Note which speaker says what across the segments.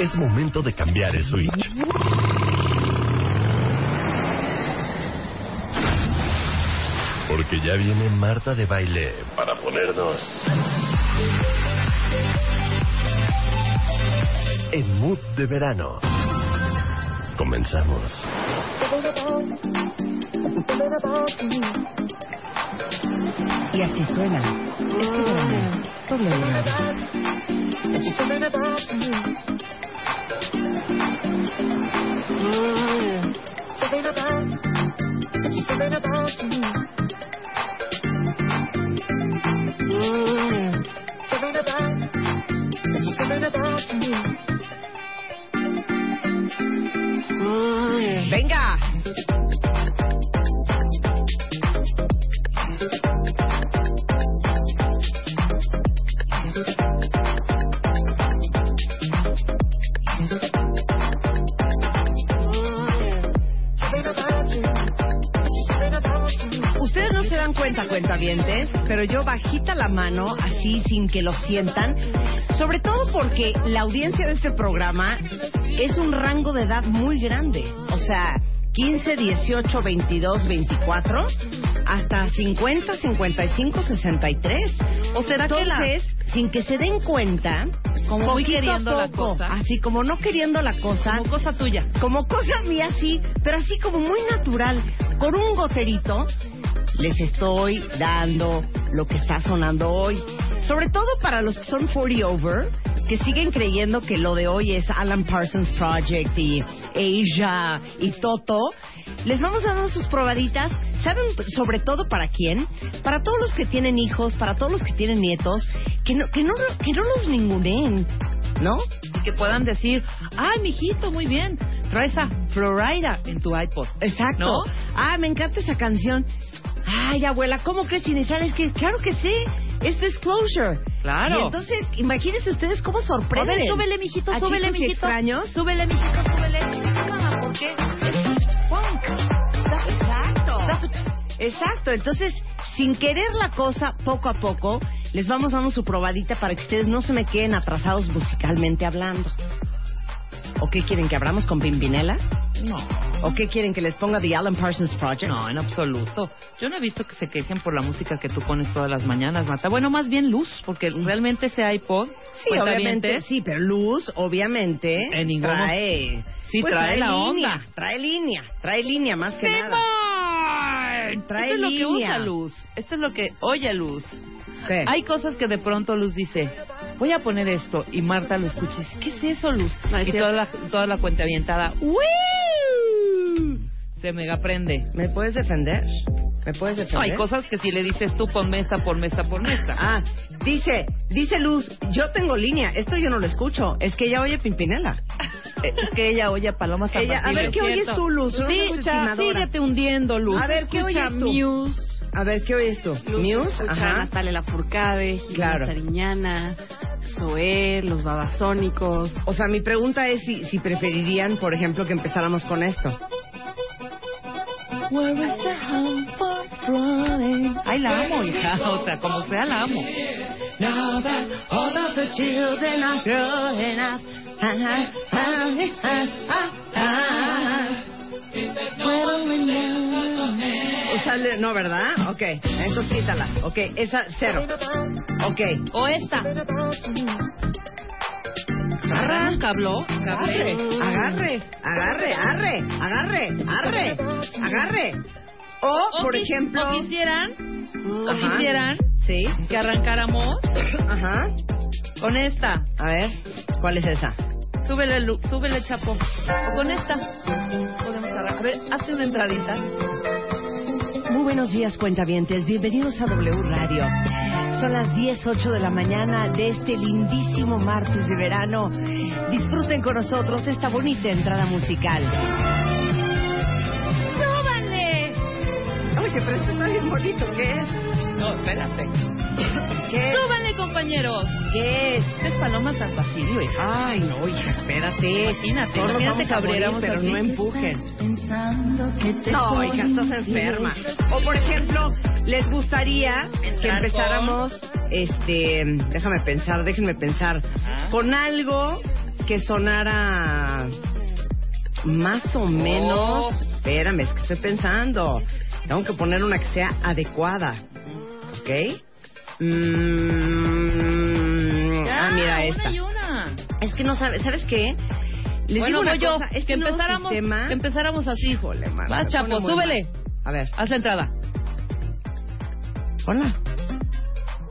Speaker 1: Es momento de cambiar el switch. Porque ya viene Marta de Baile para ponernos en mood de verano. Comenzamos.
Speaker 2: Y así suena. Este verano, doble. Venga. Cuentavientes, pero yo bajita la mano, así sin que lo sientan, sobre todo porque la audiencia de este programa es un rango de edad muy grande. O sea, 15, 18, 22, 24, hasta 50, 55, 63.
Speaker 3: ¿O será que la-
Speaker 2: Entonces, sin que se den cuenta,
Speaker 3: Como muy queriendo la
Speaker 2: poco,
Speaker 3: cosa.
Speaker 2: Así como no queriendo la cosa,
Speaker 3: Como cosa tuya.
Speaker 2: como cosa mía sí, pero así como muy natural, con un goterito, les estoy dando lo que está sonando hoy. Sobre todo para los que son 40 over, que siguen creyendo que lo de hoy es Alan Parsons Project y Asia y Toto. Les vamos dando sus probaditas. ¿Saben sobre todo para quién? Para todos los que tienen hijos, para todos los que tienen nietos, que no, que no, que no los ninguneen, ¿no?
Speaker 3: Y que puedan decir, ay, mijito, muy bien. Traes a Florida en tu iPod.
Speaker 2: Exacto.
Speaker 3: ¿No?
Speaker 2: Ah, me encanta esa canción. Ay, abuela, ¿cómo crees? Y ni sabes que, claro que sí, es Disclosure.
Speaker 3: Claro.
Speaker 2: Y entonces, imagínense ustedes cómo
Speaker 3: A
Speaker 2: sorprenden.
Speaker 3: ver, súbele, mijito,
Speaker 2: a
Speaker 3: súbele, mijito.
Speaker 2: extraños.
Speaker 3: Súbele, mijito, súbele. Ah, ¿por qué? Es funk.
Speaker 2: Exacto. Exacto. Entonces, sin querer la cosa, poco a poco, les vamos dando su probadita para que ustedes no se me queden atrasados musicalmente hablando. ¿O qué quieren que abramos con Pimpinela?
Speaker 3: No.
Speaker 2: ¿O qué quieren que les ponga The Alan Parsons Project?
Speaker 3: No, en absoluto. Yo no he visto que se quejen por la música que tú pones todas las mañanas, Mata. Bueno, más bien luz, porque realmente ese iPod,
Speaker 2: Sí, obviamente, sí, pero Luz, obviamente,
Speaker 3: En ninguno-
Speaker 2: trae...
Speaker 3: Sí, trae la
Speaker 2: línea,
Speaker 3: onda.
Speaker 2: Trae línea, trae línea más que nada.
Speaker 3: ¡Simón!
Speaker 2: Trae
Speaker 3: Esto es lo que usa Luz. Esto es lo que oye Luz.
Speaker 2: ¿Qué?
Speaker 3: Hay cosas que de pronto Luz dice, voy a poner esto, y Marta lo escucha y dice, ¿qué es eso, Luz?
Speaker 2: No, es
Speaker 3: y
Speaker 2: cierto.
Speaker 3: toda la, toda la cuenta avientada, ¡Wii! Se mega prende.
Speaker 2: ¿Me puedes defender? ¿Me puedes
Speaker 3: No,
Speaker 2: defender?
Speaker 3: hay cosas que si le dices tú, ponme esta, ponme esta, ponme esta.
Speaker 2: Ah, dice, dice Luz, yo tengo línea, esto yo no lo escucho, es que ella oye Pimpinela.
Speaker 3: Es que ella oye a Paloma San
Speaker 2: Ella- a ver, ¿qué oyes tú, Luz?
Speaker 3: Sí,
Speaker 2: estimadora.
Speaker 3: síguete hundiendo, Luz.
Speaker 2: A ver, ¿qué
Speaker 4: Escucha
Speaker 2: oyes tú?
Speaker 4: Muse.
Speaker 2: A ver, ¿qué oyes tú?
Speaker 4: Luz
Speaker 2: Muse,
Speaker 4: escucha
Speaker 2: ajá.
Speaker 4: Natalia Lafourcade, Gilberto
Speaker 2: Claro.
Speaker 4: Sariñana, Zoé, Los Babasónicos.
Speaker 2: O sea, mi pregunta es si, si preferirían, por ejemplo, que empezáramos con esto.
Speaker 3: Ay, la amo, hija. O sea, como sea, la amo.
Speaker 2: Now that all of the children are growing up. Ah, ah, ah, sale, no, ¿verdad? Ok, entonces quítala. Ok, esa, cero. Ok.
Speaker 3: O esta. Arranca, habló.
Speaker 2: Agarre, agarre, agarre, agarre, agarre, agarre, agarre. O,
Speaker 3: O
Speaker 2: por
Speaker 3: qui-
Speaker 2: ejemplo...
Speaker 3: O quisieran, o
Speaker 2: Ajá.
Speaker 3: quisieran
Speaker 2: Sí,
Speaker 3: que arrancáramos
Speaker 2: ajá.
Speaker 3: con esta.
Speaker 2: A ver, ¿cuál es esa?
Speaker 3: Súbele, Lu- súbele, Chapo. O con esta. Podemos arrancar. A ver, hazte una entradita.
Speaker 2: Muy buenos días, cuentavientes. Bienvenidos a W Radio. Son las 10.08 de la mañana de este lindísimo martes de verano. Disfruten con nosotros esta bonita entrada musical. Oye, pero esto está bien bonito. ¿Qué es?
Speaker 3: No, espérate.
Speaker 2: ¿Qué es?
Speaker 3: ¡Súbanle, compañeros!
Speaker 2: ¿Qué es?
Speaker 3: Es Paloma San Basilio, hija.
Speaker 2: Ay, no, hija, espérate.
Speaker 3: Imagínate,
Speaker 2: Todos
Speaker 3: imagínate
Speaker 2: vamos
Speaker 3: que
Speaker 2: a morir,
Speaker 3: abriéramos
Speaker 2: pero no empujes.
Speaker 5: No,
Speaker 2: No, hija, estás enferma. O por ejemplo, les gustaría que empezáramos, este, déjame pensar, déjenme pensar,
Speaker 3: Ah.
Speaker 2: con algo que sonara más o menos. Espérame, es que estoy pensando. Tengo que poner una que sea adecuada, ¿ok? Mm, ah, mira
Speaker 3: una
Speaker 2: esta.
Speaker 3: y una.
Speaker 2: Es que no sabes, ¿sabes qué? Les
Speaker 3: bueno,
Speaker 2: digo una
Speaker 3: yo.
Speaker 2: cosa, este
Speaker 3: que empezáramos,
Speaker 2: sistema-
Speaker 3: que empezáramos así.
Speaker 2: Híjole,
Speaker 3: Vas,
Speaker 2: me
Speaker 3: Chapo, súbele.
Speaker 2: mal. A ver,
Speaker 3: Haz la entrada.
Speaker 2: hola.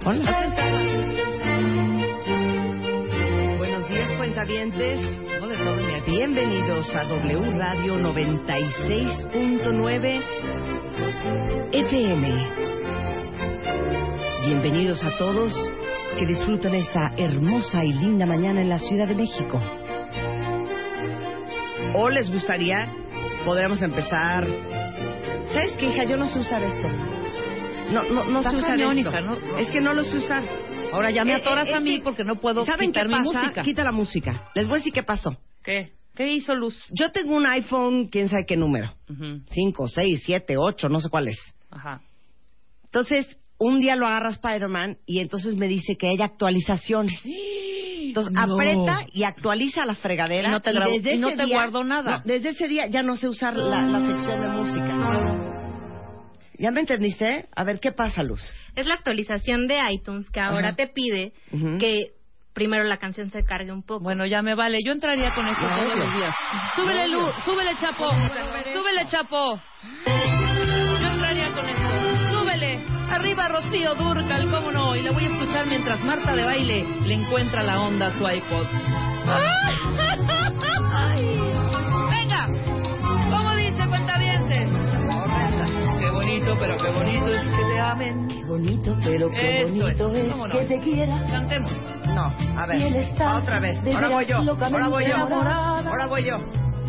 Speaker 2: Hola.
Speaker 3: entrada.
Speaker 2: Buenos días, cuentavientes. Bienvenidos a W Radio 96.9 FM. Bienvenidos a todos que disfrutan esta hermosa y linda mañana en la Ciudad de México. O les gustaría, podríamos empezar. ¿Sabes qué, hija? Yo no sé usar esto. No, no, no sé usar esto.
Speaker 3: hija, no- no.
Speaker 2: Es que no lo sé usar.
Speaker 3: Ahora ya me
Speaker 2: Eh,
Speaker 3: atoras
Speaker 2: eh,
Speaker 3: a mí
Speaker 2: que-
Speaker 3: porque no puedo
Speaker 2: ¿Saben
Speaker 3: quitar
Speaker 2: qué
Speaker 3: mi
Speaker 2: pasa?
Speaker 3: música.
Speaker 2: Quita la música. Les voy a decir qué pasó.
Speaker 3: ¿Qué? ¿Qué hizo Luz?
Speaker 2: Yo tengo un iPhone, quién sabe qué número. 5, 6, 7, 8, no sé cuál es.
Speaker 3: Ajá.
Speaker 2: Entonces, un día lo agarra Spider-Man y entonces me dice que hay actualizaciones. Entonces,
Speaker 3: No.
Speaker 2: aprieta y actualiza la fregadera.
Speaker 3: Y no te grabó-
Speaker 2: desde
Speaker 3: y no
Speaker 2: ese
Speaker 3: te
Speaker 2: día-
Speaker 3: guardó nada.
Speaker 2: no, desde ese día ya no sé usar la, la sección de música. ¿Ya me entendiste? A ver, ¿qué pasa, Luz?
Speaker 5: Es la actualización de iTunes que ahora
Speaker 2: Ajá.
Speaker 5: te pide que primero la canción se cargue un poco.
Speaker 3: Bueno, ya me vale. Yo entraría con esto todos los días. Súbele, Luz. Súbele, Chapo. Súbele, Chapo. Yo entraría con esto. Súbele. Arriba, Rocío Durcal, cómo no. Y la voy a escuchar mientras Marta de baile le encuentra la onda a su iPod. ¡Ay! ¡Venga! ¿Cómo dice Cuentavientes? Qué bonito, pero qué bonito es que te amen.
Speaker 6: Qué bonito, pero qué
Speaker 3: Esto
Speaker 6: bonito
Speaker 3: es,
Speaker 6: es,
Speaker 3: ¿cómo no?
Speaker 6: que te quiera.
Speaker 3: Cantemos.
Speaker 2: No, a ver. Otra vez.
Speaker 6: de
Speaker 2: Ahora voy yo. Ahora voy yo. Ahora voy yo.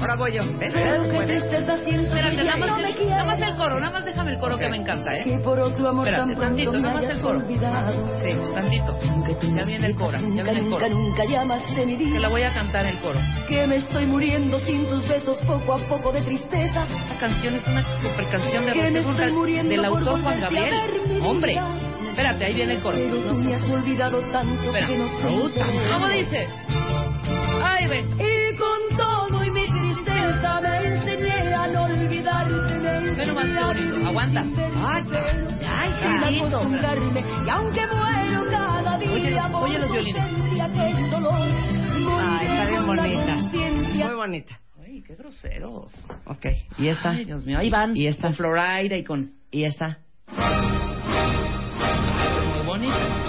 Speaker 2: Ahora voy yo. ¿Ves?
Speaker 6: Pero qué
Speaker 2: ¿Puedes?
Speaker 6: tristeza siento
Speaker 3: Espérate, nada más,
Speaker 6: no
Speaker 3: el, nada más el coro, nada más déjame el coro que me encanta, ¿eh?
Speaker 6: Que por otro amor
Speaker 3: Espérate,
Speaker 6: tan
Speaker 3: tantito, nada más el coro. Sí, tantito.
Speaker 6: Aunque tú
Speaker 3: Ya
Speaker 6: no
Speaker 3: viene el coro, ya
Speaker 6: nunca,
Speaker 3: viene el
Speaker 6: nunca,
Speaker 3: coro.
Speaker 6: nunca llamaste mi
Speaker 3: Que
Speaker 6: vida.
Speaker 3: la voy a cantar el coro.
Speaker 6: Que me estoy muriendo sin tus besos poco a poco de tristeza.
Speaker 3: Esta canción es una super canción de
Speaker 6: Que me estoy muriendo
Speaker 3: del autor Juan Gabriel.
Speaker 6: ver, mi vida.
Speaker 3: Hombre, espérate, ahí viene el coro.
Speaker 6: Pero tú me has olvidado tanto
Speaker 3: Espera.
Speaker 6: que conocemos.
Speaker 3: ¿Cómo dice? Ay, ve.
Speaker 6: Me enseñé a no olvidarte.
Speaker 3: Bonito. Aguanta.
Speaker 2: Ay, carito.
Speaker 6: acostumbrarme. Y aunque muero cada día
Speaker 3: Oye los- oye violines.
Speaker 2: Ay, está bien bonita. Muy bonita.
Speaker 3: Ay, qué groseros.
Speaker 2: Ok. ¿Y esta?
Speaker 3: Ay, Dios mío, ahí van.
Speaker 2: ¿Y esta?
Speaker 3: Con Florida y con...
Speaker 2: ¿Y esta?
Speaker 3: Muy.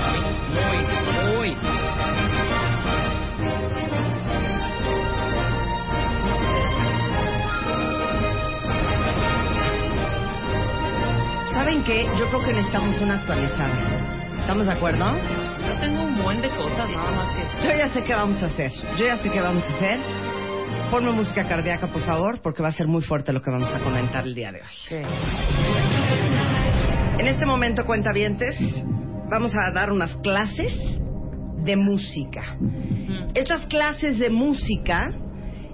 Speaker 2: ¿Saben qué? Yo creo que necesitamos una actualizada. ¿Estamos de acuerdo?
Speaker 3: Yo tengo un buen de cosas, nada más que...
Speaker 2: Yo ya sé qué vamos a hacer. Yo ya sé qué vamos a hacer. Ponme música cardíaca, por favor, porque va a ser muy fuerte lo que vamos a comentar el día de hoy.
Speaker 3: ¿Qué?
Speaker 2: En este momento, cuentavientes, vamos a dar unas clases de música.
Speaker 3: Mm.
Speaker 2: Estas clases de música,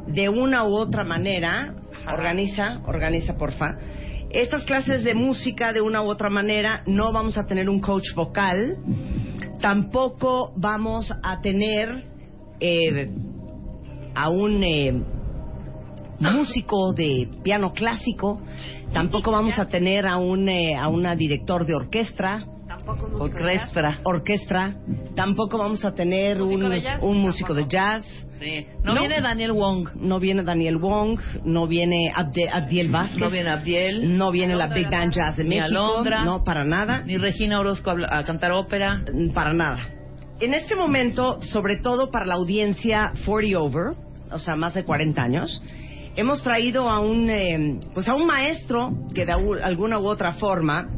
Speaker 2: de una u otra manera, organiza, organiza, porfa. Estas clases de música, de una u otra manera, no vamos a tener un coach vocal, tampoco vamos a tener eh, a un eh, músico de piano clásico. Tampoco vamos a tener a un eh, a una director de orquesta.
Speaker 4: Tampoco músico de
Speaker 3: Orquestra.
Speaker 2: Orquestra. Tampoco vamos a tener
Speaker 4: ¿Músico
Speaker 2: un,
Speaker 4: jazz?
Speaker 2: un músico de jazz.
Speaker 3: Sí. No,
Speaker 2: No.
Speaker 3: viene Daniel Wong.
Speaker 2: No viene Daniel Wong. No viene Abde- Abdiel Vázquez.
Speaker 3: No viene Abdiel.
Speaker 2: No viene la Big Band Jazz de
Speaker 3: Ni
Speaker 2: México.
Speaker 3: Alondra.
Speaker 2: No, para nada.
Speaker 3: Ni Regina Orozco a, cantar ópera.
Speaker 2: Para nada. En este momento, sobre todo para la audiencia 40 over, o sea, más de 40 años, hemos traído a un, eh, pues a un maestro que de alguna u otra forma,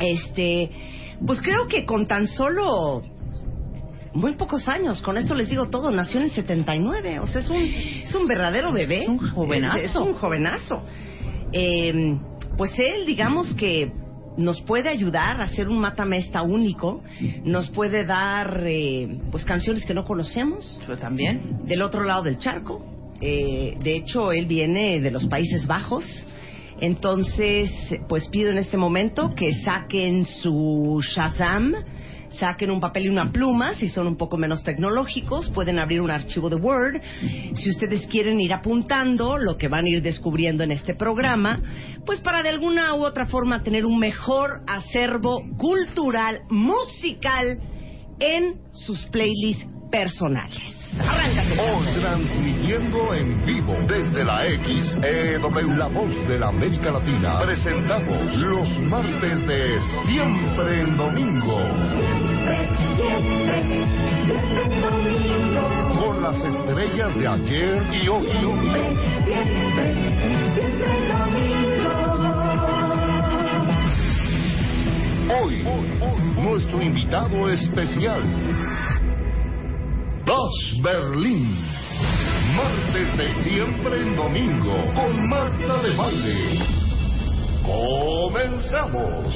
Speaker 2: este, pues creo que con tan solo muy pocos años, con esto les digo todo, nació en el 79, o sea, es un, es un verdadero bebé.
Speaker 3: Es un jovenazo.
Speaker 2: Es, es un jovenazo. Eh, pues él, digamos que nos puede ayudar a hacer un matamesta único, nos puede dar eh, pues canciones que no conocemos
Speaker 3: Yo también.
Speaker 2: del otro lado del charco. Eh, de hecho, él viene de los Países Bajos. Entonces, pues pido en este momento que saquen su Shazam, saquen un papel y una pluma, si son un poco menos tecnológicos, pueden abrir un archivo de Word. Si ustedes quieren ir apuntando lo que van a ir descubriendo en este programa, pues para de alguna u otra forma tener un mejor acervo cultural, musical en sus playlists personales. Arráncate,
Speaker 7: Hoy transmitiendo en vivo desde la XEW, la voz de la América Latina, presentamos los martes de Siempre en Domingo. Con las estrellas de ayer y hoy. Hoy, nuestro invitado especial. Dash Berlín. Martes de siempre en domingo con Marta de Baile. Comenzamos.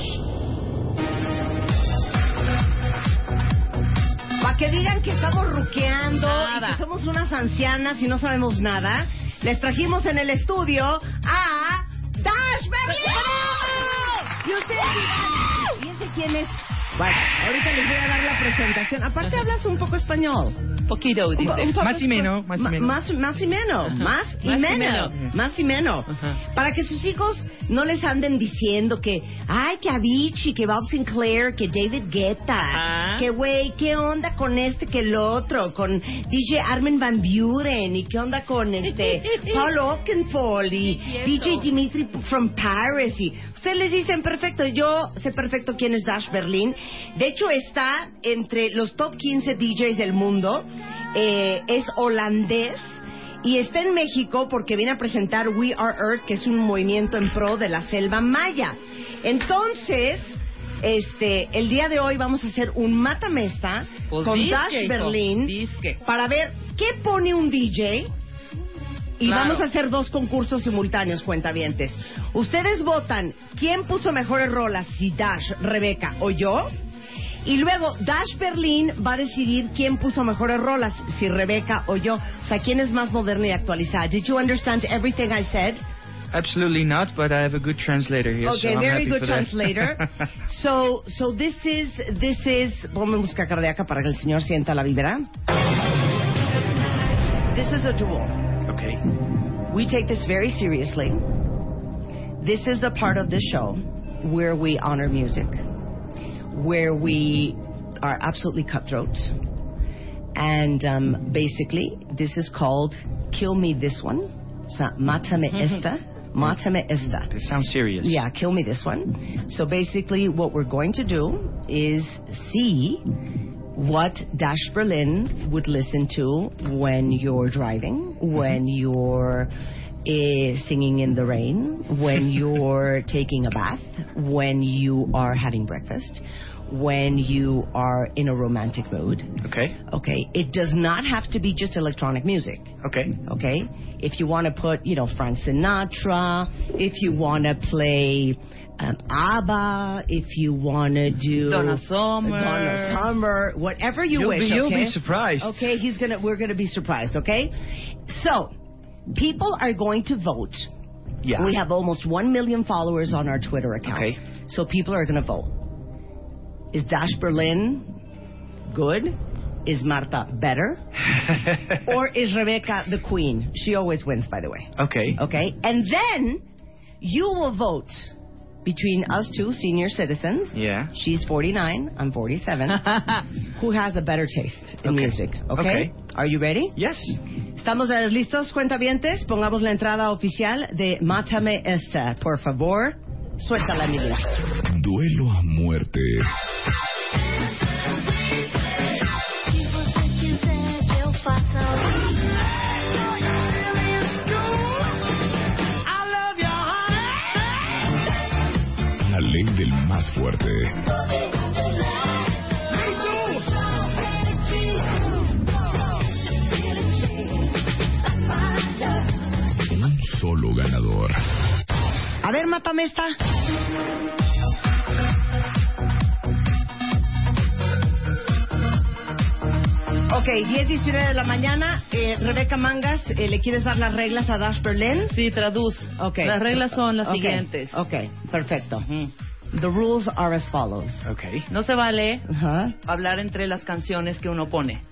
Speaker 2: Para que digan que estamos ruqueando
Speaker 3: Nada.
Speaker 2: y que somos unas ancianas y no sabemos nada, les trajimos en el estudio a Dash Berlin. Y ustedes dirán, ¿y ese quién es? Bueno, ahorita les voy a dar la presentación. Aparte hablas un poco español.
Speaker 3: Poquito,
Speaker 2: Un po-
Speaker 3: dice.
Speaker 2: un poco
Speaker 8: Más y menos, más y menos.
Speaker 2: Más, más y menos, más y
Speaker 3: Más y
Speaker 2: menos,
Speaker 3: menos.
Speaker 2: más y menos. Para que sus hijos no les anden diciendo que, ay, que Avicii, que Bob Sinclair, que David Guetta,
Speaker 3: Ajá.
Speaker 2: que güey, qué onda con este, que el otro, con DJ Armin Van Buren, y qué onda con este Paul Oakenfold, y DJ Dimitri from Paris, y les dicen perfecto, yo sé perfecto quién es Dash Berlin. De hecho, está entre los top 15 DJs del mundo, eh, es holandés, y está en México porque viene a presentar We Are Earth, que es un movimiento en pro de la selva maya. Entonces, este, el día de hoy vamos a hacer un matamesta
Speaker 3: Pues
Speaker 2: con
Speaker 3: disque,
Speaker 2: Dash Berlin
Speaker 3: disque.
Speaker 2: para ver qué pone un DJ. Y
Speaker 3: Claro.
Speaker 2: vamos a hacer dos concursos simultáneos, cuentavientes. Ustedes votan quién puso mejores rolas, si Dash, Rebeca o yo. Y luego Dash Berlin va a decidir quién puso mejores rolas, si Rebeca o yo. O sea, quién es más moderna y actualizada. Did you understand everything I said?
Speaker 8: Absolutely not, but I have a good translator here.
Speaker 2: okay,
Speaker 8: so I'm
Speaker 2: very
Speaker 8: happy
Speaker 2: good
Speaker 8: for that.
Speaker 2: translator. so, so this is, this is, ponme música cardíaca para que el señor sienta la vibra. This is a duel.
Speaker 8: okay.
Speaker 2: We take this very seriously. This is the part of the show where we honor music, where we are absolutely cutthroat. And um, basically, this is called Kill Me This One. So, Mátame esta. Mátame esta.
Speaker 8: This sounds serious.
Speaker 2: Yeah, kill me this one. So basically, what we're going to do is see what Dash Berlin would listen to when you're driving, when you're eh, singing in the rain, when you're taking a bath, when you are having breakfast, when you are in a romantic mood.
Speaker 8: Okay.
Speaker 2: Okay, it does not have to be just electronic music
Speaker 8: Okay.
Speaker 2: okay? If you want to put, you know, Frank Sinatra, if you want to play um, ABBA, if you want to do
Speaker 3: Donna Summer.
Speaker 2: Donna Summer, whatever you
Speaker 8: You'll
Speaker 2: wish.
Speaker 8: be- you'll
Speaker 2: okay?
Speaker 8: be surprised.
Speaker 2: Okay, he's gonna. We're gonna be surprised. Okay, so people are going to vote.
Speaker 8: Yeah.
Speaker 2: We have almost one million followers on our Twitter account.
Speaker 8: Okay.
Speaker 2: So people are going to vote. Is Dash Berlin good? is Marta better? or is Rebecca the queen? She always wins, by the way.
Speaker 8: Okay.
Speaker 2: Okay? And then you will vote between us two senior citizens.
Speaker 8: Yeah.
Speaker 2: She's 49, I'm 47. who has a better taste in
Speaker 8: Okay.
Speaker 2: music? Okay?
Speaker 8: Okay.
Speaker 2: Are you ready?
Speaker 8: Yes.
Speaker 2: ¿Estamos eh, listos, cuentavientes? Pongamos la entrada oficial de Mátame Esta. Por favor, suéltala, mi vida.
Speaker 7: Duelo a muerte. Ley del más fuerte. Un solo ganador.
Speaker 2: A ver, Mátame Esta. Ok, 10, 19 de la mañana. Eh, Rebeca Mangas, eh, ¿le quieres dar las reglas a Dash Berlin?
Speaker 3: Sí, traduz.
Speaker 2: Ok.
Speaker 3: Las reglas son las
Speaker 2: Ok,
Speaker 3: siguientes.
Speaker 2: Ok, perfecto. The rules are as follows.
Speaker 8: Okay.
Speaker 3: No se vale
Speaker 2: Ajá.
Speaker 3: hablar entre las canciones que uno pone.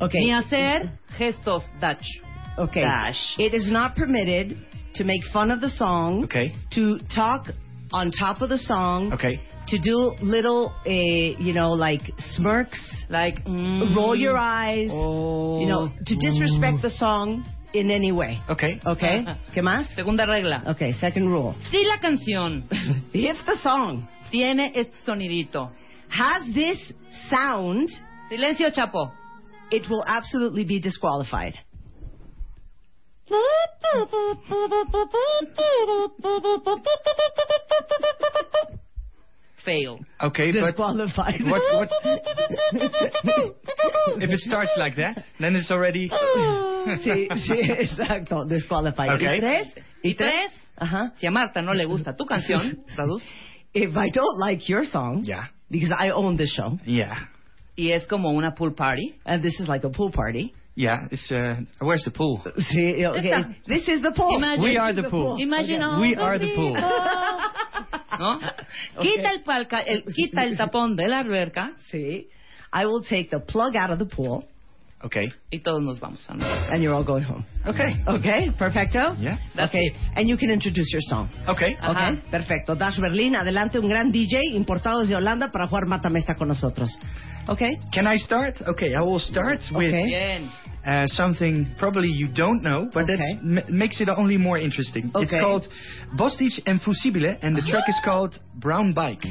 Speaker 2: Ok.
Speaker 3: Ni hacer gestos Dutch.
Speaker 2: Okay.
Speaker 3: Dash.
Speaker 2: It is not permitted to make fun of the song,
Speaker 8: Okay.
Speaker 2: to talk on top of the song,
Speaker 8: Okay.
Speaker 2: to do little, uh, you know, like smirks,
Speaker 3: Like, mm,
Speaker 2: roll your eyes,
Speaker 3: oh.
Speaker 2: you know, to disrespect the song in any way.
Speaker 8: Okay.
Speaker 2: Okay? ¿Qué más?
Speaker 3: Segunda regla.
Speaker 2: Okay, second rule.
Speaker 3: Si la canción
Speaker 2: If the song
Speaker 3: tiene este sonidito.
Speaker 2: has this sound,
Speaker 3: Silencio, Chapo.
Speaker 2: it will absolutely be disqualified.
Speaker 3: Fail.
Speaker 8: Okay, but what, what, if it starts like that, then it's already.
Speaker 2: sí, sí, exacto, disqualified.
Speaker 8: Okay.
Speaker 2: ¿Y tres?
Speaker 3: Y tres,
Speaker 2: Ajá.
Speaker 3: si a Marta no le gusta tu canción, traduz,
Speaker 2: If I don't like your song,
Speaker 8: Yeah.
Speaker 2: because I own the show,
Speaker 8: Yeah.
Speaker 3: y es como una pool party,
Speaker 2: and this is like a pool party.
Speaker 8: Yeah. It's uh, where's the pool?
Speaker 2: Sí, okay. This is the pool.
Speaker 3: Imagine-
Speaker 8: We are the pool.
Speaker 3: Imagine all
Speaker 8: We
Speaker 3: the
Speaker 8: are the pool.
Speaker 3: Quita, el, palca- el- quita el tapón de la alberca.
Speaker 2: See, I will take the plug out of the pool,
Speaker 8: Okay.
Speaker 3: y todos nos vamos a nuestra
Speaker 2: and you're all going home.
Speaker 8: Okay.
Speaker 2: Okay, perfecto.
Speaker 8: Yeah.
Speaker 3: That's
Speaker 2: okay,
Speaker 3: it.
Speaker 2: and you can introduce your song.
Speaker 8: Okay.
Speaker 3: Ajá.
Speaker 2: Okay, perfecto. Dash Berlin, adelante, un gran DJ importado desde Holanda para jugar Mátame está con nosotros. Okay.
Speaker 8: Can I start? Okay, I will start with
Speaker 2: Okay.
Speaker 3: Bien.
Speaker 8: uh, something probably you don't know, but
Speaker 2: Okay.
Speaker 8: that makes it only more interesting.
Speaker 2: Okay.
Speaker 8: It's called Bostich and Fusibile, and the track is called Brown Bike.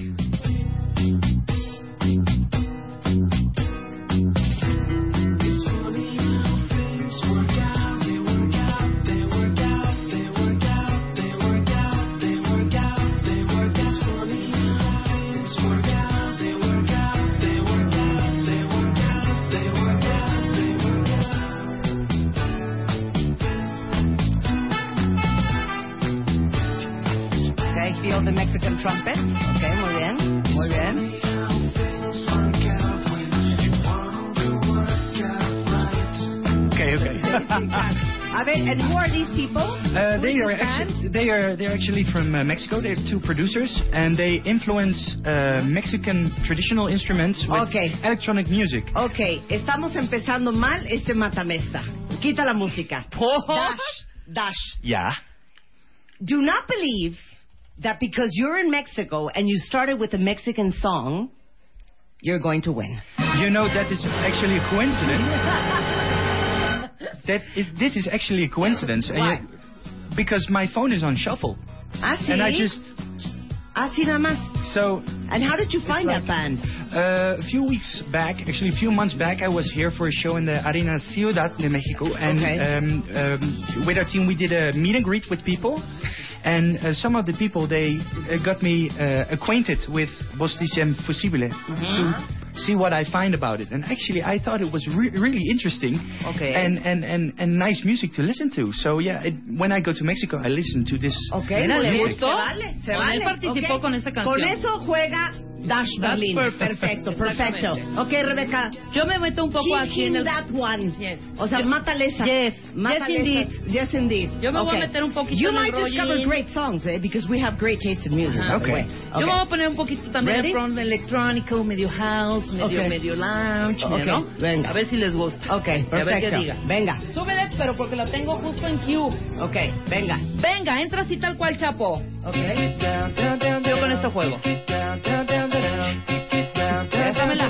Speaker 2: Trumpet. Okay, muy bien, muy bien.
Speaker 8: Okay, okay.
Speaker 2: A ver, and who are these people?
Speaker 8: Uh, they are actually they are they're actually from uh, Mexico. They're two producers, and they influence uh, Mexican traditional instruments with
Speaker 2: Okay.
Speaker 8: electronic music.
Speaker 2: Ok, estamos empezando mal este matamesta. Quita la música. Dash, dash.
Speaker 8: Yeah.
Speaker 2: Do not believe that because you're in Mexico and you started with a Mexican song, you're going to win.
Speaker 8: You know that is actually a coincidence. that is, this is actually a coincidence,
Speaker 2: Why?
Speaker 8: you- because my phone is on shuffle,
Speaker 2: Así.
Speaker 8: and I just
Speaker 2: Así nada más.
Speaker 8: so
Speaker 2: And how did you find
Speaker 8: like-
Speaker 2: that band?
Speaker 8: Uh, a few weeks back, actually a few months back, I was here for a show in the Arena Ciudad de Mexico, and
Speaker 2: Okay.
Speaker 8: um, um, with our team we did a meet and greet with people, and uh, some of the people they uh, got me uh, acquainted with Bosticem Fusibile to see what I find about it, and actually I thought it was re- really interesting
Speaker 3: Okay.
Speaker 8: and, and, and, and nice music to listen to. So yeah, it, when I go to Mexico, I listen to this.
Speaker 2: Ok,
Speaker 3: Mira, ¿le gustó?
Speaker 2: Se vale, se
Speaker 3: Con él
Speaker 2: vale.
Speaker 3: participó
Speaker 2: ok.
Speaker 3: con esa canción.
Speaker 2: Con eso juega Dash Berlin.
Speaker 3: perfect.
Speaker 2: Perfecto, perfecto. Ok, Rebeca.
Speaker 3: Yo me meto un poco
Speaker 2: Hit
Speaker 3: aquí en el...
Speaker 2: that one.
Speaker 3: Yes.
Speaker 2: O sea, mátale esa.
Speaker 3: Yes.
Speaker 2: Mátale
Speaker 3: Yes, indeed.
Speaker 2: esa. Yes, indeed.
Speaker 3: Yo me voy a
Speaker 2: Okay.
Speaker 3: meter un poquito
Speaker 2: You
Speaker 3: en el
Speaker 2: might discover
Speaker 3: rollín.
Speaker 2: Great songs, eh, because we have great taste in music.
Speaker 3: Ajá.
Speaker 2: by the way.
Speaker 3: Yo voy a poner un poquito también
Speaker 2: Ready?
Speaker 3: de front electrónico, medio house, medio,
Speaker 2: Ok.
Speaker 3: medio lounge,
Speaker 2: Ok,
Speaker 3: ¿no?
Speaker 2: venga.
Speaker 3: A ver si les gusta.
Speaker 2: Ok,
Speaker 3: A ver qué
Speaker 2: perfecto.
Speaker 3: diga.
Speaker 2: Venga.
Speaker 3: Súbele, pero porque lo tengo justo en cue.
Speaker 2: Ok, venga.
Speaker 3: Venga, entra así tal cual, Chapo.
Speaker 2: Ok.
Speaker 3: Yo con esto juego. Déjamela.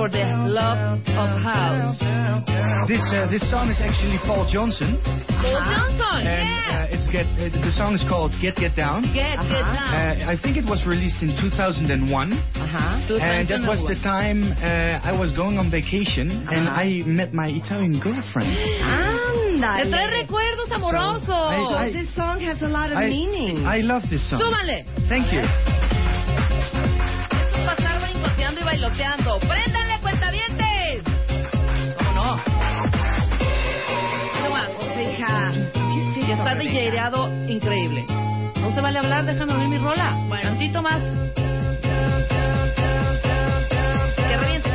Speaker 3: For the Love of House.
Speaker 8: This uh, this song is actually Paul Johnson,
Speaker 3: Paul Johnson,
Speaker 8: and
Speaker 3: yeah.
Speaker 8: uh, it's get uh, the song is called Get Get Down.
Speaker 3: Get, get down.
Speaker 8: Uh, I think it was released in 2001,
Speaker 2: Ajá.
Speaker 8: and that was the time uh, I was going on vacation, and
Speaker 2: Uh-huh.
Speaker 8: I met my Italian girlfriend.
Speaker 2: Ándale.
Speaker 3: Te trae recuerdos amorosos.
Speaker 8: I-
Speaker 2: So
Speaker 8: I-
Speaker 2: this song has a lot of
Speaker 8: I,
Speaker 2: meaning.
Speaker 8: I love this song.
Speaker 3: Súbanle.
Speaker 8: Thank you.
Speaker 3: Pasar brincoteando y bailoteando. ¡Préndanle, cuentavientes! ¿Cómo no? ¿Qué más?
Speaker 2: Hija. ¿Qué es
Speaker 3: Y
Speaker 2: eso,
Speaker 3: está? DJereado increíble. No se vale hablar, déjame oír mi rola. Tantito más. Que reviente, que reviente, que reviente,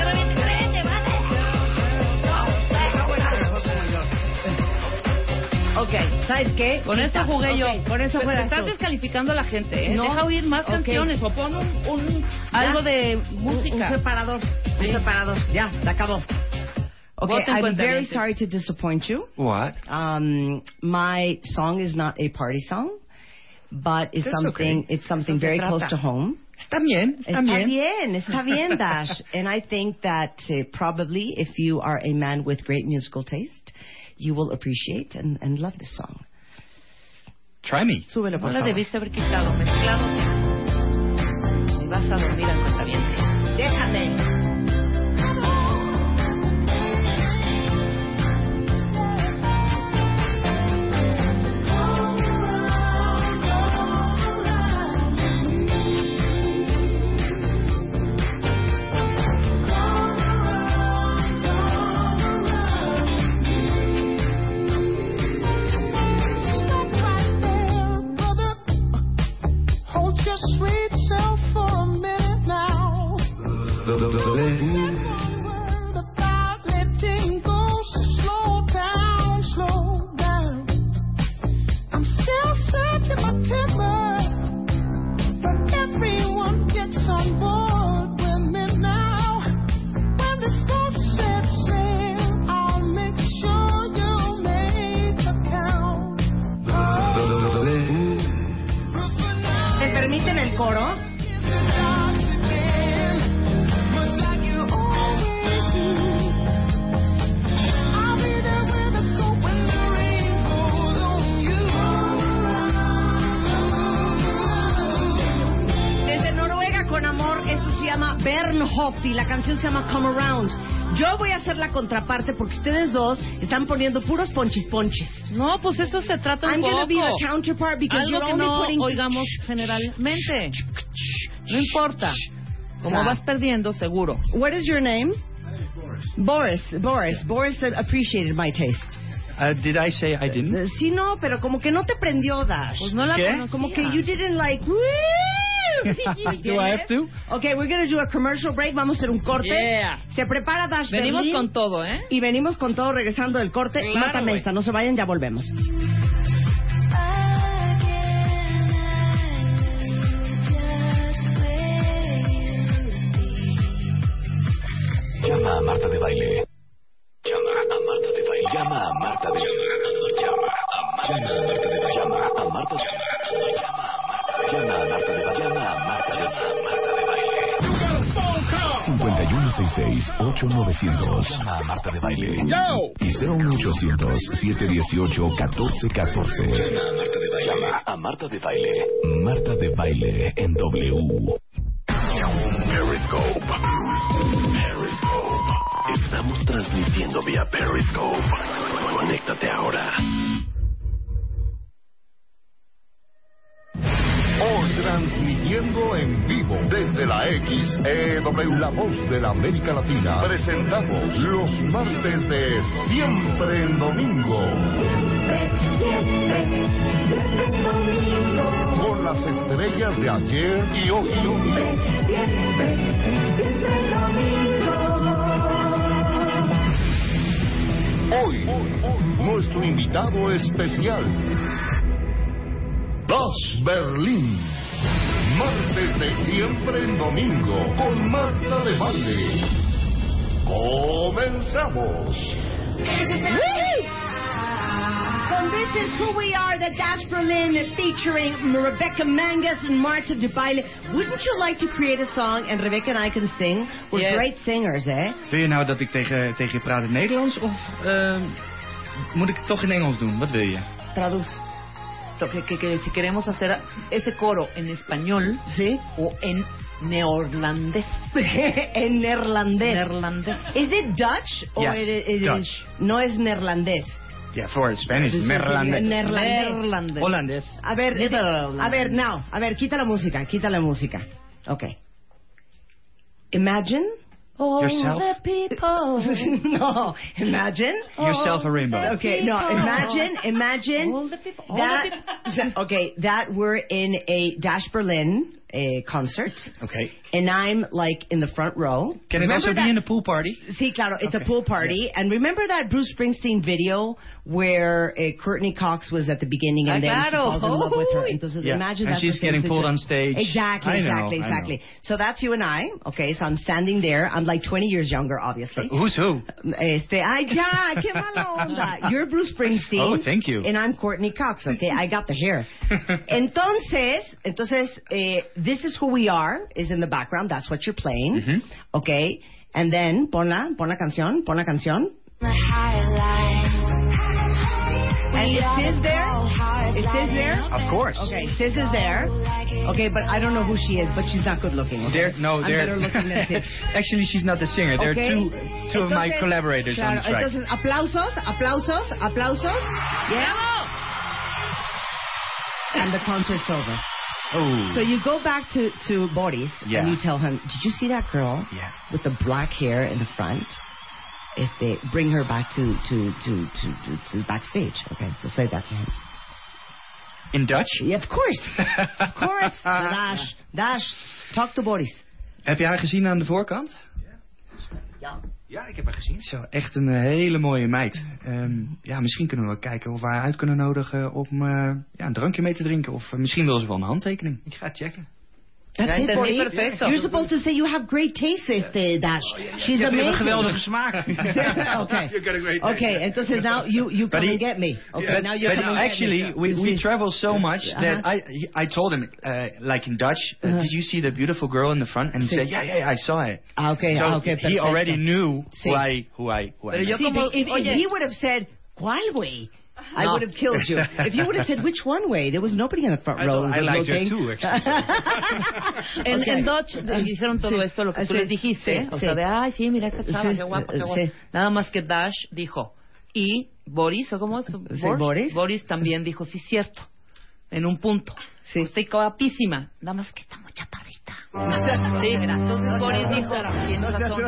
Speaker 2: Ok, ¿sabes qué?
Speaker 3: Con
Speaker 2: Quita.
Speaker 3: eso jugué yo.
Speaker 2: Con eso juegas
Speaker 3: Estás
Speaker 2: tú.
Speaker 3: descalificando a la gente, ¿eh?
Speaker 2: No.
Speaker 3: Deja oír más canciones o pon un, un- algo de
Speaker 2: Un-
Speaker 3: música.
Speaker 2: Un separador. Un separador. Ya, se acabó. Okay, I'm very sorry to disappoint you.
Speaker 8: What?
Speaker 2: Um, my song is not a party song, but it's
Speaker 8: That's
Speaker 2: something
Speaker 8: okay.
Speaker 2: it's something very close to home.
Speaker 8: Está bien, está,
Speaker 2: Está bien, está bien, Dash. And I think that uh, probably if you are a man with great musical taste, you will appreciate and, and love this song.
Speaker 8: Try me.
Speaker 2: Súbelo,
Speaker 3: No
Speaker 2: por
Speaker 3: la
Speaker 2: favor.
Speaker 3: debiste haber quitado, mezclado. Y vas a dormir al cuentaviente.
Speaker 2: Déjate. Contraparte porque ustedes dos están poniendo puros ponchis ponchis.
Speaker 3: No, pues eso se trata un
Speaker 2: I'm
Speaker 3: poco.
Speaker 2: be the counterpart because
Speaker 3: Algo
Speaker 2: you're
Speaker 3: que
Speaker 2: only
Speaker 3: no
Speaker 2: putting
Speaker 3: oigamos generalmente. No importa. Como vas perdiendo, seguro.
Speaker 2: What is your name? Boris. Boris. Boris appreciated my taste.
Speaker 8: Uh, did I say I didn't?
Speaker 2: Sí, no, pero como que no te prendió, Dash.
Speaker 3: Pues no la.
Speaker 2: Como que you didn't like.
Speaker 8: Do I have to?
Speaker 2: Okay, we're gonna do a commercial break. Vamos a hacer un corte.
Speaker 3: Yeah.
Speaker 2: Se prepara Dash
Speaker 3: Venimos
Speaker 2: Berlin.
Speaker 3: con todo, ¿eh?
Speaker 2: Y venimos con todo regresando del corte.
Speaker 3: Claro,
Speaker 2: Mátame
Speaker 3: güey.
Speaker 2: esta, no se vayan, ya volvemos.
Speaker 1: Llama a Marta de Baile. Llama a Marta de Baile. Llama a Marta de Baile. Llama a Marta de Baile. Llama a Marta de Baile. Llama 5166-8900. Llama a Marta de Baile. Y 01800-718-1414. Llama a Marta de Baile. Llama a Marta de Baile. Marta de Baile en W. Periscope. Periscope. Estamos transmitiendo vía Periscope. Conéctate ahora.
Speaker 7: Transmitiendo en vivo desde la XEW, la voz de la América Latina, presentamos los martes de Siempre en Domingo. Con las estrellas de ayer y hoy. Hoy, nuestro invitado especial, Das Berlín. Martes de siempre en domingo con Marta de Valle. Comenzamos.
Speaker 2: So this is who we are, the Dash Berlin, featuring Rebecca Mangas and Marta de Baile. Wouldn't you like to create a song and Rebecca and I can sing? We're
Speaker 8: Yes.
Speaker 2: great singers, eh?
Speaker 8: Wil je nou dat ik tegen, tegen je praat in Nederlands of ehm, moet ik het toch in Engels doen? Wat wil je?
Speaker 2: Traduz.
Speaker 3: Que, que- que si queremos hacer ese coro en español
Speaker 2: ¿Sí?
Speaker 3: o en neerlandés.
Speaker 2: en neerlandés.
Speaker 3: Neerlandés.
Speaker 2: Is it Dutch or
Speaker 8: Yes,
Speaker 2: it, it is-
Speaker 8: Dutch.
Speaker 2: no es neerlandés?
Speaker 8: Ja, voor Spanish.
Speaker 2: Neerlandés.
Speaker 3: Neerlandés.
Speaker 8: Hollandes.
Speaker 2: A ver,
Speaker 3: Neerlandés.
Speaker 2: a ver, now, a ver, quita la música, quita la música. Okay. Imagine.
Speaker 3: All
Speaker 8: Yourself?
Speaker 3: the people.
Speaker 2: no, imagine.
Speaker 8: Yourself a rainbow.
Speaker 2: Okay, no, imagine, imagine
Speaker 3: All the people. All
Speaker 2: that.
Speaker 3: the people.
Speaker 2: Okay, that we're in a Dash Berlin a concert,
Speaker 8: Oké.
Speaker 2: and I'm like in the front row.
Speaker 8: Can it
Speaker 2: Remember
Speaker 8: also be in a pool party?
Speaker 2: Sí, claro, it's
Speaker 8: Okay.
Speaker 2: a pool party. And remember that Bruce Springsteen video where uh, Courtney Cox was at the beginning and
Speaker 3: Ah,
Speaker 2: then he
Speaker 3: claro.
Speaker 2: falls in love with her. Entonces,
Speaker 8: Yeah,
Speaker 2: imagine
Speaker 8: and
Speaker 2: that's
Speaker 8: she's getting pulled on stage.
Speaker 2: Exactly,
Speaker 8: I know,
Speaker 2: exactly,
Speaker 8: I know.
Speaker 2: exactly. So that's you and I. Okay, so I'm standing there. I'm like 20 years younger, obviously.
Speaker 8: Who's who?
Speaker 2: Este, ay, ya, qué mala onda. You're Bruce Springsteen.
Speaker 8: Oh, thank you.
Speaker 2: And I'm Courtney Cox, okay? I got the hair. Entonces, entonces, eh, this is who we are, is in the background. That's what you're playing,
Speaker 8: Mhm.
Speaker 2: okay? And then, pon la, pon la canción, pon la canción. And is Sis there? Is Sis there?
Speaker 8: Of course.
Speaker 2: Okay, Sis is there. Okay, but I don't know who she is, but she's not good looking. Okay?
Speaker 8: There, no,
Speaker 2: I'm
Speaker 8: there.
Speaker 2: better looking than Sis.
Speaker 8: Actually, she's not the singer. There
Speaker 2: Okay.
Speaker 8: are two, two of my
Speaker 2: Entonces,
Speaker 8: collaborators on the track.
Speaker 2: Entonces, aplausos, aplausos, aplausos. Yeah. And the concert's over.
Speaker 8: Oh.
Speaker 2: So you go back to, to Boris
Speaker 8: Yeah.
Speaker 2: and you tell him, did you see that girl
Speaker 8: Yeah.
Speaker 2: with the black hair in the front? If they bring her back to, to, to, to, to, to backstage. Okay, so say that to him.
Speaker 8: In Dutch?
Speaker 2: Yeah, of course. Of course. Dash, Dash, talk to Boris.
Speaker 8: Heb je haar gezien aan de voorkant?
Speaker 2: Ja.
Speaker 8: Ja, ik heb haar gezien. Zo, echt een eh, hele mooie meid. Ehm, ja, misschien kunnen we kijken of we haar uit kunnen nodigen om eh, ja, een drankje mee te drinken. Of eh, misschien wil ze wel een handtekening. Ik ga het checken.
Speaker 2: That's
Speaker 3: Ja,
Speaker 2: it,
Speaker 3: entendí
Speaker 2: Boris.
Speaker 3: perfecto.
Speaker 2: You're supposed to say you have great taste, este, Dash. She's
Speaker 8: Je hebt
Speaker 2: amazing.
Speaker 8: een geweldige smaak.
Speaker 2: okay.
Speaker 8: You got a great taste.
Speaker 2: Okay, entonces now you, you
Speaker 8: But
Speaker 2: come
Speaker 8: he-
Speaker 2: and get me. Okay,
Speaker 8: But,
Speaker 2: now you
Speaker 8: but
Speaker 2: come and get
Speaker 8: actually,
Speaker 2: me.
Speaker 8: we, we travel so much that
Speaker 2: Uh-huh.
Speaker 8: I I told him, uh, like in Dutch, uh,
Speaker 2: Uh-huh.
Speaker 8: did you see the beautiful girl in the front? And he
Speaker 2: Sí.
Speaker 8: said, yeah, yeah, yeah, I saw it.
Speaker 2: Ah, okay,
Speaker 8: so
Speaker 2: ah, okay,
Speaker 8: he already knew
Speaker 2: Sí.
Speaker 8: who I who I who I
Speaker 3: Pero yo
Speaker 2: See,
Speaker 3: como-
Speaker 2: if, if
Speaker 3: oye.
Speaker 2: he would have said, ¿cuál way? I
Speaker 3: No.
Speaker 2: would have killed you. If you would have said, which one way? There was nobody in the front
Speaker 8: I
Speaker 2: row.
Speaker 8: thought I liked
Speaker 2: looking.
Speaker 8: too, actually.
Speaker 3: En,
Speaker 2: Okay.
Speaker 3: en Dutch le dijeron todo
Speaker 2: Sí.
Speaker 3: esto, lo que tú
Speaker 2: Sí,
Speaker 3: les dijiste.
Speaker 2: sí,
Speaker 3: o sea, de, ay, sí, mira esta chava,
Speaker 2: Sí,
Speaker 3: qué guapa, qué
Speaker 2: sí.
Speaker 3: guapa. Nada más que Dash dijo. Y Boris, ¿o cómo es?
Speaker 2: Boris.
Speaker 3: Boris también dijo, sí, cierto. En un punto.
Speaker 2: Sí.
Speaker 3: Estoy guapísima. Nada más que está muy chaparrita. Sí, entonces Boris dijo, tienes
Speaker 2: No
Speaker 3: razón,
Speaker 2: no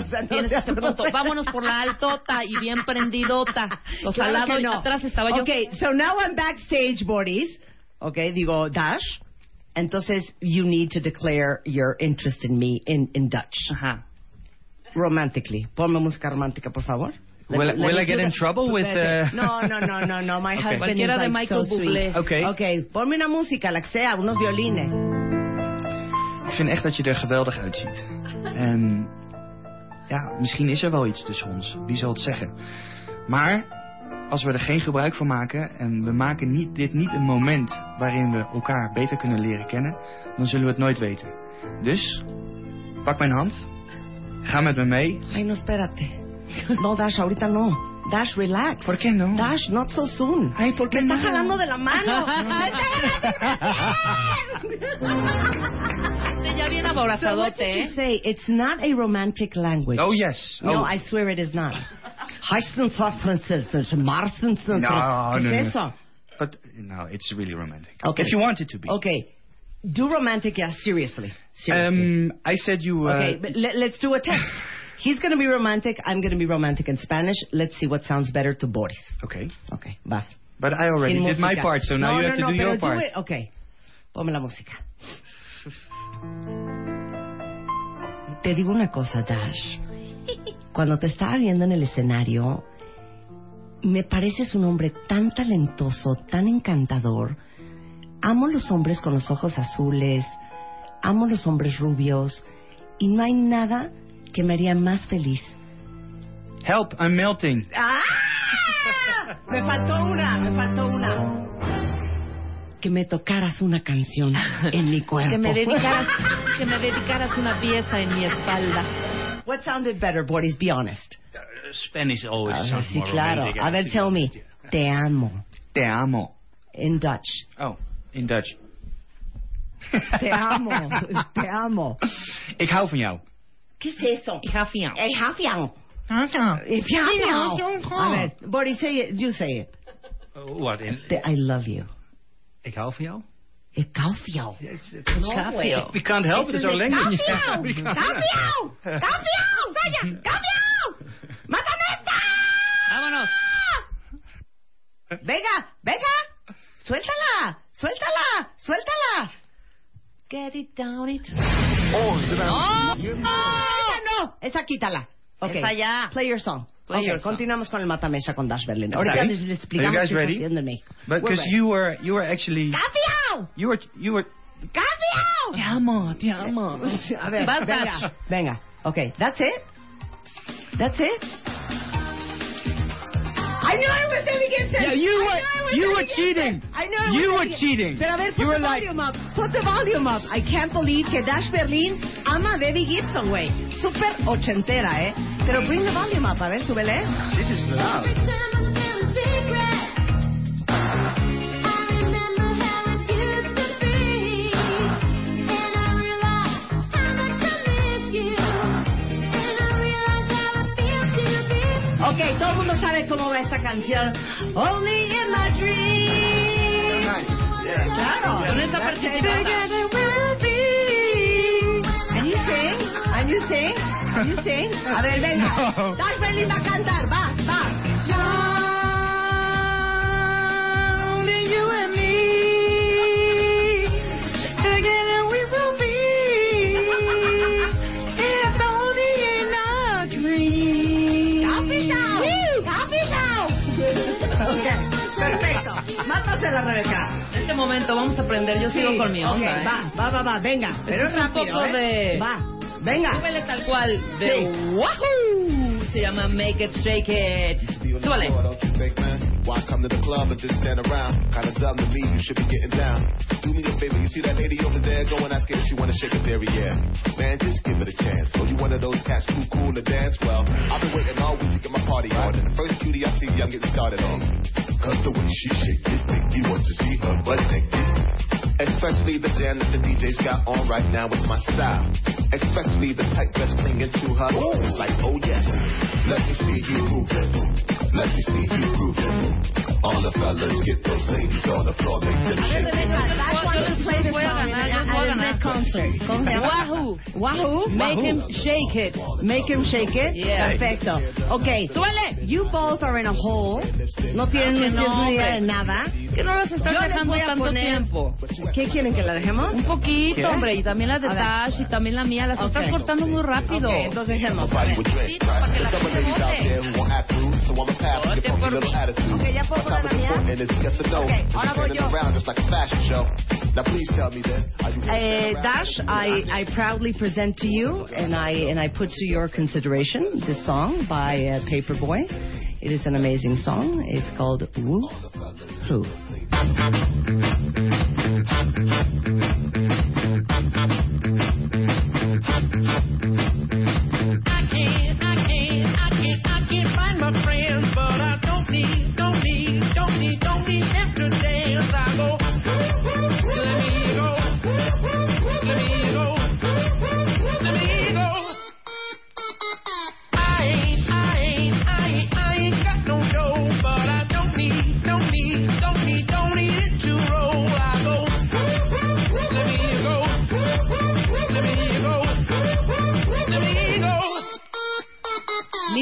Speaker 3: ese punto. Vámonos por la altota y bien prendidota. Los
Speaker 2: Claro
Speaker 3: al lado
Speaker 2: que
Speaker 3: y
Speaker 2: no.
Speaker 3: atrás estaba yo.
Speaker 2: Okay, so now I'm backstage, Boris. Okay, digo, Dash. Entonces, you need to declare your interest in me in, in Dutch.
Speaker 3: Ajá.
Speaker 2: Romantically. Ponme música romántica, por favor. Let
Speaker 8: Will-
Speaker 2: let
Speaker 8: will I get in trouble with, uh,
Speaker 2: No, no, no, no, no. My
Speaker 8: Okay.
Speaker 2: husband
Speaker 3: Cualquiera
Speaker 2: is
Speaker 3: de
Speaker 2: like
Speaker 3: Michael
Speaker 2: so.
Speaker 3: Bublé.
Speaker 8: Oké.
Speaker 2: Okay, ponme una música, la que sea, unos violines.
Speaker 8: Ik vind echt dat je er geweldig uitziet. En ja, misschien is er wel iets tussen ons. Wie zal het zeggen? Maar als we er geen gebruik van maken en we maken niet, dit niet een moment waarin we elkaar beter kunnen leren kennen, dan zullen we het nooit weten. Dus pak mijn hand, ga met me mee.
Speaker 2: Ay, no. No, Dash, ahorita no. Dash, relax.
Speaker 8: ¿Por qué no?
Speaker 2: Dash, not so soon.
Speaker 8: Ay, ¿por qué
Speaker 2: Me está
Speaker 8: no?
Speaker 2: jalando de la mano.
Speaker 3: Ya bien
Speaker 2: so what
Speaker 3: aborazadote,
Speaker 2: did you
Speaker 3: ¿eh?
Speaker 2: say? It's not a romantic language.
Speaker 8: Oh yes.
Speaker 2: No,
Speaker 8: oh.
Speaker 2: I swear it is not. Marsen,
Speaker 8: No, no,
Speaker 2: ¿Qué
Speaker 8: no.
Speaker 2: es eso?
Speaker 8: But no, it's really romantic.
Speaker 2: Okay.
Speaker 8: If you want it to be.
Speaker 2: Okay. Do romantic, yeah, seriously. Seriously.
Speaker 8: Um, I said you. Uh,
Speaker 2: okay, but let, let's do a test. He's going to be romantic. I'm going to be romantic in Spanish. Let's see what sounds better to Boris.
Speaker 8: Okay.
Speaker 2: Okay, vas.
Speaker 8: But I already
Speaker 2: Sin
Speaker 8: did my
Speaker 2: música.
Speaker 8: part, so now
Speaker 2: no,
Speaker 8: you have
Speaker 2: no,
Speaker 8: to
Speaker 2: no,
Speaker 8: do your
Speaker 2: pero
Speaker 8: part.
Speaker 2: do it- Ok, ponme la música. Te digo una cosa, Dash. Cuando te estaba viendo en el escenario, me pareces un hombre tan talentoso, tan encantador. Amo los hombres con los ojos azules, amo los hombres rubios, y no hay nada que me haría más feliz.
Speaker 8: Help, I'm melting.
Speaker 2: ¡Ah! Me faltó una, me faltó una. Que me tocaras una canción en mi cuerpo.
Speaker 3: Que me dedicaras, que me dedicaras una pieza en mi espalda.
Speaker 2: What sounded better, Boris? Be honest.
Speaker 8: Spanish always
Speaker 2: Ah,
Speaker 8: sounds
Speaker 2: sí,
Speaker 8: more
Speaker 2: claro.
Speaker 8: romantic,
Speaker 2: A ver, tell me. Te amo.
Speaker 8: Te amo.
Speaker 2: In Dutch.
Speaker 8: Oh, in Dutch.
Speaker 2: Te amo. Te amo.
Speaker 8: Ik hou van jou.
Speaker 2: ¿Qué es eso?
Speaker 3: Ik hou van jou.
Speaker 2: A ver, Boris, say it. You say it.
Speaker 8: Uh, what in?
Speaker 2: I love you.
Speaker 8: Jou. It's, it's,
Speaker 2: No way.
Speaker 8: We can't help it. It's our language.
Speaker 2: Campeón, Saya, campeón. ¡Mátame esta!
Speaker 3: Vámonos.
Speaker 2: Venga, venga, suéltala, suéltala, suéltala. Get it down it.
Speaker 7: Oh, I-
Speaker 2: Esa no, esa quítala. Okay.
Speaker 3: Esa ya.
Speaker 2: Play your song.
Speaker 3: Play
Speaker 2: okay,
Speaker 3: your song.
Speaker 2: continuamos con el matamesa con Dash Berlin.
Speaker 8: Okay.
Speaker 2: Ahorita les, les
Speaker 8: you
Speaker 2: explicamos qué está haciendo en México.
Speaker 8: Because you were you were actually
Speaker 2: ¡Campeón!
Speaker 8: you were you were
Speaker 2: ¡Campeón!
Speaker 8: Te amo, te amo.
Speaker 2: A ver,
Speaker 3: Vas,
Speaker 2: venga, venga. Okay, that's it. That's it. I knew I was Debbie Gibson.
Speaker 8: Yeah, you
Speaker 2: I
Speaker 8: were-
Speaker 2: knew it was
Speaker 8: you were cheating.
Speaker 2: I know was
Speaker 8: You were cheating.
Speaker 2: A ver, put
Speaker 8: You
Speaker 2: the
Speaker 8: were like-
Speaker 2: volume up. Put the volume up. I can't believe que Dash Berlin ama a Debbie Gibson, güey. Super ochentera, ¿eh? Pero bring the volume up. A ver, súbele.
Speaker 8: This is loud.
Speaker 2: Ok, todo el mundo sabe cómo va esta canción. Only in my dreams. Claro.
Speaker 3: Con
Speaker 2: be. And you sing, and you sing, and you sing. A ver, venga.
Speaker 8: No.
Speaker 2: Berlin va a cantar, va, va.
Speaker 8: Only you and me.
Speaker 2: Perfecto. Mátasela, Rebeca.
Speaker 3: En este momento vamos a aprender. Yo sigo con mi onda. ¿eh?
Speaker 2: va, va, va, va, venga. Pero
Speaker 3: es un
Speaker 2: rápido,
Speaker 3: poco
Speaker 2: ¿eh?
Speaker 3: de-
Speaker 2: Va, venga.
Speaker 3: Súbele tal cual. De
Speaker 2: Sí.
Speaker 3: Wahoo. Se llama Make It Shake It.
Speaker 9: Why come to the club and just stand around? Kinda dumb to me, you should be getting down. Do me a favor, you see that lady over there? Go and ask her if she wanna shake a theory, yeah. Man, just give it a chance. Oh, you one of those cats too cool to dance? Well, I've been waiting all week to get my party on. And the first cutie I see, I'm getting started on. Cause the way she shake it, make you want to see her butt naked. Especially the jam that the DJ's got on right now is my style. Especially the tight dress clinging to her. It's like, oh yeah, let me see you move it. Let me see you groove it. All the fellas get those ladies on the floor, make them shake
Speaker 2: to play the
Speaker 3: Voy a
Speaker 2: song at. Met concert.
Speaker 3: Wahoo.
Speaker 2: Wahoo.
Speaker 3: Make him shake it.
Speaker 2: Make him shake it.
Speaker 3: Yeah.
Speaker 2: Perfecto. Ok.
Speaker 3: Súbele.
Speaker 2: You both are in a hole. No tienen
Speaker 3: Ah, que no,
Speaker 2: ni idea de nada.
Speaker 3: Que no
Speaker 2: Yo les
Speaker 3: dejando tanto
Speaker 2: poner-
Speaker 3: tiempo.
Speaker 2: ¿Qué quieren que la dejemos?
Speaker 3: Un poquito,
Speaker 2: ¿Qué?
Speaker 3: hombre. Y también la de. Dash y también la mía. Las
Speaker 2: Ok.
Speaker 3: estás cortando muy rápido.
Speaker 2: Ok, entonces dejemos. A
Speaker 9: Nobody
Speaker 2: ver.
Speaker 9: would drink.
Speaker 3: Sí, para que la
Speaker 9: There's some
Speaker 3: gente
Speaker 9: ladies out
Speaker 3: vote.
Speaker 9: There who won't act rude, so I'ma pass and
Speaker 3: Vote
Speaker 9: give them a little attitude.
Speaker 2: Ok, ¿ya puedo poner la mía?
Speaker 9: and it's yes or no.
Speaker 2: Ok, ahora voy yo.
Speaker 9: around just like a fashion show. Now please tell me then, are you gonna
Speaker 2: Uh, Dash, I, I proudly present to you and I and I put to your consideration this song by uh, Paperboy. It is an amazing song. It's called Woo Hoo.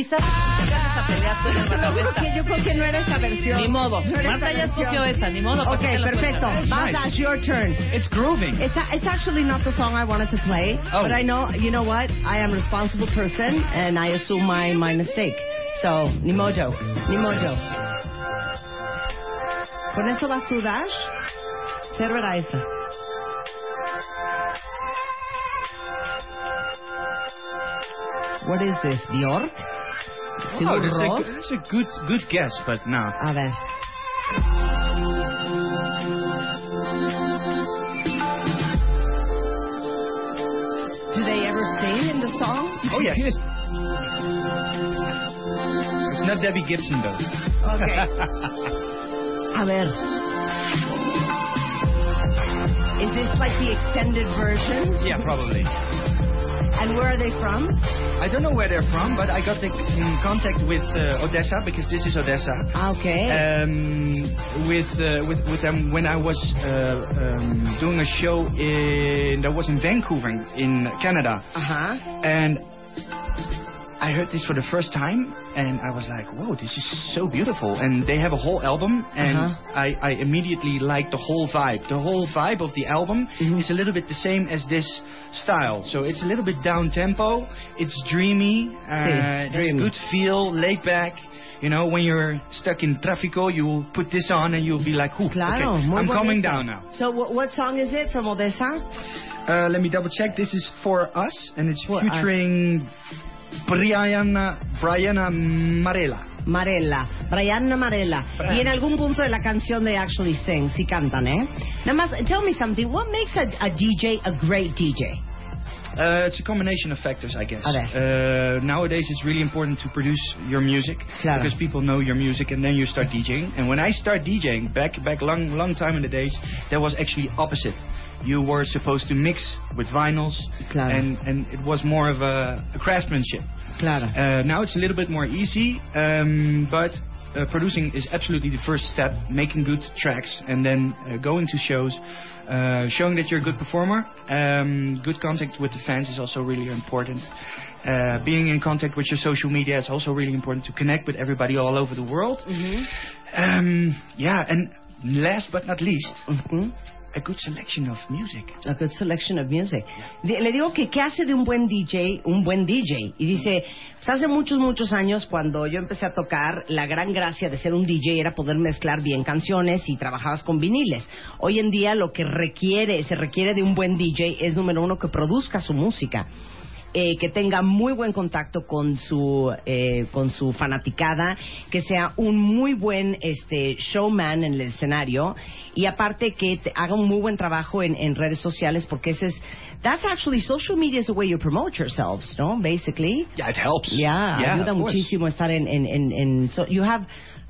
Speaker 3: Lisa, gracias a pelear tú eres
Speaker 2: Te lo juro
Speaker 3: Marta
Speaker 2: que yo creo que no era esa versión.
Speaker 3: Ni modo.
Speaker 2: No era
Speaker 3: Marta
Speaker 2: esa
Speaker 3: ya
Speaker 2: versión.
Speaker 3: escogió esa, ni modo. ¿para
Speaker 2: Ok,
Speaker 3: qué te lo
Speaker 2: perfecto.
Speaker 3: cuentas?
Speaker 2: That's your turn.
Speaker 8: It's grooving.
Speaker 2: It's, it's actually not the song I wanted to play,
Speaker 8: Oh.
Speaker 2: but I know, you know what? I am a responsible person and I assume my, my mistake. So, ni modo, ni modo. ¿Con eso vas tú, Dash? Cero era esa. What is this, Bjork?
Speaker 8: Oh, that's a, that's a good good guess, but no.
Speaker 2: A ver. Do they ever sing in the song?
Speaker 8: Oh yes. It's not Debbie Gibson though.
Speaker 2: Okay. A ver. Is this like the extended version?
Speaker 8: yeah, probably.
Speaker 2: And where are they from?
Speaker 8: I don't know where they're from, but I got in contact with uh, Odessa because this is Odessa.
Speaker 2: Okay.
Speaker 8: Um, with, uh, with with them when I was uh, um, doing a show in that was in Vancouver in Canada,
Speaker 2: Uh huh.
Speaker 8: and I heard this for the first time, and I was like, "Whoa, this is so beautiful!" And they have a whole album, and
Speaker 2: Uh-huh.
Speaker 8: I, I immediately liked the whole vibe. The whole vibe of the album
Speaker 2: Mm-hmm.
Speaker 8: is a little bit the same as this style. So it's a little bit down tempo. It's dreamy. Uh, a
Speaker 2: dreamy.
Speaker 8: good feel, laid back. You know, when you're stuck in traffico, you put this on and you'll be like, "Ooh,
Speaker 2: Claro,
Speaker 8: okay, I'm coming down now."
Speaker 2: So, what, what song is it from Odessa?
Speaker 8: Uh, let me double check. This is for us, and it's
Speaker 2: For us.
Speaker 8: Brianna Brianna Marella.
Speaker 2: Marella, Brianna Marella.
Speaker 8: Brianna.
Speaker 2: Y en algún punto de la canción they actually sing, sí cantan, ¿eh? Nada más, tell me something. What makes a, a DJ a great DJ?
Speaker 8: Uh, it's a combination of factors, I guess. Uh, nowadays, it's really important to produce your music
Speaker 2: Claro.
Speaker 8: because people know your music, and then you start DJing. And when I start DJing back back long long time in the days, that was actually opposite. You were supposed to mix with vinyls,
Speaker 2: Claro.
Speaker 8: and and it was more of a, a craftsmanship.
Speaker 2: Claro.
Speaker 8: Uh, now it's a little bit more easy, um, but uh, producing is absolutely the first step. Making good tracks and then uh, going to shows, uh, showing that you're a good performer. Um, good contact with the fans is also really important. Uh, being in contact with your social media is also really important to connect with everybody all over the world. Um, yeah, and last but not least,
Speaker 2: Ujú.
Speaker 8: A good selection of music.
Speaker 2: A good selection of music. Le digo que qué hace de un buen DJ un buen DJ. Y dice, pues hace muchos, muchos años cuando yo empecé a tocar, la gran gracia de ser un DJ era poder mezclar bien canciones y trabajabas con viniles. Hoy en día lo que requiere, se requiere de un buen DJ es número uno que produzca su música. Eh, que tenga muy buen contacto con su eh, con su fanaticada, que sea un muy buen este showman en el escenario y aparte que te- haga un muy buen trabajo en, en redes sociales porque ese es that's actually social media is the way you promote yourselves, no? Basically.
Speaker 8: Yeah, it helps.
Speaker 2: Yeah,
Speaker 8: Yeah,
Speaker 2: ayuda muchísimo estar en, en, en, en- so you have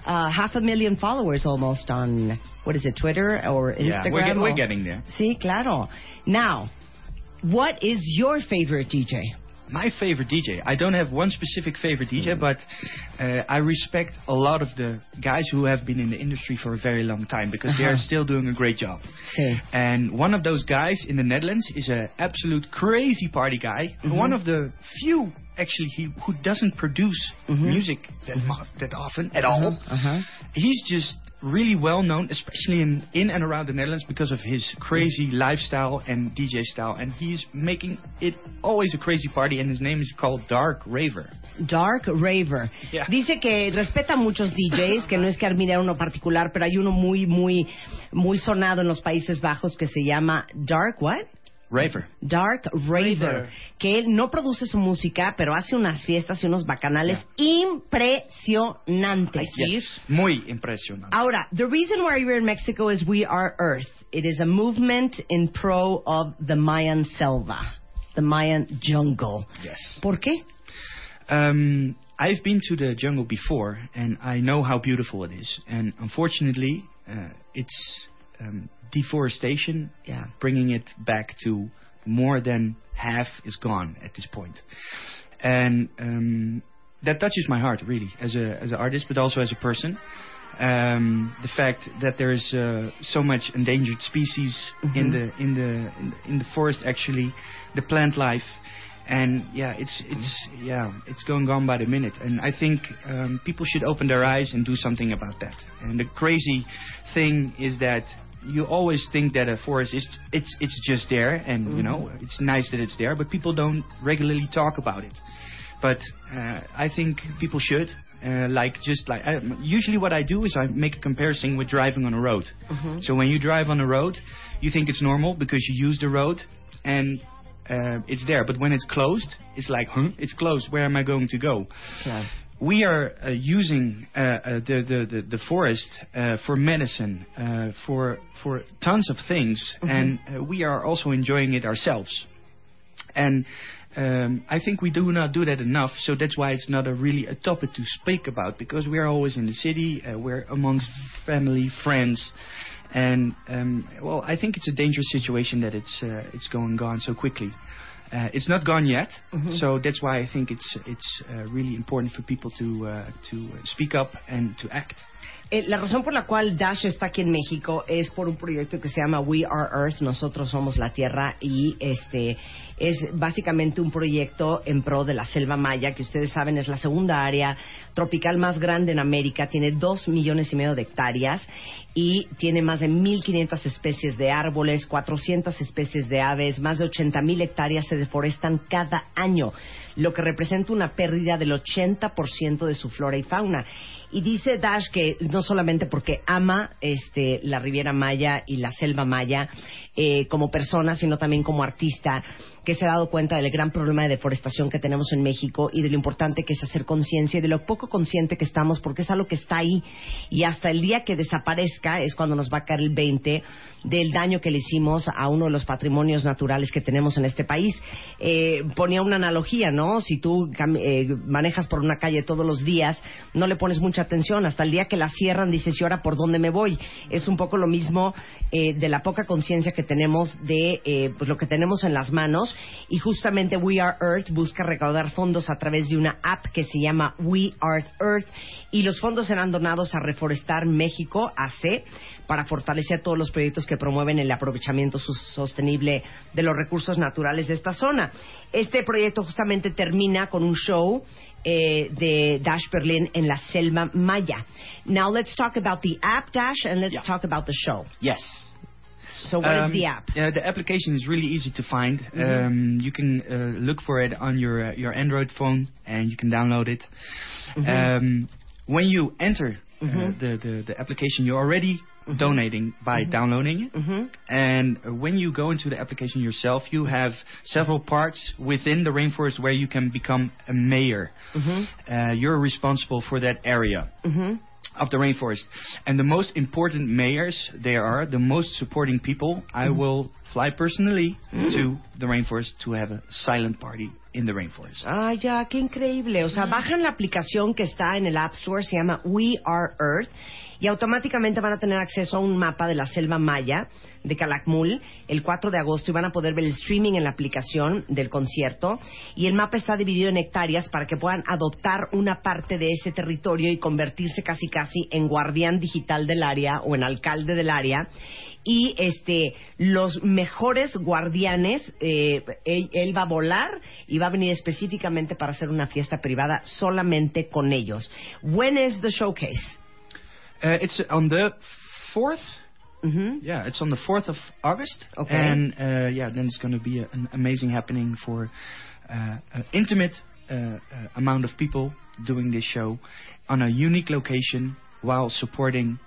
Speaker 2: uh, half a million followers almost on what is it, Twitter or
Speaker 8: Yeah,
Speaker 2: Instagram?
Speaker 8: we're, get- we're
Speaker 2: or-
Speaker 8: getting there.
Speaker 2: Sí, claro. Now, what is your favorite DJ?
Speaker 8: My favorite DJ. I don't have one specific favorite DJ, but uh, I respect a lot of the guys who have been in the industry for a very long time because they are
Speaker 2: Uh-huh.
Speaker 8: still doing a great job.
Speaker 2: Sí.
Speaker 8: And one of those guys in the Netherlands is an absolute crazy party guy.
Speaker 2: Mhm.
Speaker 8: One of the few actually he, who doesn't produce
Speaker 2: Mhm.
Speaker 8: music that mo- that often at all.
Speaker 2: Uh-huh.
Speaker 8: He's just really well known, especially in in and around the Netherlands, because of his crazy lifestyle and DJ style. And he's making it always a crazy party. And his name is called Dark Raver.
Speaker 2: Dark Raver.
Speaker 8: Yeah.
Speaker 2: Dice que respeta muchos DJs, que no es que admire uno particular, pero hay uno muy, muy, muy sonado en los Países Bajos que se llama Dark, what?
Speaker 8: Raver.
Speaker 2: Dark Raver,
Speaker 8: Raver.
Speaker 2: que él no produce su música, pero hace unas fiestas y unos bacanales impresionantes.
Speaker 8: Yes. Muy impresionante.
Speaker 2: Ahora, the reason why we're in Mexico is we are Earth. It is a movement in pro of the Mayan selva, the Mayan jungle.
Speaker 8: Yes.
Speaker 2: ¿Por qué?
Speaker 8: Um, I've been to the jungle before, and I know how beautiful it is. And unfortunately, uh, it's um, deforestation,
Speaker 2: Yeah.
Speaker 8: bringing it back to more than half is gone at this point. And um, that touches my heart, really, as a as an artist, but also as a person. Um, the fact that there is uh, so much endangered species in
Speaker 2: Mhm.
Speaker 8: the in the in the, in the forest, actually, the plant life, and yeah, it's it's yeah, it's going on by the minute. And I think um, people should open their eyes and do something about that. And the crazy thing is that you always think that a forest is it's it's just there, and you know it's nice that it's there, but people don't regularly talk about it. But uh, I think people should. Uh, like just like I, usually what I do is I make a comparison with driving on a road. So when you drive on a road, you think it's normal because you use the road and uh, it's there. But when it's closed, it's like, huh? It's closed. Where am I going to go? We are uh, using uh, uh, the, the, the, the forest uh, for medicine, uh, for, for tons of things, and uh, we are also enjoying it ourselves. And um, I think we do not do that enough, so that's why it's not a really a topic to speak about because we are always in the city, uh, we're amongst family, friends, and um, well, I think it's a dangerous situation that it's uh, it's going gone so quickly. Uh, it's not gone yet, so that's why I think it's it's uh, really important for people to uh, to speak up and to act.
Speaker 2: Eh, la razón por la cual Dash está aquí en México es por un proyecto que se llama We Are Earth, nosotros somos la Tierra y este es básicamente un proyecto en pro de la selva maya, que ustedes saben es la segunda área tropical más grande en América, tiene dos millones y medio de hectáreas y tiene más de 1.500 especies de árboles, 400 especies de aves, más de 80.000 hectáreas se deforestan cada año, lo que representa una pérdida del 80% de su flora y fauna. Y dice Dash que no solamente porque ama este, la Riviera Maya y la Selva Maya eh, como persona, sino también como artista, que se ha dado cuenta del gran problema de deforestación que tenemos en México y de lo importante que es hacer conciencia y de lo poco consciente que estamos, porque es algo que está ahí y hasta el día que desaparezca es cuando nos va a caer el 20 del daño que le hicimos a uno de los patrimonios naturales que tenemos en este país. Eh, ponía una analogía, ¿no? Si tú eh, manejas por una calle todos los días, no le pones mucha atención. Hasta el día que la cierran, dices, ¿y ahora por dónde me voy? Es un poco lo mismo eh, de la poca conciencia que tenemos de eh, pues lo que tenemos en las manos. Y justamente We Are Earth busca recaudar fondos a través de una app que se llama We Are Earth. Y los fondos serán donados a Reforestar México, AC, para fortalecer todos los proyectos que promueven el aprovechamiento sostenible de los recursos naturales de esta zona. Este proyecto justamente termina con un show eh, de Dash Berlin en la selva maya. Now let's talk about the app, Dash, and let's talk about the show.
Speaker 8: Yes.
Speaker 2: So what is
Speaker 8: Um,
Speaker 2: the app?
Speaker 8: Yeah, the application is really easy to find.
Speaker 2: Mhm.
Speaker 8: Um, you can uh, look for it on your uh, your Android phone, and you can download it.
Speaker 2: Mhm.
Speaker 8: Um, when you enter uh,
Speaker 2: Mhm.
Speaker 8: the, the the application, you're already donating by
Speaker 2: Mhm.
Speaker 8: downloading it.
Speaker 2: Mhm.
Speaker 8: And when you go into the application yourself, you have several parts within the rainforest where you can become a mayor. Uh, you're responsible for that area. Of the rainforest. And the most important mayors there are, the most supporting people, I
Speaker 2: Mhm.
Speaker 8: will fly personally
Speaker 2: Mhm.
Speaker 8: to the rainforest to have a silent party in the rainforest.
Speaker 2: Ah, ya, qué increíble. O sea, bajan la aplicación que está en el App Store, se llama We Are Earth, y automáticamente van a tener acceso a un mapa de la selva maya de Calakmul el 4 de agosto y van a poder ver el streaming en la aplicación del concierto. Y el mapa está dividido en hectáreas para que puedan adoptar una parte de ese territorio y convertirse casi casi en guardián digital del área o en alcalde del área y este los mejores guardianes eh, él, él va a volar y va a venir específicamente para hacer una fiesta privada solamente con ellos. When is the showcase?
Speaker 8: Uh, it's on the 4th. Mhm. Yeah, it's on the 4th of August.
Speaker 2: Okay.
Speaker 8: And uh, yeah, then it's going to be a, an amazing happening for uh, an intimate uh, uh, amount of people doing this show on a unique location while supporting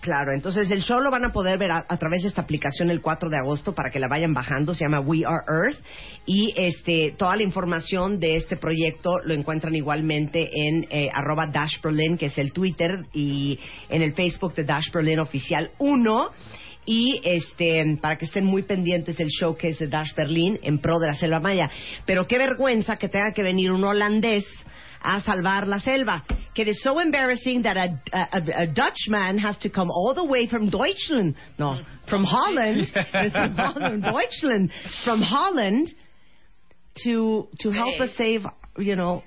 Speaker 2: Claro, entonces el show lo van a poder ver a, través de esta aplicación el 4 de agosto para que la vayan bajando, se llama We Are Earth y este toda la información de este proyecto lo encuentran igualmente en eh, arroba Dash Berlin, que es el Twitter y en el Facebook de Dash Berlin Oficial 1 y este para que estén muy pendientes el showcase de Dash Berlin en pro de la selva maya. Pero qué vergüenza que tenga que venir un holandés a salvar la selva. Que it is so embarrassing that a, a, a Dutchman has to come all the way from Deutschland, no, from Holland, from Holland, Deutschland, from Holland to to help us save, you know,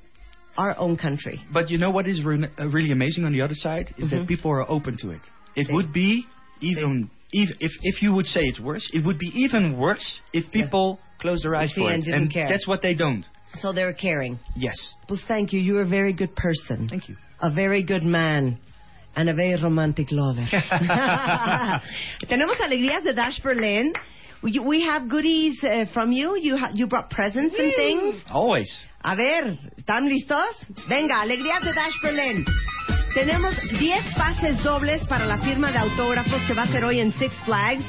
Speaker 2: our own country.
Speaker 8: But you know what is re- uh, really amazing on the other side is
Speaker 2: Mhm.
Speaker 8: that people are open to it. It
Speaker 2: Sí.
Speaker 8: would be even, ev if if you would say it's worse, it would be even worse if people close their eyes
Speaker 2: See,
Speaker 8: for
Speaker 2: and
Speaker 8: it.
Speaker 2: didn't
Speaker 8: And
Speaker 2: care.
Speaker 8: that's what they don't.
Speaker 2: So they're caring.
Speaker 8: Yes.
Speaker 2: Pues thank you. You're a very good person.
Speaker 8: Thank you.
Speaker 2: A very good man. And a very romantic lover. Tenemos alegrías de Dash Berlin. We, we have goodies uh, from you. You, ha- you brought presents and things.
Speaker 8: Always.
Speaker 2: A ver, ¿están listos? Venga, alegrías de Dash Berlin. Tenemos 10 pases dobles para la firma de autógrafos que va a ser hoy en Six Flags.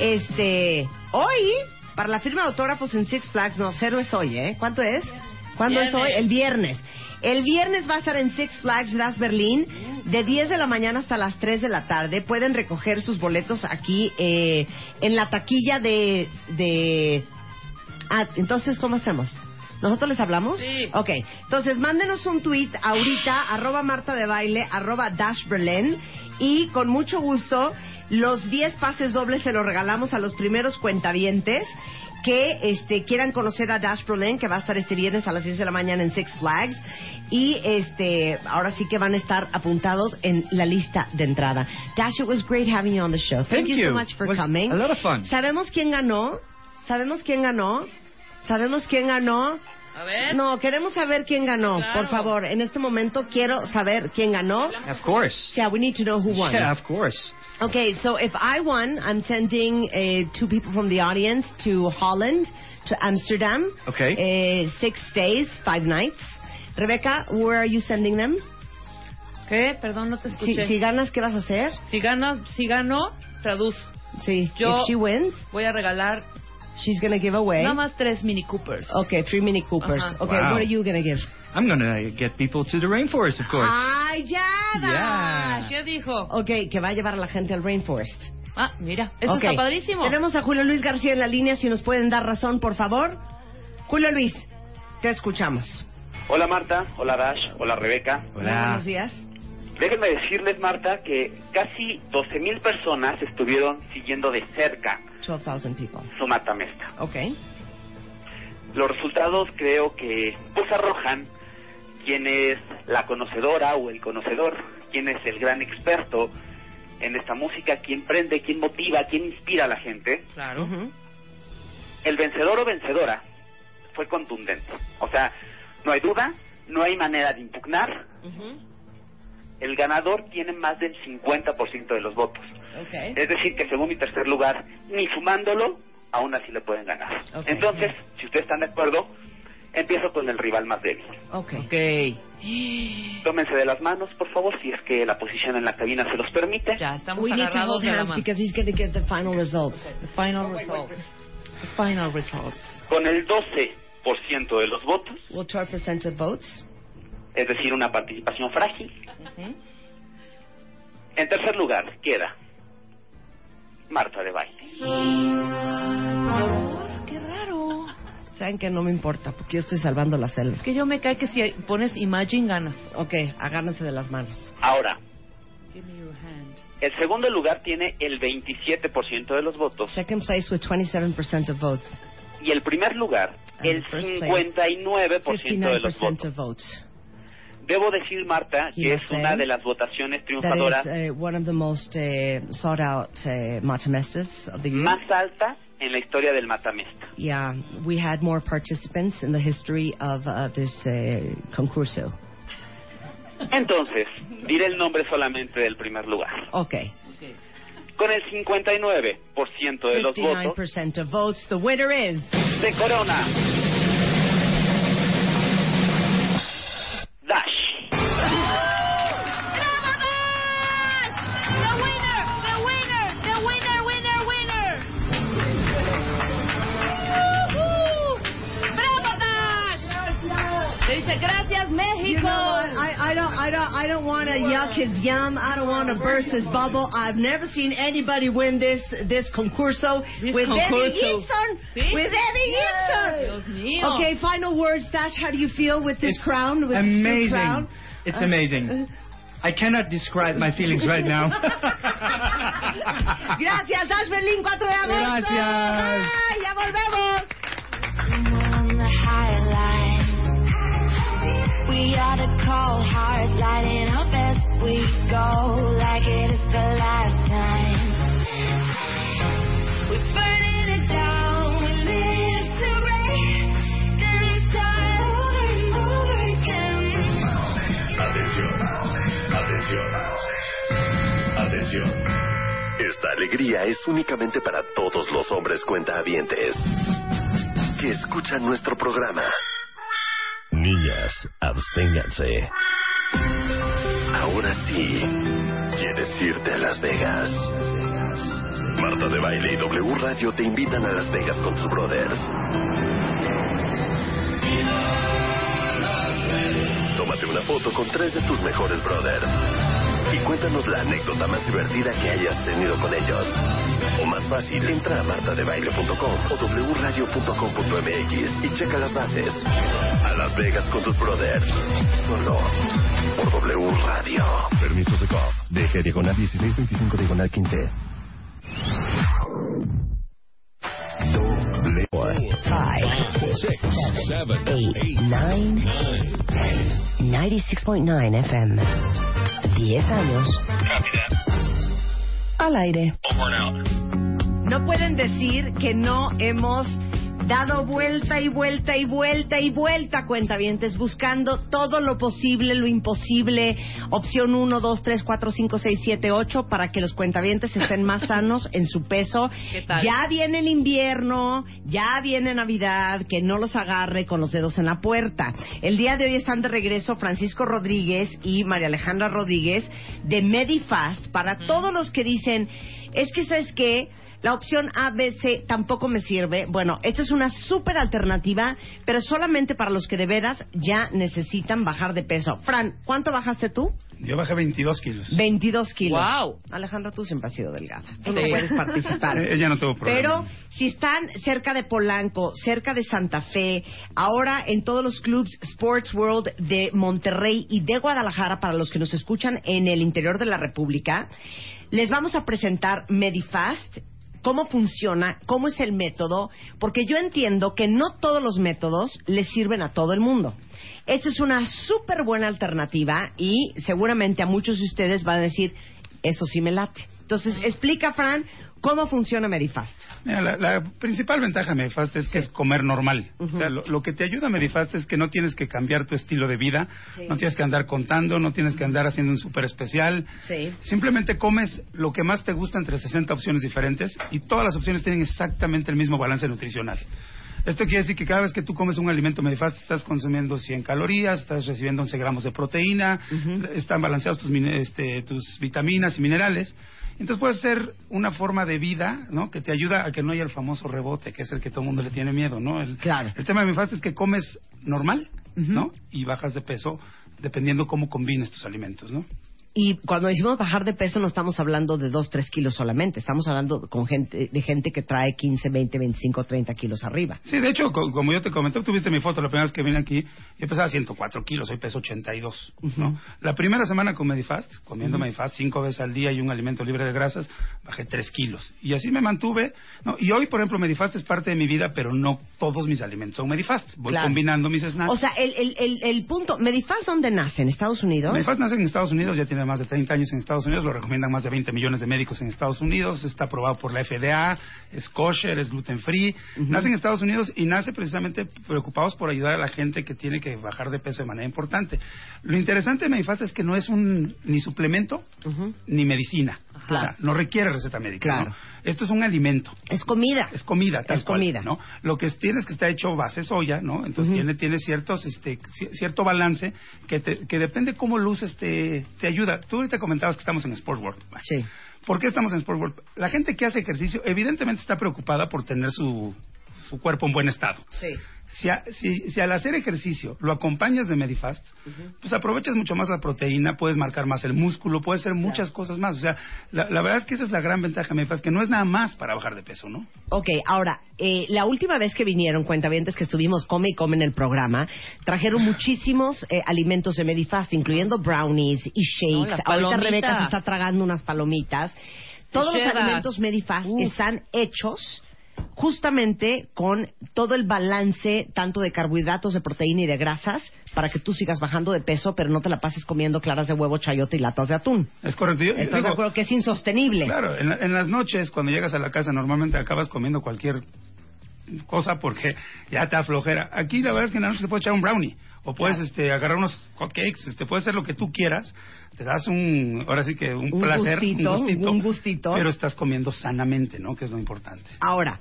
Speaker 2: Este, hoy, para la firma de autógrafos en Six Flags, no, cero es hoy, ¿eh? ¿Cuánto es? ¿Cuándo es hoy? El viernes. El viernes va a estar en Six Flags Das Berlin de 10 de la mañana hasta las 3 de la tarde. Pueden recoger sus boletos aquí eh, en la taquilla de, de... Ah, entonces, ¿cómo hacemos? ¿Nosotros les hablamos?
Speaker 3: Sí.
Speaker 2: Ok, entonces mándenos un tweet ahorita, arroba Marta de Baile, arroba Dash Berlin, y con mucho gusto los 10 pases dobles se los regalamos a los primeros cuentavientes que este, quieran conocer a Dash Berlin, que va a estar este viernes a las 10 de la mañana en Six Flags. Y este, ahora sí que van a estar apuntados en la lista de entrada. Dash, it was great having you on the show. Thank,
Speaker 8: Thank
Speaker 2: you,
Speaker 8: you.
Speaker 2: so much for
Speaker 8: Was
Speaker 2: coming.
Speaker 8: a lot of fun.
Speaker 2: ¿Sabemos quién ganó? ¿Sabemos quién ganó? ¿Sabemos quién ganó?
Speaker 3: A ver.
Speaker 2: No, queremos saber quién ganó.
Speaker 3: Claro.
Speaker 2: Por favor, en este momento quiero saber quién ganó.
Speaker 8: Of course.
Speaker 2: Yeah, we need to know who won.
Speaker 8: Yeah, of course.
Speaker 2: Okay, so if I won, I'm sending uh, two people from the audience to Holland, to Amsterdam.
Speaker 8: Okay.
Speaker 2: Uh, six days, five nights. Rebecca, where are you sending them?
Speaker 3: ¿Qué? Perdón, no te
Speaker 2: Si,
Speaker 3: escuché.
Speaker 2: si ganas, ¿qué vas a hacer?
Speaker 3: Si ganas, si gano, traduz.
Speaker 2: Sí.
Speaker 3: Yo-
Speaker 2: If she wins,
Speaker 3: Voy a regalar
Speaker 2: she's going to give away.
Speaker 3: nada más tres Mini Coopers.
Speaker 2: Okay, three Mini Coopers.
Speaker 3: Ajá.
Speaker 2: Okay,
Speaker 8: Wow.
Speaker 2: what are you going to give?
Speaker 8: I'm gonna get people to the rainforest, of course.
Speaker 2: ¡Ay, ya!
Speaker 8: Yeah.
Speaker 3: ¿Qué dijo?
Speaker 2: Ok, que va a llevar a la gente al Rainforest.
Speaker 3: Ah, mira, eso
Speaker 2: Ok.
Speaker 3: está padrísimo.
Speaker 2: Tenemos a Julio Luis García en la línea, si nos pueden dar razón, por favor. Julio Luis, te escuchamos.
Speaker 10: Hola Marta, hola Dash, hola Rebeca.
Speaker 2: Buenos días.
Speaker 10: Déjenme decirles Marta que casi 12.000 personas estuvieron siguiendo de cerca
Speaker 2: 12,000 people.
Speaker 10: su matamesta.
Speaker 2: Ok.
Speaker 10: Los resultados creo que pues arrojan quién es la conocedora o el conocedor, quién es el gran experto en esta música, quién prende, quién motiva, quién inspira a la gente.
Speaker 3: Claro.
Speaker 10: El vencedor o vencedora fue contundente. O sea, no hay duda, no hay manera de impugnar. El ganador tiene más del 50% de los votos.
Speaker 2: Ok.
Speaker 10: Es decir, que según mi tercer lugar, ni sumándolo, aún así le pueden ganar.
Speaker 2: Ok.
Speaker 10: Entonces, si ustedes están de acuerdo, empiezo con el rival más débil.
Speaker 2: Ok.
Speaker 3: Ok.
Speaker 10: Tómense de las manos, por favor, si es que la posición en la cabina se los permite.
Speaker 3: Ya, estamos
Speaker 2: We need to
Speaker 3: agarrados
Speaker 2: hold hands because he's going to get the final results.
Speaker 3: The final results. The final results.
Speaker 10: Con el 12% de los votos,
Speaker 2: We'll 12% of votes.
Speaker 10: Es decir, una participación frágil.
Speaker 3: Ujú.
Speaker 10: En tercer lugar queda Marta de Baile.
Speaker 3: Qué raro.
Speaker 2: Saben que no me importa porque yo estoy salvando la selva.
Speaker 3: Es que yo me cae que si pones Imagine ganas.
Speaker 2: Ok, agárrense de las manos.
Speaker 10: Ahora,
Speaker 3: Give me your hand.
Speaker 10: el segundo lugar tiene el 27% de los votos
Speaker 2: Second place with 27% of votes.
Speaker 10: y el primer lugar
Speaker 2: And
Speaker 10: el
Speaker 2: first place,
Speaker 10: 59% de los
Speaker 2: 59%
Speaker 10: votos.
Speaker 2: of votes.
Speaker 10: Debo decir, Marta, que es una de las votaciones triunfadoras más altas en la historia del Matamesta.
Speaker 2: Yeah, we had more participants in the history of uh, this uh, concurso.
Speaker 10: Entonces, diré el nombre solamente del primer lugar.
Speaker 2: Okay.
Speaker 10: Con el 59% de los votos,
Speaker 2: 59% of votes. The winner is.
Speaker 10: se corona Dash.
Speaker 3: Gracias, México.
Speaker 2: You know what? I, I don't, I don't, I don't want to yuck his yum. I don't want to burst his bubble. I've never seen anybody win this this concurso
Speaker 3: This
Speaker 2: with Eddie
Speaker 3: concurso.
Speaker 2: Gibson.
Speaker 3: ¿Sí?
Speaker 2: With Eddie
Speaker 3: Dios
Speaker 2: Gibson.
Speaker 3: mío.
Speaker 2: Okay, final words, Dash. How do you feel with this
Speaker 8: It's
Speaker 2: crown? With this new
Speaker 8: amazing.
Speaker 2: crown?
Speaker 8: It's
Speaker 2: Uh,
Speaker 8: amazing. I cannot describe my feelings right now.
Speaker 2: Gracias, Dash Berlin, 4 de agosto.
Speaker 8: Gracias.
Speaker 2: Bye, ya volvemos.
Speaker 6: we go, like it is the last time. Atención,
Speaker 11: atención, atención. Esta alegría es únicamente para todos los hombres cuentahabientes que escuchan nuestro programa. Niñas, absténganse. Ahora sí, quieres irte a Las Vegas. Marta de Baile y W Radio te invitan a Las Vegas con sus brothers. Tómate una foto con tres de tus mejores brothers. Y cuéntanos la anécdota más divertida que hayas tenido con ellos. O más fácil, entra a martadebaile.com o wradio.com.mx y checa las bases. A Las Vegas con tus brothers. Solo por W Radio. Permiso de COP. DG diagonal 1625 diagonal 15. W.
Speaker 2: Five,
Speaker 11: six, seven,
Speaker 2: eight, nine, ten. 96.9 FM. 10 años. Al aire. No pueden decir que no hemos dado vuelta y vuelta y vuelta y vuelta, cuentavientes, buscando todo lo posible, lo imposible. Opción 1, 2, 3, 4, 5, 6, 7, 8, para que los cuentavientes estén más sanos en su peso.
Speaker 3: ¿Qué tal?
Speaker 2: Ya viene el invierno, ya viene Navidad, que no los agarre con los dedos en la puerta. El día de hoy están de regreso Francisco Rodríguez y María Alejandra Rodríguez de Medifast para todos los que dicen, es que sabes qué, la opción ABC tampoco me sirve. Bueno, esta es una súper alternativa, pero solamente para los que de veras ya necesitan bajar de peso. Fran, ¿cuánto bajaste tú?
Speaker 12: Yo bajé 22 kilos.
Speaker 2: 22 kilos.
Speaker 3: Wow.
Speaker 2: Alejandra, tú siempre has sido delgada. Tú no
Speaker 3: Sí.
Speaker 2: puedes participar.
Speaker 12: Eh, Ella no tuvo problema.
Speaker 2: Pero si están cerca de Polanco, cerca de Santa Fe, ahora en todos los clubs Sports World de Monterrey y de Guadalajara, para los que nos escuchan en el interior de la República, les vamos a presentar Medifast. ¿Cómo funciona? ¿Cómo es el método? Porque yo entiendo que no todos los métodos les sirven a todo el mundo. Esta es una súper buena alternativa y seguramente a muchos de ustedes van a decir, eso sí me late. Entonces, explica, Fran, cómo funciona Medifast.
Speaker 12: Mira, la, la principal ventaja de Medifast es que es comer normal. O sea, lo, lo que te ayuda a Medifast es que no tienes que cambiar tu estilo de vida,
Speaker 2: Sí.
Speaker 12: no tienes que andar contando, no tienes que andar haciendo un súper especial.
Speaker 2: Sí.
Speaker 12: Simplemente comes lo que más te gusta entre 60 opciones diferentes y todas las opciones tienen exactamente el mismo balance nutricional. Esto quiere decir que cada vez que tú comes un alimento Medifast estás consumiendo 100 calorías, estás recibiendo 11 gramos de proteína, están balanceados tus, este, tus vitaminas y minerales. Entonces puede ser una forma de vida, ¿no? Que te ayuda a que no haya el famoso rebote, que es el que todo el mundo le tiene miedo, ¿no? El,
Speaker 2: Claro.
Speaker 12: el tema de Medifast es que comes normal, ¿no? Y bajas de peso dependiendo cómo combines tus alimentos, ¿no?
Speaker 2: Y cuando decimos bajar de peso no estamos hablando de 2, 3 kilos solamente, estamos hablando con gente, de gente que trae 15, 20, 25, 30 kilos arriba.
Speaker 12: Sí, de hecho, co- como yo te comenté, tuviste mi foto la primera vez que vine aquí, yo pesaba 104 kilos, hoy peso 82, ¿no? La primera semana con Medifast, comiendo Medifast cinco veces al día y un alimento libre de grasas, bajé 3 kilos. Y así me mantuve, ¿no? Y hoy, por ejemplo, Medifast es parte de mi vida, pero no todos mis alimentos son Medifast. Voy
Speaker 2: Claro.
Speaker 12: combinando mis snacks.
Speaker 2: O sea, el, el, el, el punto, ¿Medifast dónde nace? ¿En Estados Unidos?
Speaker 12: Medifast nace en Estados Unidos, ya tiene más de 30 años en Estados Unidos, lo recomiendan más de 20 millones de médicos en Estados Unidos, está aprobado por la FDA, es kosher, es gluten free. Nace en Estados Unidos y nace precisamente preocupados por ayudar a la gente que tiene que bajar de peso de manera importante. Lo interesante de Medifast es que no es un ni suplemento ni medicina. O sea, no requiere receta médica.
Speaker 2: Claro.
Speaker 12: ¿no? Esto es un alimento.
Speaker 2: Es comida.
Speaker 12: Es comida, tal
Speaker 2: Es
Speaker 12: cual,
Speaker 2: comida.
Speaker 12: ¿no? Lo que tiene es que está hecho base soya, ¿no? Entonces tiene, tiene ciertos, este, ci- cierto balance que, te- que depende cómo uses te, te ayuda. Tú ahorita comentabas que estamos en Sport World.
Speaker 2: Sí.
Speaker 12: ¿Por qué estamos en Sport World? La gente que hace ejercicio evidentemente está preocupada por tener su, su cuerpo en buen estado.
Speaker 2: Sí.
Speaker 12: Si, a- si, si al hacer ejercicio lo acompañas de Medifast, pues aprovechas mucho más la proteína, puedes marcar más el músculo, puedes hacer muchas cosas más. O sea, la, la verdad es que esa es la gran ventaja de Medifast, que no es nada más para bajar de peso, ¿no?
Speaker 2: Ok, ahora, eh, la última vez que vinieron cuentavientes que estuvimos come y come en el programa, trajeron muchísimos eh, alimentos de Medifast, incluyendo brownies y shakes. Ahorita. Rebeca se está tragando unas palomitas. Todos los alimentos Medifast están hechos justamente con todo el balance tanto de carbohidratos, de proteína y de grasas para que tú sigas bajando de peso, pero no te la pases comiendo claras de huevo, chayote y latas de atún.
Speaker 12: Es correcto. Yo-
Speaker 2: Estás de
Speaker 12: digo,
Speaker 2: acuerdo que es insostenible.
Speaker 12: Claro, en, la- en las noches, cuando llegas a la casa, normalmente acabas comiendo cualquier cosa porque ya te aflojera. Aquí la verdad es que en la noche te puedes echar un brownie o puedes este, agarrar unos hotcakes, este, puedes hacer lo que tú quieras. Te das un, ahora sí que un,
Speaker 2: Un
Speaker 12: placer,
Speaker 2: gustito, un gustito.
Speaker 12: pero estás comiendo sanamente, ¿no? Que es lo importante.
Speaker 2: Ahora,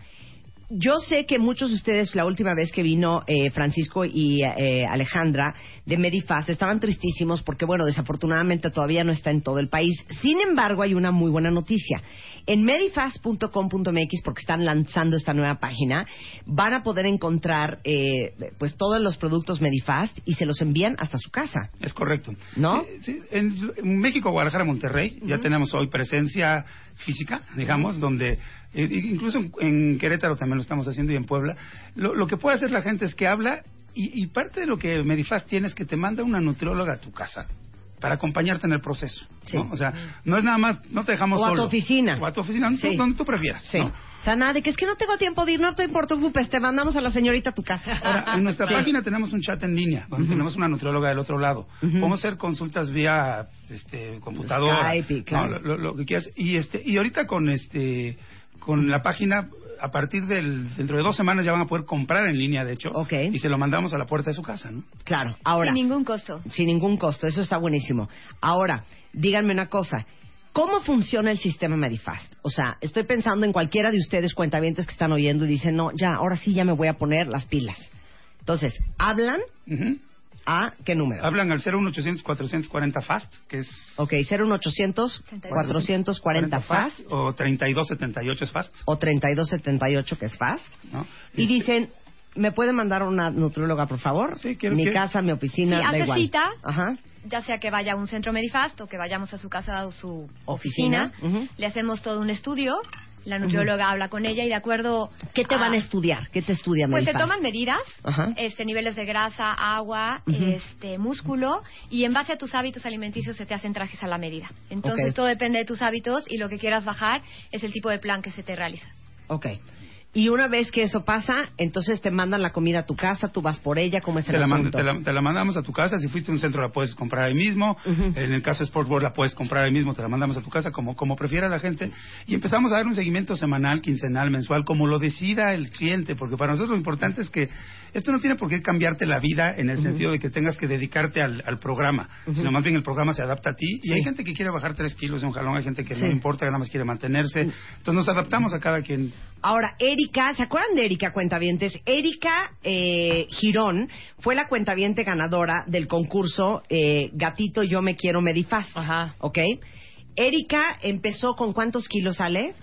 Speaker 2: yo sé que muchos de ustedes, la última vez que vino eh, Francisco y eh, Alejandra de Medifast, estaban tristísimos porque, bueno, desafortunadamente todavía no está en todo el país. Sin embargo, hay una muy buena noticia. En medifast.com.mx, porque están lanzando esta nueva página, van a poder encontrar eh, pues todos los productos Medifast y se los envían hasta su casa.
Speaker 12: Es correcto.
Speaker 2: ¿No?
Speaker 12: Sí, sí, en, en México, Guadalajara, Monterrey, ya tenemos hoy presencia física, digamos, donde eh, incluso en, en Querétaro también lo estamos haciendo y en Puebla. Lo, lo que puede hacer la gente es que habla y, y parte de lo que Medifast tiene es que te manda una nutrióloga a tu casa para acompañarte en el proceso. ¿no? O sea, no es nada más, no te dejamos
Speaker 2: O a tu
Speaker 12: solo.
Speaker 2: oficina.
Speaker 12: O a tu oficina, donde,
Speaker 2: Sí.
Speaker 12: tú, prefieras.
Speaker 2: Sí.
Speaker 12: ¿no?
Speaker 2: O sea, nada de que es que no tengo tiempo de ir, no te preocupes, te mandamos a la señorita a tu casa.
Speaker 12: Ahora, en nuestra
Speaker 2: Sí.
Speaker 12: página tenemos un chat en línea, donde tenemos una nutrióloga del otro lado. Podemos hacer consultas vía este, computadora.
Speaker 2: Skype, claro.
Speaker 12: ¿no? lo, lo- lo que quieras. Y, este, y ahorita con, este, con la página, a partir del, dentro de dos semanas ya van a poder comprar en línea, de hecho. Y se lo mandamos a la puerta de su casa, ¿no?
Speaker 2: Claro, ahora.
Speaker 13: Sin ningún costo.
Speaker 2: Sin ningún costo, eso está buenísimo. Ahora, díganme una cosa. ¿Cómo funciona el sistema Medifast? O sea, estoy pensando en cualquiera de ustedes cuentavientes que están oyendo y dicen, no, ya, ahora sí ya me voy a poner las pilas. Entonces, ¿hablan a qué número?
Speaker 12: Hablan al 01800-440 FAST, que es...
Speaker 2: Ok, 01800 440 FAST
Speaker 12: O 3278 es FAST.
Speaker 2: o 3278 que es FAST.
Speaker 12: ¿no?
Speaker 2: Y dicen, ¿me puede mandar una nutrióloga, por favor? Sí,
Speaker 12: quiero-
Speaker 2: Mi casa, mi oficina,
Speaker 13: Sí,
Speaker 2: da
Speaker 13: hace
Speaker 2: igual.
Speaker 13: cita.
Speaker 2: Ajá.
Speaker 13: Ya sea que vaya a un centro Medifast o que vayamos a su casa o su
Speaker 2: Oficina.
Speaker 13: le hacemos todo un estudio, la nutrióloga habla con ella y de acuerdo...
Speaker 2: ¿Qué te
Speaker 13: a-
Speaker 2: van a estudiar? ¿Qué te estudia
Speaker 13: Pues se toman medidas, este niveles de grasa, agua, este músculo y en base a tus hábitos alimenticios se te hacen trajes a la medida. Entonces todo depende de tus hábitos y lo que quieras bajar es el tipo de plan que se te realiza.
Speaker 2: Ok. Y una vez que eso pasa, entonces te mandan la comida a tu casa, tú vas por ella, ¿cómo es el
Speaker 12: Te la, mand-
Speaker 2: asunto?
Speaker 12: te, la, te la mandamos a tu casa. Si fuiste a un centro, la puedes comprar ahí mismo. En el caso de Sportboard, la puedes comprar ahí mismo. Te la mandamos a tu casa, como, como prefiera la gente. Y empezamos a dar un seguimiento semanal, quincenal, mensual, como lo decida el cliente. Porque para nosotros lo importante es que esto no tiene por qué cambiarte la vida en el sentido de que tengas que dedicarte al, al programa, sino más bien el programa se adapta a ti. Y
Speaker 2: Sí.
Speaker 12: hay gente que quiere bajar tres kilos de un jalón, hay gente que
Speaker 2: Sí.
Speaker 12: no le importa, que nada más quiere mantenerse. Entonces nos adaptamos a cada quien.
Speaker 2: Ahora, Erika, ¿se acuerdan de Erika Cuentavientes? Erika eh, Girón fue la cuentaviente ganadora del concurso eh, Gatito Yo Me Quiero Medifast. Ajá. ¿Ok? Erika empezó con cuántos kilos, Ale?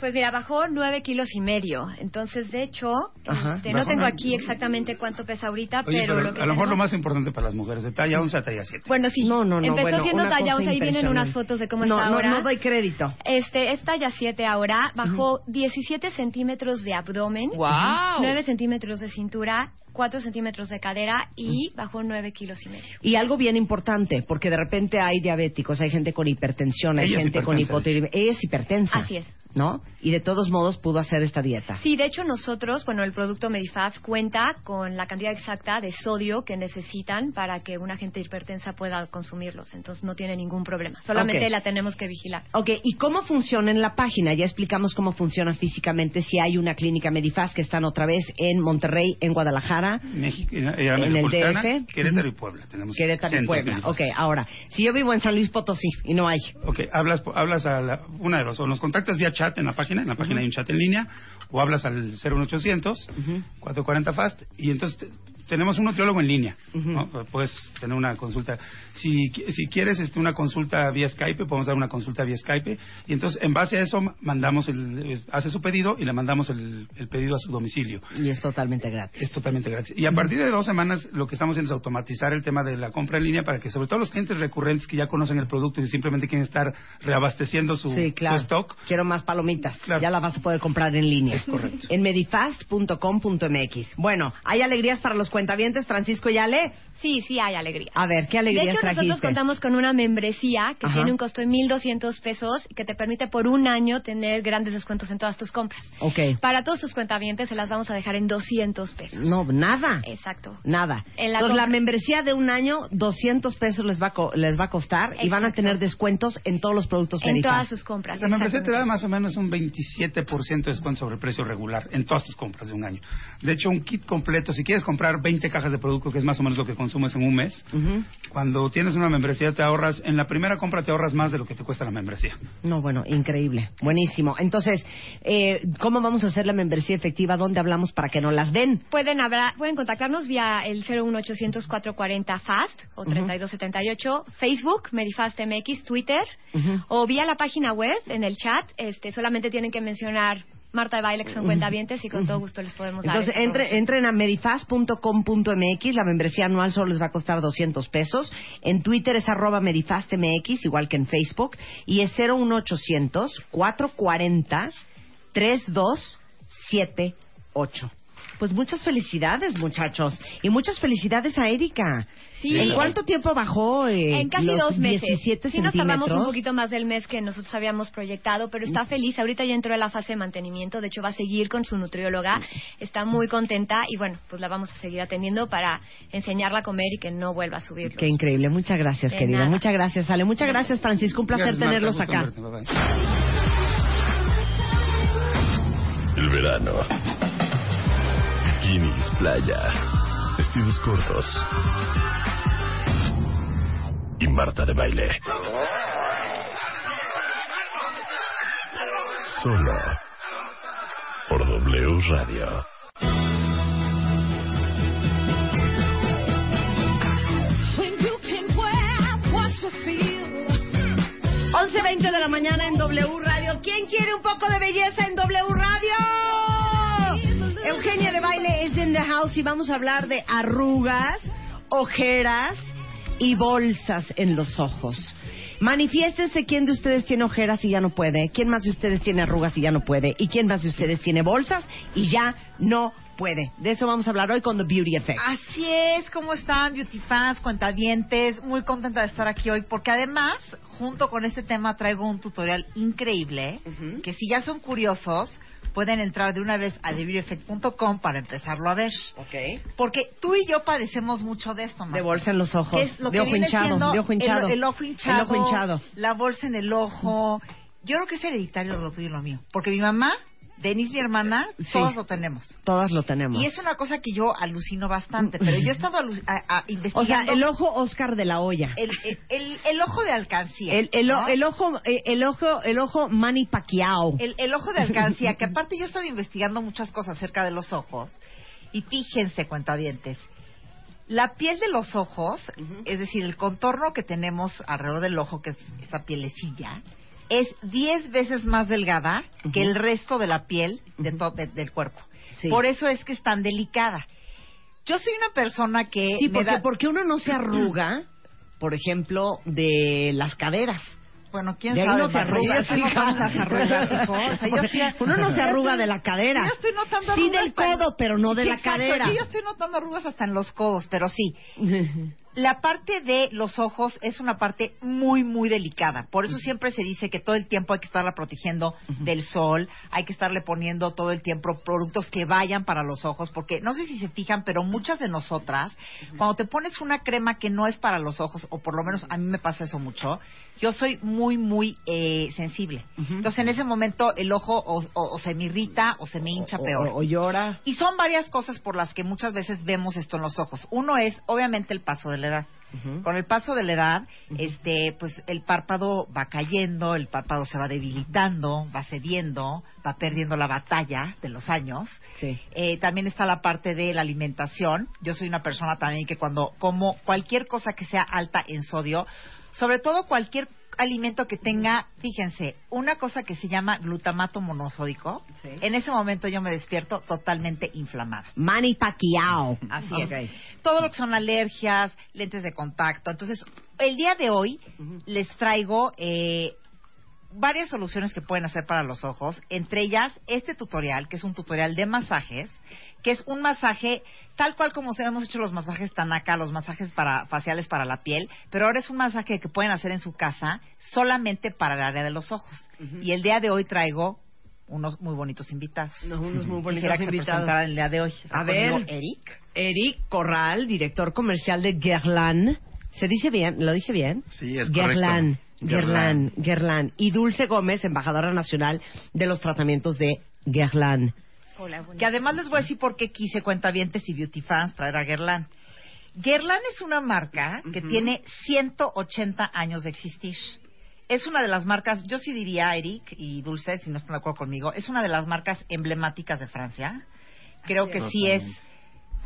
Speaker 13: Pues mira, bajó nueve kilos y medio. Entonces, de hecho,
Speaker 2: Ajá.
Speaker 13: este, no tengo aquí exactamente cuánto pesa ahorita,
Speaker 12: Oye,
Speaker 13: pero,
Speaker 12: pero
Speaker 13: lo que
Speaker 12: a lo mejor lo más importante para las mujeres, de talla 11 a talla 7.
Speaker 13: Bueno, sí.
Speaker 2: No, no, no,
Speaker 13: Empezó
Speaker 2: bueno,
Speaker 13: siendo talla
Speaker 2: cosa
Speaker 13: 11, ahí vienen unas fotos de cómo
Speaker 2: no,
Speaker 13: está
Speaker 2: no,
Speaker 13: ahora.
Speaker 2: No doy crédito.
Speaker 13: Este, es talla 7 ahora, bajó 17 centímetros de abdomen,
Speaker 2: ¡Guau!
Speaker 13: 9 centímetros de cintura, 4 centímetros de cadera y bajó 9 kilos y medio.
Speaker 2: Y algo bien importante, porque de repente hay diabéticos, hay gente con hipertensión, hay
Speaker 12: Ella
Speaker 2: gente con hipotiroidismo. Ella es hipertensa.
Speaker 13: Así es.
Speaker 2: ¿No? Y de todos modos pudo hacer esta dieta.
Speaker 13: Sí, de hecho nosotros, bueno, el producto Medifast cuenta con la cantidad exacta de sodio que necesitan para que una gente hipertensa pueda consumirlos, entonces no tiene ningún problema. Solamente
Speaker 2: Ok.
Speaker 13: la tenemos que vigilar.
Speaker 2: Ok, ¿y cómo funciona en la página? Ya explicamos cómo funciona físicamente, si hay una clínica Medifast que están otra vez en Monterrey, en Guadalajara,
Speaker 12: México, en
Speaker 2: en el DF.
Speaker 12: Querétaro y. Puebla. Tenemos
Speaker 2: Querétaro y Puebla. Ok, ahora, si yo vivo en San Luis Potosí y no hay,
Speaker 12: Ok, hablas, hablas a la- una de dos, o nos contactas vía chat en la página, en la página hay un chat en línea, o hablas al 01800 440 FAST, y entonces te- tenemos un nutriólogo en línea, ¿no? Puedes tener una consulta. Si, si quieres este, una consulta vía Skype, podemos dar una consulta vía Skype, y entonces en base a eso mandamos el, hace su pedido y le mandamos el, el pedido a su domicilio.
Speaker 2: y es totalmente gratis.
Speaker 12: Es totalmente gratis. Y a partir de dos semanas lo que estamos haciendo es automatizar el tema de la compra en línea para que sobre todo los clientes recurrentes que ya conocen el producto y simplemente quieren estar reabasteciendo su,
Speaker 2: Sí, claro.
Speaker 12: su stock.
Speaker 2: Quiero más palomitas. Ya la vas a poder comprar en línea.
Speaker 12: Es correcto.
Speaker 2: En medifast.com.mx. Bueno, hay alegrías para los cuentavientes, Francisco y Ale.
Speaker 13: Sí, sí hay alegría.
Speaker 2: A ver, ¿qué alegría
Speaker 13: De hecho, nosotros contamos con una membresía que
Speaker 2: Ajá.
Speaker 13: tiene un costo de 1.200 pesos y que te permite por un año tener grandes descuentos en todas tus compras.
Speaker 2: Ok.
Speaker 13: Para todos tus cuentavientes se las vamos a dejar en 200 pesos.
Speaker 2: No, nada.
Speaker 13: Exacto.
Speaker 2: Nada.
Speaker 13: En la
Speaker 2: Entonces, la
Speaker 13: compra-
Speaker 2: membresía de un año, 200 pesos les va a, co- les va a costar y van a tener descuentos en todos los productos
Speaker 13: En todas sus compras.
Speaker 8: La membresía te da más o menos un 27% de descuento sobre el precio regular en todas tus compras de un año. De hecho, un kit completo, si quieres comprar 20 cajas de producto, que es más o menos lo que consumes en un mes,
Speaker 2: Ujú.
Speaker 8: cuando tienes una membresía te ahorras, en la primera compra te ahorras más de lo que te cuesta la membresía.
Speaker 2: No, bueno, increíble. Buenísimo. Entonces, eh, ¿cómo vamos a hacer la membresía efectiva? ¿Dónde hablamos para que no las den?
Speaker 13: Pueden, hablar, pueden contactarnos vía el 01800 440 FAST o
Speaker 2: Ujú.
Speaker 13: 3278, Facebook, Medifast MX, Twitter,
Speaker 2: Ujú.
Speaker 13: o vía la página web, en el chat. Este, solamente tienen que mencionar Marta de Baile, que son cuentavientes, y con todo gusto les podemos dar.
Speaker 2: Entonces, entre, entren a medifaz.com.mx, la membresía anual solo les va a costar 200 pesos. En Twitter es arroba medifastmx, igual que en Facebook, y es 01800 440 3278. Pues muchas felicidades, muchachos. Y muchas felicidades a Erika.
Speaker 13: Sí.
Speaker 2: ¿En cuánto tiempo bajó? eh,
Speaker 13: En casi
Speaker 2: los
Speaker 13: dos meses.
Speaker 2: 17
Speaker 13: Sí nos tardamos un poquito más del mes que nosotros habíamos proyectado, pero está feliz. Ahorita ya entró en la fase de mantenimiento. De hecho, va a seguir con su nutrióloga. Está muy contenta y bueno, pues la vamos a seguir atendiendo para enseñarla a comer y que no vuelva a subir.
Speaker 2: Qué increíble. Muchas gracias,
Speaker 13: De
Speaker 2: querida.
Speaker 13: nada.
Speaker 2: Muchas gracias, Ale. Muchas gracias, Francisco. Un placer
Speaker 8: Gracias,
Speaker 2: tenerlos acá.
Speaker 8: verte.
Speaker 14: El verano. Bikinis, playa, vestidos cortos. Y Marta de baile. Solo por W Radio.
Speaker 6: Feel.
Speaker 2: 11.20 de la mañana en W Radio. ¿Quién quiere un poco de belleza en W Radio? Baile es in the house y vamos a hablar de arrugas, ojeras y bolsas en los ojos. Manifiéstense quién de ustedes tiene ojeras y ya no puede, quién más de ustedes tiene arrugas y ya no puede, y quién más de ustedes tiene bolsas y ya no puede. De eso vamos a hablar hoy con The Beauty Effect.
Speaker 15: Así es, ¿cómo están, Beauty Fans, cuentavientes? Muy contenta de estar aquí hoy porque además, junto con este tema, traigo un tutorial increíble que si ya son curiosos, pueden entrar de una vez a TheBeautyEffect.com para empezarlo a ver.
Speaker 2: Ok.
Speaker 15: Porque tú y yo padecemos mucho de esto, Marta.
Speaker 2: De bolsa en los ojos,
Speaker 15: Que es lo
Speaker 2: de
Speaker 15: que
Speaker 2: ojo
Speaker 15: viene
Speaker 2: hinchado, de ojo hinchado.
Speaker 15: El, el ojo hinchado.
Speaker 2: El ojo hinchado.
Speaker 15: La bolsa en el ojo. Yo creo que es hereditario lo tuyo y lo mío. Porque mi mamá, Denise, mi hermana,
Speaker 2: Sí.
Speaker 15: todos lo tenemos.
Speaker 2: Todas lo tenemos.
Speaker 15: Y es una cosa que yo alucino bastante, pero yo he estado a- a-
Speaker 2: O
Speaker 15: investigando.
Speaker 2: sea, el ojo Oscar de la olla.
Speaker 15: el, el- el- el ojo de alcancía.
Speaker 2: El, o-
Speaker 15: ¿no?
Speaker 2: el ojo, eh, el ojo, el ojo Manny Pacquiao.
Speaker 15: El- el ojo de alcancía, que aparte yo he estado investigando muchas cosas acerca de los ojos. Y fíjense, cuentavientes, la piel de los ojos, es decir, el contorno que tenemos alrededor del ojo, que es esa pielecilla, es 10 veces más delgada que el resto de la piel de to- de- del cuerpo.
Speaker 2: Sí.
Speaker 15: Por eso es que es tan delicada. Yo soy una persona que
Speaker 2: Sí, porque,
Speaker 15: da-
Speaker 2: porque uno no se arruga, por ejemplo, de las caderas.
Speaker 15: Bueno, quién sabe.
Speaker 2: no hija.
Speaker 15: las arrugas, hijo. O sea, yo
Speaker 2: Uno no se arruga
Speaker 15: estoy-
Speaker 2: de la cadera.
Speaker 15: Yo estoy notando
Speaker 2: Sí
Speaker 15: arrugas
Speaker 2: del
Speaker 15: hasta en-
Speaker 2: codo, pero no de
Speaker 15: Sí,
Speaker 2: la
Speaker 15: exacto,
Speaker 2: cadera.
Speaker 15: Yo estoy notando arrugas hasta en los codos, pero sí. La parte de los ojos es una parte muy, muy delicada. Por eso siempre se dice que todo el tiempo hay que estarla protegiendo del sol, hay que estarle poniendo todo el tiempo productos que vayan para los ojos, porque no sé si se fijan, pero muchas de nosotras, cuando te pones una crema que no es para los ojos, o por lo menos a mí me pasa eso mucho, yo soy muy, muy eh, sensible. Entonces en ese momento el ojo o, o- o se me irrita o se me hincha
Speaker 2: O-
Speaker 15: peor.
Speaker 2: o- o llora.
Speaker 15: Y son varias cosas por las que muchas veces vemos esto en los ojos. Uno es, obviamente, el paso de la edad. Con el paso de la edad, este, pues el párpado va cayendo, el párpado se va debilitando, va cediendo, va perdiendo la batalla de los años.
Speaker 2: Sí.
Speaker 15: Eh, también está la parte de la alimentación. Yo soy una persona también que cuando como cualquier cosa que sea alta en sodio, sobre todo cualquier alimento que tenga, fíjense, una cosa que se llama glutamato monosódico,
Speaker 2: Sí.
Speaker 15: en ese momento yo me despierto totalmente inflamada.
Speaker 2: Manny Pacquiao.
Speaker 15: Así es. Todo lo que son alergias, lentes de contacto. Entonces, el día de hoy les traigo eh, varias soluciones que pueden hacer para los ojos. Entre ellas, este tutorial, que es un tutorial de masajes, que es un masaje tal cual como hemos hecho los masajes Tanaka, los masajes para, faciales para la piel, pero ahora es un masaje que pueden hacer en su casa solamente para el área de los ojos. Y el día de hoy traigo unos muy bonitos invitados.
Speaker 2: unos muy bonitos
Speaker 15: Quisiera que
Speaker 2: invitados.
Speaker 15: el día de hoy.
Speaker 2: A ver,
Speaker 15: Eric.
Speaker 2: Eric Corral, director comercial de Guerlain. ¿Se dice bien? ¿Lo dije bien?
Speaker 16: Sí, es
Speaker 2: Guerlain.
Speaker 16: correcto.
Speaker 2: Guerlain, Guerlain. Y Dulce Gómez, embajadora nacional de los tratamientos de Guerlain.
Speaker 15: Que además les voy a decir por qué quise cuentavientes y beauty fans traer a Guerlain. Guerlain es una marca que tiene 180 años de existir. Es una de las marcas, yo sí diría, Eric y Dulce, si no están de acuerdo conmigo, es una de las marcas emblemáticas de Francia. Creo que sí es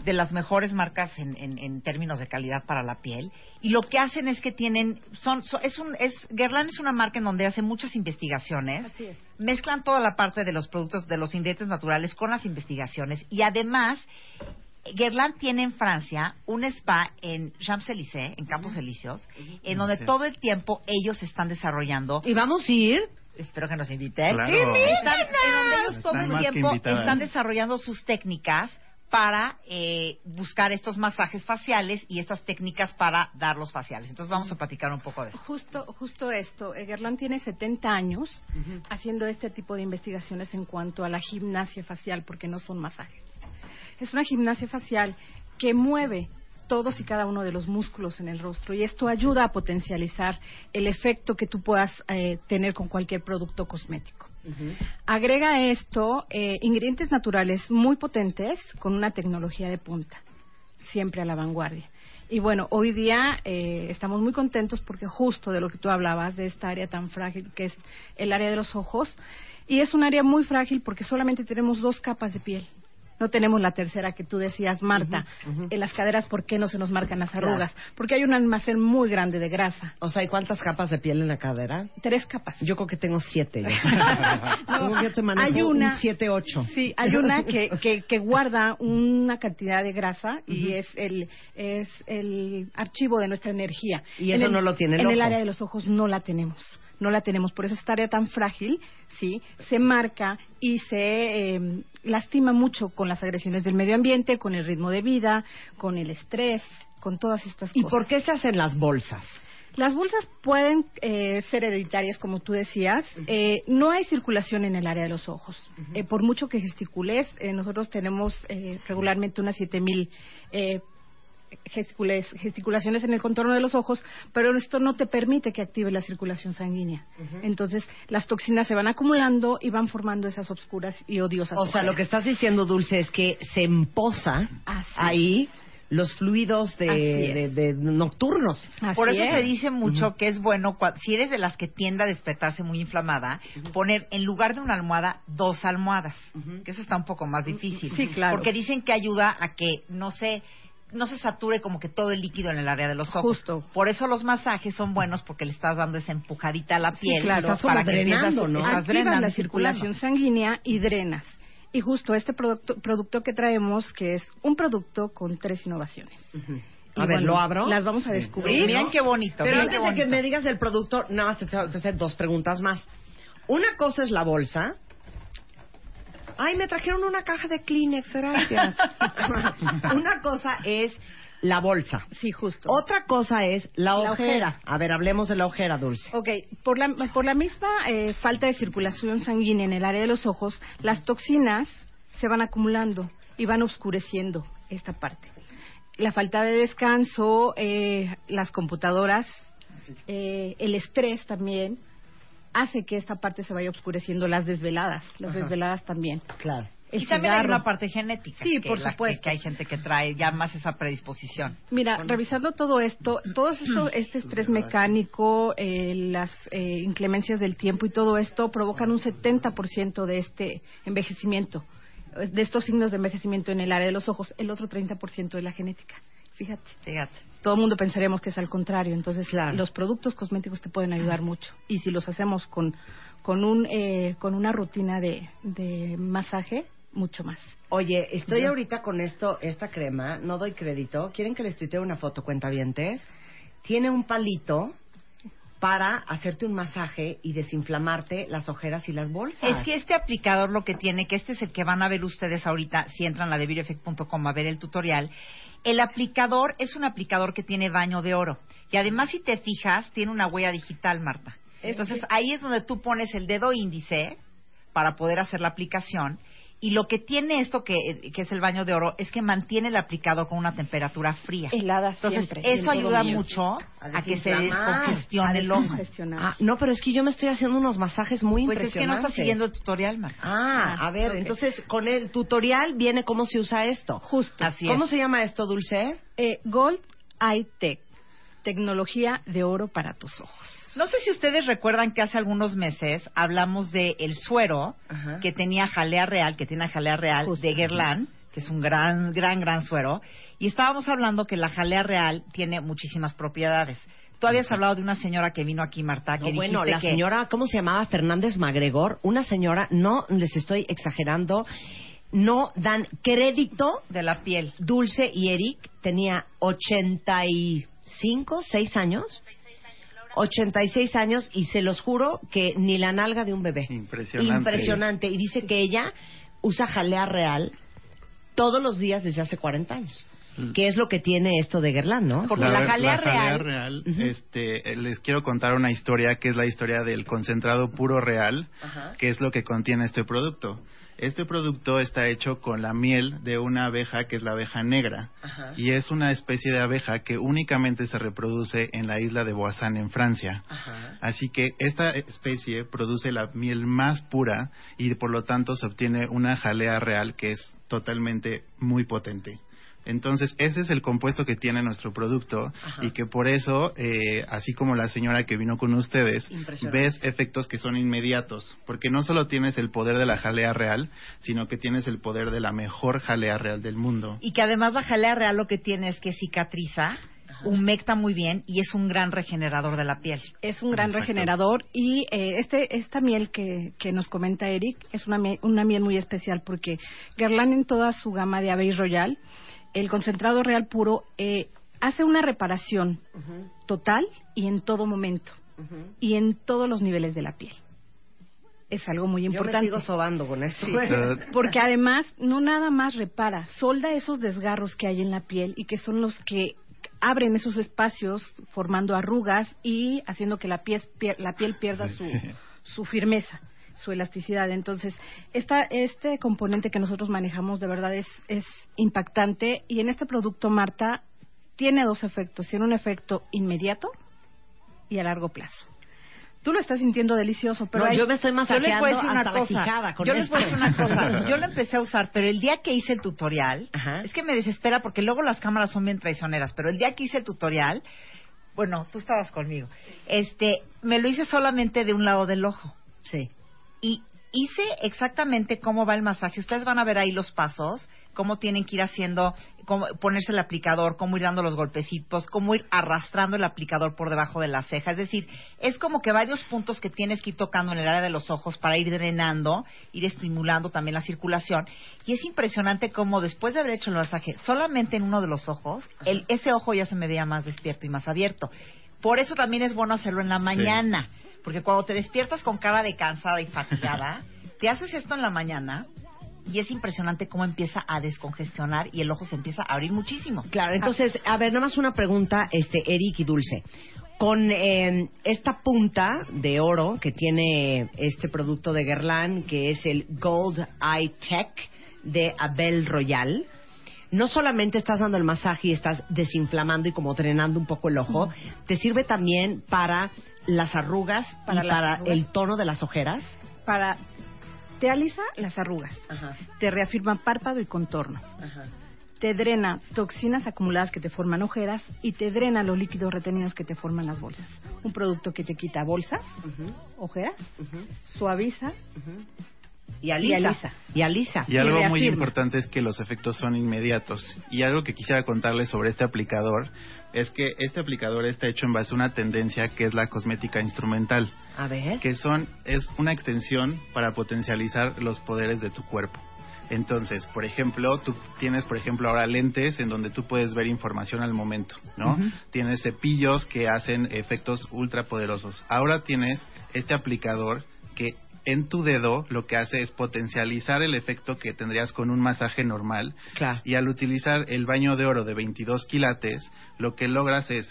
Speaker 15: de las mejores marcas en, en- en términos de calidad para la piel. Y lo que hacen es que tienen, son, son- es un, es, Guerlain es una marca en donde hacen muchas investigaciones. Mezclan toda la parte de los productos, de los ingredientes naturales con las investigaciones. Y además, Guerlain tiene en Francia un spa en Champs-Élysées, en Campos Elíseos, en donde todo el tiempo ellos están desarrollando.
Speaker 2: ¿Y vamos a ir?
Speaker 15: Espero que nos inviten.
Speaker 16: Claro.
Speaker 15: Están- en donde ellos todo
Speaker 16: Están
Speaker 15: el tiempo están desarrollando sus técnicas para eh, buscar estos masajes faciales y estas técnicas para dar los faciales. Entonces vamos a platicar un poco de eso.
Speaker 4: Justo, justo esto. Guerlain tiene 70 años haciendo este tipo de investigaciones en cuanto a la gimnasia facial, porque no son masajes. Es una gimnasia facial que mueve todos y cada uno de los músculos en el rostro y esto ayuda a potencializar el efecto que tú puedas eh, tener con cualquier producto cosmético. Agrega esto eh, ingredientes naturales muy potentes con una tecnología de punta, siempre a la vanguardia. Y bueno, hoy día eh, estamos muy contentos porque justo de lo que tú hablabas, de esta área tan frágil que es el área de los ojos, y es un área muy frágil porque solamente tenemos dos capas de piel. No tenemos la tercera que tú decías, Marta. En las caderas, ¿por qué no se nos marcan las
Speaker 2: Claro.
Speaker 4: arrugas? Porque hay un almacén muy grande de grasa.
Speaker 2: O sea, ¿y cuántas capas de piel en la cadera?
Speaker 4: Tres capas.
Speaker 2: Yo creo que tengo siete.
Speaker 4: No,
Speaker 2: yo te manejo
Speaker 4: hay una-
Speaker 2: un siete, ocho.
Speaker 4: Sí, hay una que, que, que guarda una cantidad de grasa y es el es el archivo de nuestra energía.
Speaker 2: Y
Speaker 4: En
Speaker 2: eso no lo tiene el
Speaker 4: En el área de los ojos no la tenemos. No la tenemos, por eso esta área tan frágil, sí, se marca y se eh, lastima mucho con las agresiones del medio ambiente, con el ritmo de vida, con el estrés, con todas estas
Speaker 2: ¿Y
Speaker 4: cosas.
Speaker 2: por qué se hacen las bolsas?
Speaker 4: Las bolsas pueden eh, ser hereditarias, como tú decías. Eh, no hay circulación en el área de los ojos. Eh, por mucho que gesticules, eh, nosotros tenemos eh, regularmente unas 7000 eh, gesticules- gesticulaciones en el contorno de los ojos, pero esto no te permite que active la circulación sanguínea. Entonces, las toxinas se van acumulando y van formando esas obscuras y odiosas.
Speaker 2: O sea, lo que estás diciendo, Dulce, es que se emposa ahí los fluidos de, de- de nocturnos.
Speaker 15: Por eso se dice mucho que es bueno, cua- si eres de las que tiende a despertarse muy inflamada, poner en lugar de una almohada, dos almohadas. Que eso está un poco más difícil.
Speaker 4: Sí, claro.
Speaker 15: Porque dicen que ayuda a que no se no se sature como que todo el líquido en el área de los ojos.
Speaker 4: Justo.
Speaker 15: Por eso los masajes son buenos porque le estás dando esa empujadita a la piel
Speaker 4: claro.
Speaker 15: para que empiece a su- estás drenando
Speaker 4: la circulación sanguínea y drenas. Y justo este producto, producto que traemos, que es un producto con tres innovaciones. Y
Speaker 2: A ver, ¿lo abro?
Speaker 4: Las vamos a descubrir.
Speaker 15: Miren qué bonito.
Speaker 2: Pero
Speaker 15: miren
Speaker 2: antes de que me digas el producto, nada más te tengo que hacer dos preguntas más. Una cosa es la bolsa. Ay, me trajeron una caja de Kleenex, gracias. una cosa es la bolsa.
Speaker 4: Sí, justo.
Speaker 2: Otra cosa es la
Speaker 4: La
Speaker 2: ojera.
Speaker 4: ojera.
Speaker 2: A ver, hablemos de la ojera, Dulce.
Speaker 4: Ok, por la, por la misma eh, falta de circulación sanguínea en el área de los ojos, las toxinas se van acumulando y van oscureciendo esta parte. La falta de descanso, eh, las computadoras, eh, el estrés también, hace que esta parte se vaya oscureciendo, las desveladas, las
Speaker 15: Ajá.
Speaker 4: desveladas también.
Speaker 2: Claro.
Speaker 4: El
Speaker 15: y también hay una parte genética.
Speaker 4: Sí,
Speaker 15: que
Speaker 4: por
Speaker 15: la-
Speaker 4: supuesto.
Speaker 15: Que hay gente que trae ya más esa predisposición.
Speaker 4: Mira, revisando todo esto, todo esto, este estrés mecánico, eh, las eh, inclemencias del tiempo y todo esto provocan un 70% de este envejecimiento, de estos signos de envejecimiento en el área de los ojos, el otro 30% de la genética. Fíjate.
Speaker 15: Fíjate.
Speaker 4: Todo el mundo pensaríamos que es al contrario, entonces los productos cosméticos te pueden ayudar mucho y si los hacemos con con un eh, con una rutina de, de masaje mucho más.
Speaker 2: Oye, estoy
Speaker 4: Yo-
Speaker 2: ahorita con esto, esta crema, no doy crédito. ¿Quieren que les tuitee una foto, cuentavientes? Tiene un palito para hacerte un masaje y desinflamarte las ojeras y las bolsas.
Speaker 15: Es que este aplicador lo que tiene, que este es el que van a ver ustedes ahorita, si entran a la a ver el tutorial, el aplicador es un aplicador que tiene baño de oro. Y además, si te fijas, tiene una huella digital, Marta. Entonces, ahí es donde tú pones el dedo índice para poder hacer la aplicación. Y lo que tiene esto, que, que es el baño de oro, es que mantiene el aplicado con una temperatura fría.
Speaker 4: Helada
Speaker 15: Entonces,
Speaker 4: siempre,
Speaker 15: eso ayuda mucho
Speaker 2: A
Speaker 15: a que se descongestione
Speaker 2: a
Speaker 15: el ojo.
Speaker 2: Ah, no, pero es que yo me estoy haciendo unos masajes muy
Speaker 15: Pues es que no
Speaker 2: impresionantes.
Speaker 15: estás siguiendo el tutorial, Marta.
Speaker 2: Ah, a ver,
Speaker 4: ok.
Speaker 2: entonces con el tutorial viene cómo se usa esto.
Speaker 4: Justo.
Speaker 15: Así
Speaker 2: ¿Cómo
Speaker 15: es.
Speaker 2: se llama esto, Dulce?
Speaker 4: Eh, Gold Eye Tech, tecnología de oro para tus ojos.
Speaker 15: No sé si ustedes recuerdan que hace algunos meses hablamos de el suero
Speaker 2: Ajá.
Speaker 15: que tenía jalea real, que tiene jalea real de Guerlain, que es un gran, gran, gran suero. Y estábamos hablando que la jalea real tiene muchísimas propiedades. Tú habías hablado de una señora que vino aquí, Marta, que
Speaker 2: No, bueno, la
Speaker 15: que-
Speaker 2: señora, ¿cómo se llamaba? Fernández Magregor, una señora, no les estoy exagerando, no dan crédito
Speaker 15: de la piel.
Speaker 2: Dulce y Eric tenía 85, 6 años. 86 años y se los juro que ni la nalga de un bebé.
Speaker 16: Impresionante.
Speaker 2: Impresionante. Y dice que ella usa jalea real todos los días desde hace 40 años. Que es lo que tiene esto de Guerlain, ¿no?
Speaker 16: la, jalea real, este, eh, les quiero contar una historia que es la historia del concentrado puro real, que es lo que contiene este producto. Este producto está hecho con la miel de una abeja que es la abeja negra
Speaker 2: Ajá.
Speaker 16: y es una especie de abeja que únicamente se reproduce en la isla de Boissan en Francia.
Speaker 2: Ajá.
Speaker 16: Así que esta especie produce la miel más pura y por lo tanto se obtiene una jalea real que es totalmente muy potente. Entonces, ese es el compuesto que tiene nuestro producto
Speaker 2: Ajá.
Speaker 16: y que por eso, eh, así como la señora que vino con ustedes, ves efectos que son inmediatos, porque no solo tienes el poder de la jalea real, sino que tienes el poder de la mejor jalea real del mundo.
Speaker 15: Y que además la jalea real lo que tiene es que cicatriza, humecta muy bien y es un gran regenerador de la piel.
Speaker 4: Es un gran
Speaker 15: Exacto.
Speaker 4: regenerador y eh, este esta miel que, que nos comenta Eric es una, una miel muy especial porque Guerlain en toda su gama de Abbey Royal, el concentrado real puro, eh, hace una reparación total y en todo momento y en todos los niveles de la piel. Es algo muy
Speaker 2: Yo me
Speaker 4: importante.
Speaker 2: sigo sobando con esto.
Speaker 4: Porque además no nada más repara, solda esos desgarros que hay en la piel y que son los que abren esos espacios formando arrugas y haciendo que la piel, pier- la piel pierda su, su firmeza, su elasticidad. Entonces, esta, este componente que nosotros manejamos de verdad es, es impactante y en este producto, Marta, tiene dos efectos. Tiene un efecto inmediato y a largo plazo. Tú lo estás sintiendo delicioso, pero
Speaker 2: No,
Speaker 4: hay-
Speaker 2: yo me estoy
Speaker 15: Yo les voy a decir
Speaker 2: masajeando
Speaker 15: una
Speaker 2: hasta la
Speaker 15: cosa.
Speaker 2: con
Speaker 15: Yo les voy a decir una cosa. Yo lo empecé a usar, pero el día que hice el tutorial, es que me desespera porque luego las cámaras son bien traicioneras, pero el día que hice el tutorial, bueno, tú estabas conmigo, este, me lo hice solamente de un lado del ojo.
Speaker 2: Sí.
Speaker 15: Y hice exactamente cómo va el masaje. Ustedes van a ver ahí los pasos, cómo tienen que ir haciendo, cómo ponerse el aplicador, cómo ir dando los golpecitos, cómo ir arrastrando el aplicador por debajo de la ceja. Es decir, es como que varios puntos que tienes que ir tocando en el área de los ojos para ir drenando, ir estimulando también la circulación. Y es impresionante cómo después de haber hecho el masaje solamente en uno de los ojos, el, ese ojo ya se me veía más despierto y más abierto. Por eso también es bueno hacerlo en la mañana. Porque cuando te despiertas con cara de cansada y fatigada, te haces esto en la mañana y es impresionante cómo empieza a descongestionar y el ojo se empieza a abrir muchísimo.
Speaker 2: Claro, entonces, a ver, nada más una pregunta, este, Eric y Dulce. Con eh, esta punta de oro que tiene este producto de Guerlain, que es el Gold Eye Tech de Abel Royal, no solamente estás dando el masaje y estás desinflamando y como drenando un poco el ojo, te sirve también para las arrugas
Speaker 4: Para
Speaker 2: y
Speaker 4: las
Speaker 2: para
Speaker 4: arrugas.
Speaker 2: el tono de las ojeras.
Speaker 4: para te alisa las arrugas, te reafirma párpado y contorno, te drena toxinas acumuladas que te forman ojeras y te drena los líquidos retenidos que te forman las bolsas. Un producto que te quita bolsas, ojeras, suaviza
Speaker 2: y alisa. Y alisa.
Speaker 16: Y algo muy importante es que los efectos son inmediatos. Y algo que quisiera contarles sobre este aplicador es que este aplicador está hecho en base a una tendencia que es la cosmética instrumental,
Speaker 2: A ver.
Speaker 16: que son es una extensión para potencializar los poderes de tu cuerpo. Entonces, por ejemplo, tú tienes, por ejemplo, ahora lentes en donde tú puedes ver información al momento, ¿no? Tienes cepillos que hacen efectos ultra poderosos. Ahora tienes este aplicador que en tu dedo lo que hace es potencializar el efecto que tendrías con un masaje normal.
Speaker 2: Claro.
Speaker 16: Y al utilizar el baño de oro de 22 quilates, lo que logras es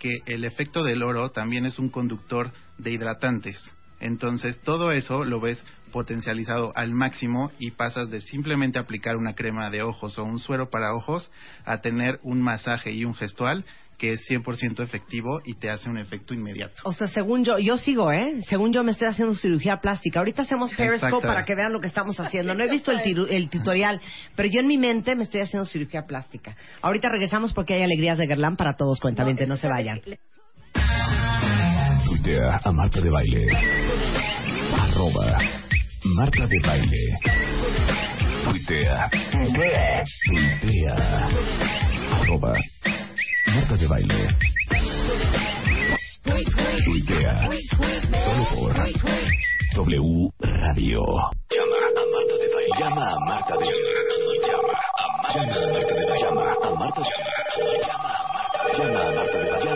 Speaker 16: que el efecto del oro también es un conductor de hidratantes. Entonces, todo eso lo ves potencializado al máximo y pasas de simplemente aplicar una crema de ojos o un suero para ojos a tener un masaje y un gestual que es 100% efectivo y te hace un efecto inmediato.
Speaker 2: O sea, según yo, yo sigo, ¿eh? Según yo me estoy haciendo cirugía plástica. Ahorita hacemos Periscope
Speaker 16: Exacto.
Speaker 2: para que vean lo que estamos haciendo. No he visto el, tiru- el tutorial, pero yo en mi mente me estoy haciendo cirugía plástica. Ahorita regresamos porque hay alegrías de Guerlain para todos, cuentamente, no, se vayan.
Speaker 1: Tuitea a Marta de Baile. Arroba Marta de Baile. Tuitea. Tuitea. Arroba Marta de Baile. Tuitea. Solo W Radio. Llama a Marta de Baile. Llama a Marta de Baile. Llama a Marta de Baile. Llama a Marta de Baile. Llama a Marta de Baile.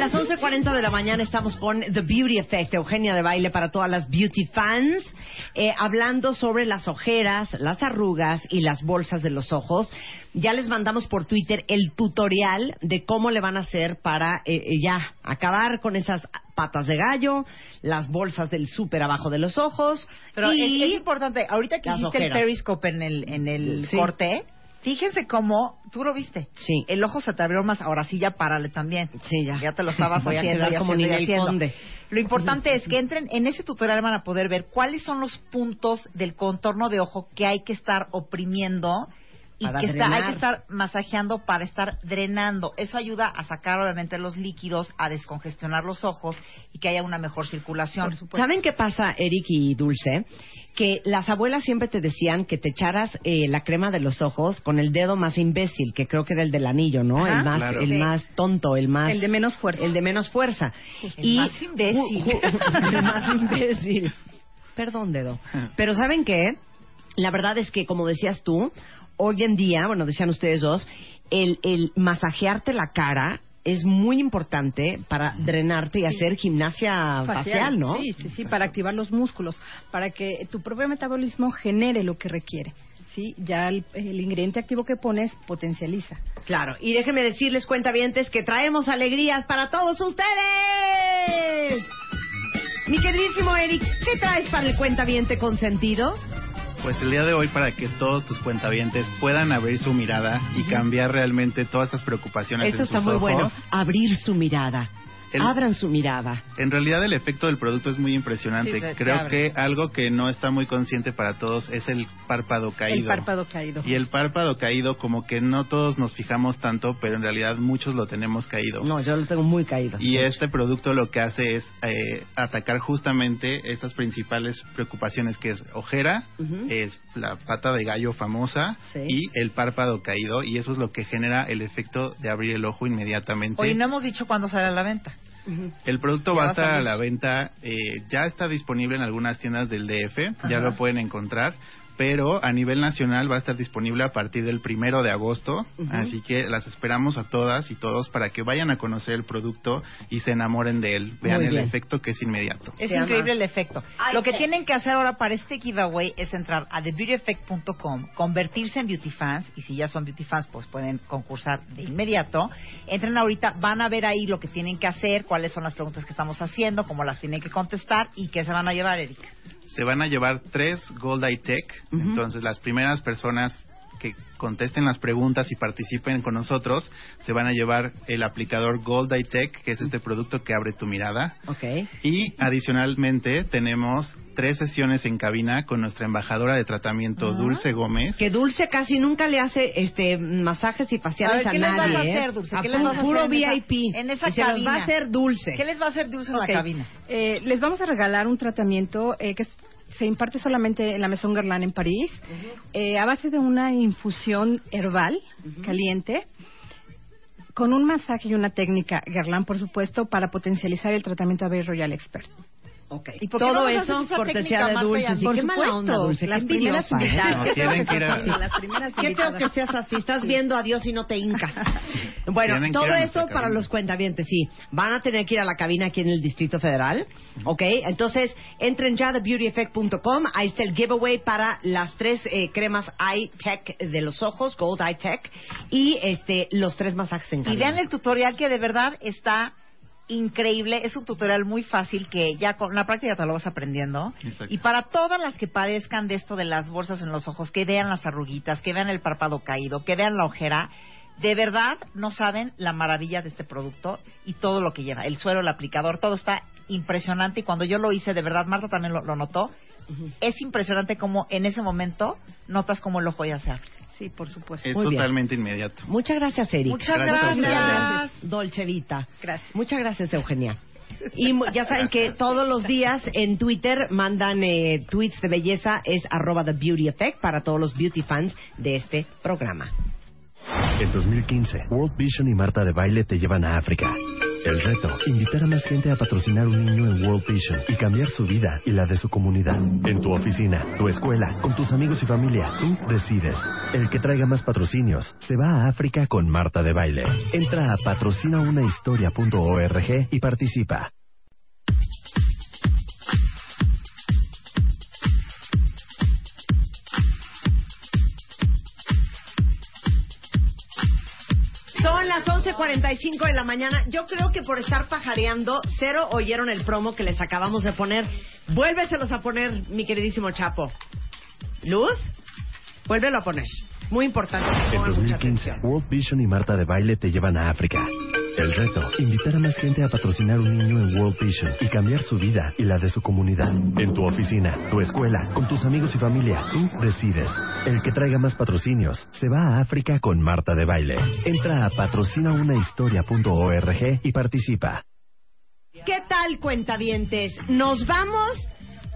Speaker 2: las 11.40 de la mañana estamos con The Beauty Effect, Eugenia de Baile para todas las beauty fans, eh, hablando sobre las ojeras, las arrugas y las bolsas de los ojos. Ya les mandamos por Twitter el tutorial de cómo le van a hacer para eh, eh, ya acabar con esas patas de gallo, las bolsas del súper abajo de los ojos.
Speaker 15: Pero
Speaker 2: y
Speaker 15: es, es importante, ahorita que hiciste el periscope en el, en el
Speaker 2: Sí.
Speaker 15: corte, fíjense cómo, tú lo viste.
Speaker 2: Sí.
Speaker 15: El ojo se te abrió más, ahora sí ya párale también.
Speaker 2: Sí, ya.
Speaker 15: Ya te lo estabas
Speaker 2: Voy a
Speaker 15: haciendo
Speaker 2: quedar
Speaker 15: y
Speaker 2: como
Speaker 15: haciendo y haciendo.
Speaker 2: Conde.
Speaker 15: Lo importante es que entren en ese tutorial van a poder ver cuáles son los puntos del contorno de ojo que hay que estar oprimiendo y
Speaker 2: Para
Speaker 15: que está- hay que estar masajeando para estar drenando. Eso ayuda a sacar obviamente los líquidos, a descongestionar los ojos y que haya una mejor circulación.
Speaker 2: ¿Saben qué pasa, Eric y Dulce? Que las abuelas siempre te decían que te echaras eh, la crema de los ojos con el dedo más imbécil, que creo que era el del anillo, ¿no?
Speaker 4: Ajá.
Speaker 2: el más,
Speaker 4: Claro.
Speaker 2: el
Speaker 4: Sí.
Speaker 2: más tonto, el más,
Speaker 4: El de menos fuerza.
Speaker 2: el de menos fuerza.
Speaker 15: El más imbécil.
Speaker 2: el más imbécil. Perdón, dedo. Pero ¿saben qué? La verdad es que, como decías tú, hoy en día, bueno, decían ustedes dos, el, el masajearte la cara es muy importante para drenarte y hacer gimnasia facial, ¿no?
Speaker 4: Sí, sí, sí, para activar los músculos, para que tu propio metabolismo genere lo que requiere. Sí, ya el, el ingrediente activo que pones potencializa.
Speaker 2: Claro, y déjenme decirles, cuentavientes, que traemos alegrías para todos ustedes. Mi queridísimo Eric, ¿qué traes para el cuentaviente consentido?
Speaker 16: Pues el día de hoy para que todos tus cuentavientes puedan abrir su mirada y cambiar realmente todas estas preocupaciones
Speaker 2: Eso
Speaker 16: en
Speaker 2: está
Speaker 16: sus
Speaker 2: muy
Speaker 16: ojos.
Speaker 2: bueno. Abrir su mirada.
Speaker 16: El-
Speaker 2: Abran su mirada.
Speaker 16: En realidad el efecto del producto es muy impresionante.
Speaker 4: Sí,
Speaker 16: Creo
Speaker 4: abre.
Speaker 16: que algo que no está muy consciente para todos es el párpado caído.
Speaker 4: El párpado caído.
Speaker 16: Y el párpado caído como que no todos nos fijamos tanto, pero en realidad muchos lo tenemos caído.
Speaker 2: No, yo lo tengo muy caído.
Speaker 16: Y este producto lo que hace es eh, atacar justamente estas principales preocupaciones que es ojera, es la pata de gallo famosa
Speaker 2: Sí.
Speaker 16: y el párpado caído y eso es lo que genera el efecto de abrir el ojo inmediatamente.
Speaker 15: Oye, no hemos dicho cuándo sale a la venta.
Speaker 16: El producto
Speaker 15: Ya
Speaker 16: va a estar a la venta, eh, ya está disponible en algunas tiendas del DF, ya
Speaker 15: Ajá.
Speaker 16: lo pueden encontrar, pero a nivel nacional va a estar disponible a partir del primero de agosto, así que las esperamos a todas y todos para que vayan a conocer el producto y se enamoren de él, vean el efecto que es inmediato.
Speaker 15: Es
Speaker 2: Se
Speaker 15: increíble el efecto.
Speaker 2: Ay,
Speaker 15: Lo que tienen que hacer ahora para este giveaway es entrar a thebeautyeffect.com, convertirse en beauty fans y si ya son beauty fans pues pueden concursar de inmediato. Entren ahorita, van a ver ahí lo que tienen que hacer, cuáles son las preguntas que estamos haciendo, cómo las tienen que contestar y qué se van a llevar, Eric.
Speaker 16: Se van a llevar tres Gold Eye Tech, entonces las primeras personas que contesten las preguntas y participen con nosotros se van a llevar el aplicador Gold Eye Tech, que es este producto que abre tu mirada.
Speaker 2: Ok.
Speaker 16: Y adicionalmente tenemos tres sesiones en cabina con nuestra embajadora de tratamiento
Speaker 2: Ah.
Speaker 16: Dulce Gómez.
Speaker 2: Que Dulce casi nunca le hace este masajes y faciales
Speaker 15: A
Speaker 2: a,
Speaker 15: ver, ¿qué les
Speaker 2: nadie.
Speaker 15: vas a
Speaker 2: ¿eh?
Speaker 15: hacer, Dulce?
Speaker 2: A
Speaker 15: ¿Qué les vas a
Speaker 2: puro
Speaker 15: hacer en esa-
Speaker 2: VIP.
Speaker 15: en esa
Speaker 2: y se los va
Speaker 15: cabina?
Speaker 2: a hacer Dulce.
Speaker 15: ¿Qué les va a hacer Dulce en la cabina?
Speaker 4: Eh, les vamos a regalar un tratamiento eh, que es- se imparte solamente en la Maison Guerlain en París, eh, a base de una infusión herbal caliente, con un masaje y una técnica Guerlain, por supuesto, para potencializar el tratamiento AB Royal Expert.
Speaker 2: Ok.
Speaker 4: ¿Y por qué no
Speaker 2: Todo
Speaker 4: haces
Speaker 2: eso cortesía de Dulce. Sí,
Speaker 4: Por
Speaker 2: qué mala onda, Dulce.
Speaker 4: las primeras invitadas.
Speaker 16: No, tienen
Speaker 4: que
Speaker 16: que ir a-
Speaker 4: seas así, las primeras
Speaker 2: Qué que seas así. Estás viendo a Dios y no te hincas. Bueno,
Speaker 16: Tienen
Speaker 2: todo eso para los cuentavientes, sí. Van a tener que ir a la cabina aquí en el Distrito Federal. ¿Ok? Entonces, entren ya a thebeautyeffect.com. Ahí está el giveaway para las tres eh, cremas Eye Tech de los ojos, Gold Eye Tech. Y este los tres masajes en
Speaker 15: Y
Speaker 2: cabina.
Speaker 15: vean el tutorial que de verdad está increíble. Es un tutorial muy fácil que ya con la práctica te lo vas aprendiendo.
Speaker 16: Exacto.
Speaker 15: Y para todas las que padezcan de esto de las bolsas en los ojos, que vean las arruguitas, que vean el párpado caído, que vean la ojera, de verdad no saben la maravilla de este producto y todo lo que lleva. El suero, el aplicador, todo está impresionante. Y cuando yo lo hice, de verdad, Marta también lo, lo notó. Es impresionante como en ese momento notas como el ojo ya se abre.
Speaker 4: Sí, por supuesto.
Speaker 16: Es
Speaker 2: Muy bien.
Speaker 16: totalmente inmediato.
Speaker 2: Muchas gracias, Eric.
Speaker 15: Muchas
Speaker 16: Gracias
Speaker 15: gracias.
Speaker 2: Dolce Vita.
Speaker 4: Gracias.
Speaker 2: Muchas gracias, Eugenia. Y mu- ya saben que todos los días en Twitter mandan eh, tweets de belleza, es arroba The Beauty Effect para todos los beauty fans de este programa.
Speaker 14: En 2015, World Vision y Marta de Baile te llevan a África. El reto, invitar a más gente a patrocinar un niño en World Vision y cambiar su vida y la de su comunidad. En tu oficina, tu escuela, con tus amigos y familia, tú decides. El que traiga más patrocinios se va a África con Marta de Baile. Entra a patrocinaunahistoria.org y participa.
Speaker 2: Las 11.45 de la mañana. Yo creo que por estar pajareando, cero oyeron el promo que les acabamos de poner. Vuélveselos a poner, mi queridísimo Chapo. ¿Luz? Vuélvelo a poner. Muy importante.
Speaker 14: En
Speaker 2: pongan mucha
Speaker 14: 2015,
Speaker 2: atención.
Speaker 14: World Vision y Marta de Baile te llevan a África. El reto, invitar a más gente a patrocinar un niño en World Vision y cambiar su vida y la de su comunidad. En tu oficina, tu escuela, con tus amigos y familia, tú decides. El que traiga más patrocinios se va a África con Marta de Baile. Entra a patrocinaunahistoria.org y participa.
Speaker 2: ¿Qué tal, cuentavientes? Nos vamos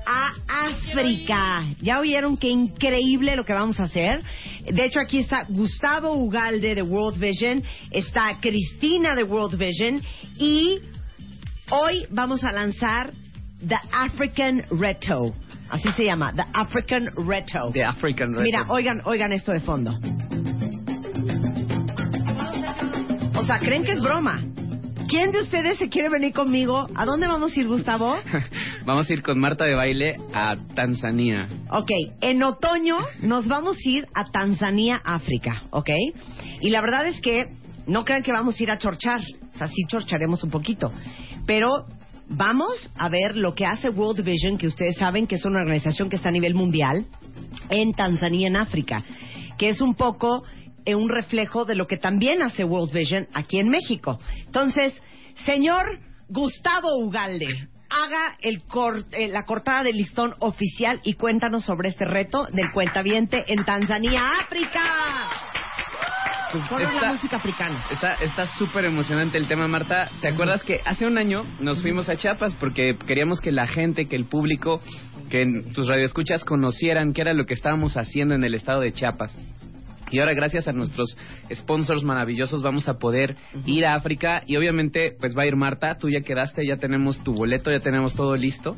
Speaker 2: a África. ¿Ya oyeron qué increíble lo que vamos a hacer? De hecho, aquí está Gustavo Ugalde de World Vision, está Cristina de World Vision y hoy vamos a lanzar The African Reto. Así se llama, The African Reto.
Speaker 17: The African Reto.
Speaker 2: Mira, oigan, oigan esto de fondo. O sea, ¿creen que es broma? ¿Quién de ustedes se quiere venir conmigo? ¿A dónde vamos a ir, Gustavo?
Speaker 17: Vamos a ir con Marta de baile a Tanzania.
Speaker 2: Ok, en otoño nos vamos a ir a Tanzania, África, ¿ok? Y la verdad es que no crean que vamos a ir a chorchar, o sea, sí chorcharemos un poquito, pero vamos a ver lo que hace World Vision, que ustedes saben que es una organización que está a nivel mundial, en Tanzania, en África, que es un poco un reflejo de lo que también hace World Vision aquí en México. Entonces, señor Gustavo Ugalde, haga el cor- eh, la cortada del listón oficial y cuéntanos sobre este reto del cuentaviente en Tanzania, África.
Speaker 17: Pues
Speaker 2: Solo
Speaker 17: está-
Speaker 2: la música africana.
Speaker 17: Está súper emocionante el tema, Marta. ¿Te acuerdas que hace un año nos fuimos a Chiapas porque queríamos que la gente, que el público, que tus radioescuchas conocieran qué era lo que estábamos haciendo en el estado de Chiapas? Y ahora gracias a nuestros sponsors maravillosos vamos a poder ir a África y obviamente pues va a ir Marta, tú ya quedaste, ya tenemos tu boleto, ya tenemos todo listo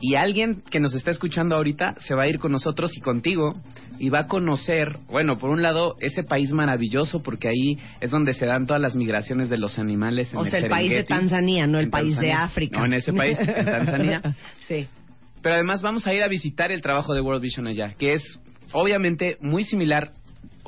Speaker 17: y alguien que nos está escuchando ahorita se va a ir con nosotros y contigo y va a conocer, bueno, por un lado ese país maravilloso porque ahí es donde se dan todas las migraciones de los animales. En
Speaker 2: O sea, el país de. Tanzania, no el país de. África.
Speaker 17: No, en ese país, en Tanzania.
Speaker 2: sí.
Speaker 17: Pero además vamos a ir a visitar el trabajo de World Vision allá, que es obviamente muy similar,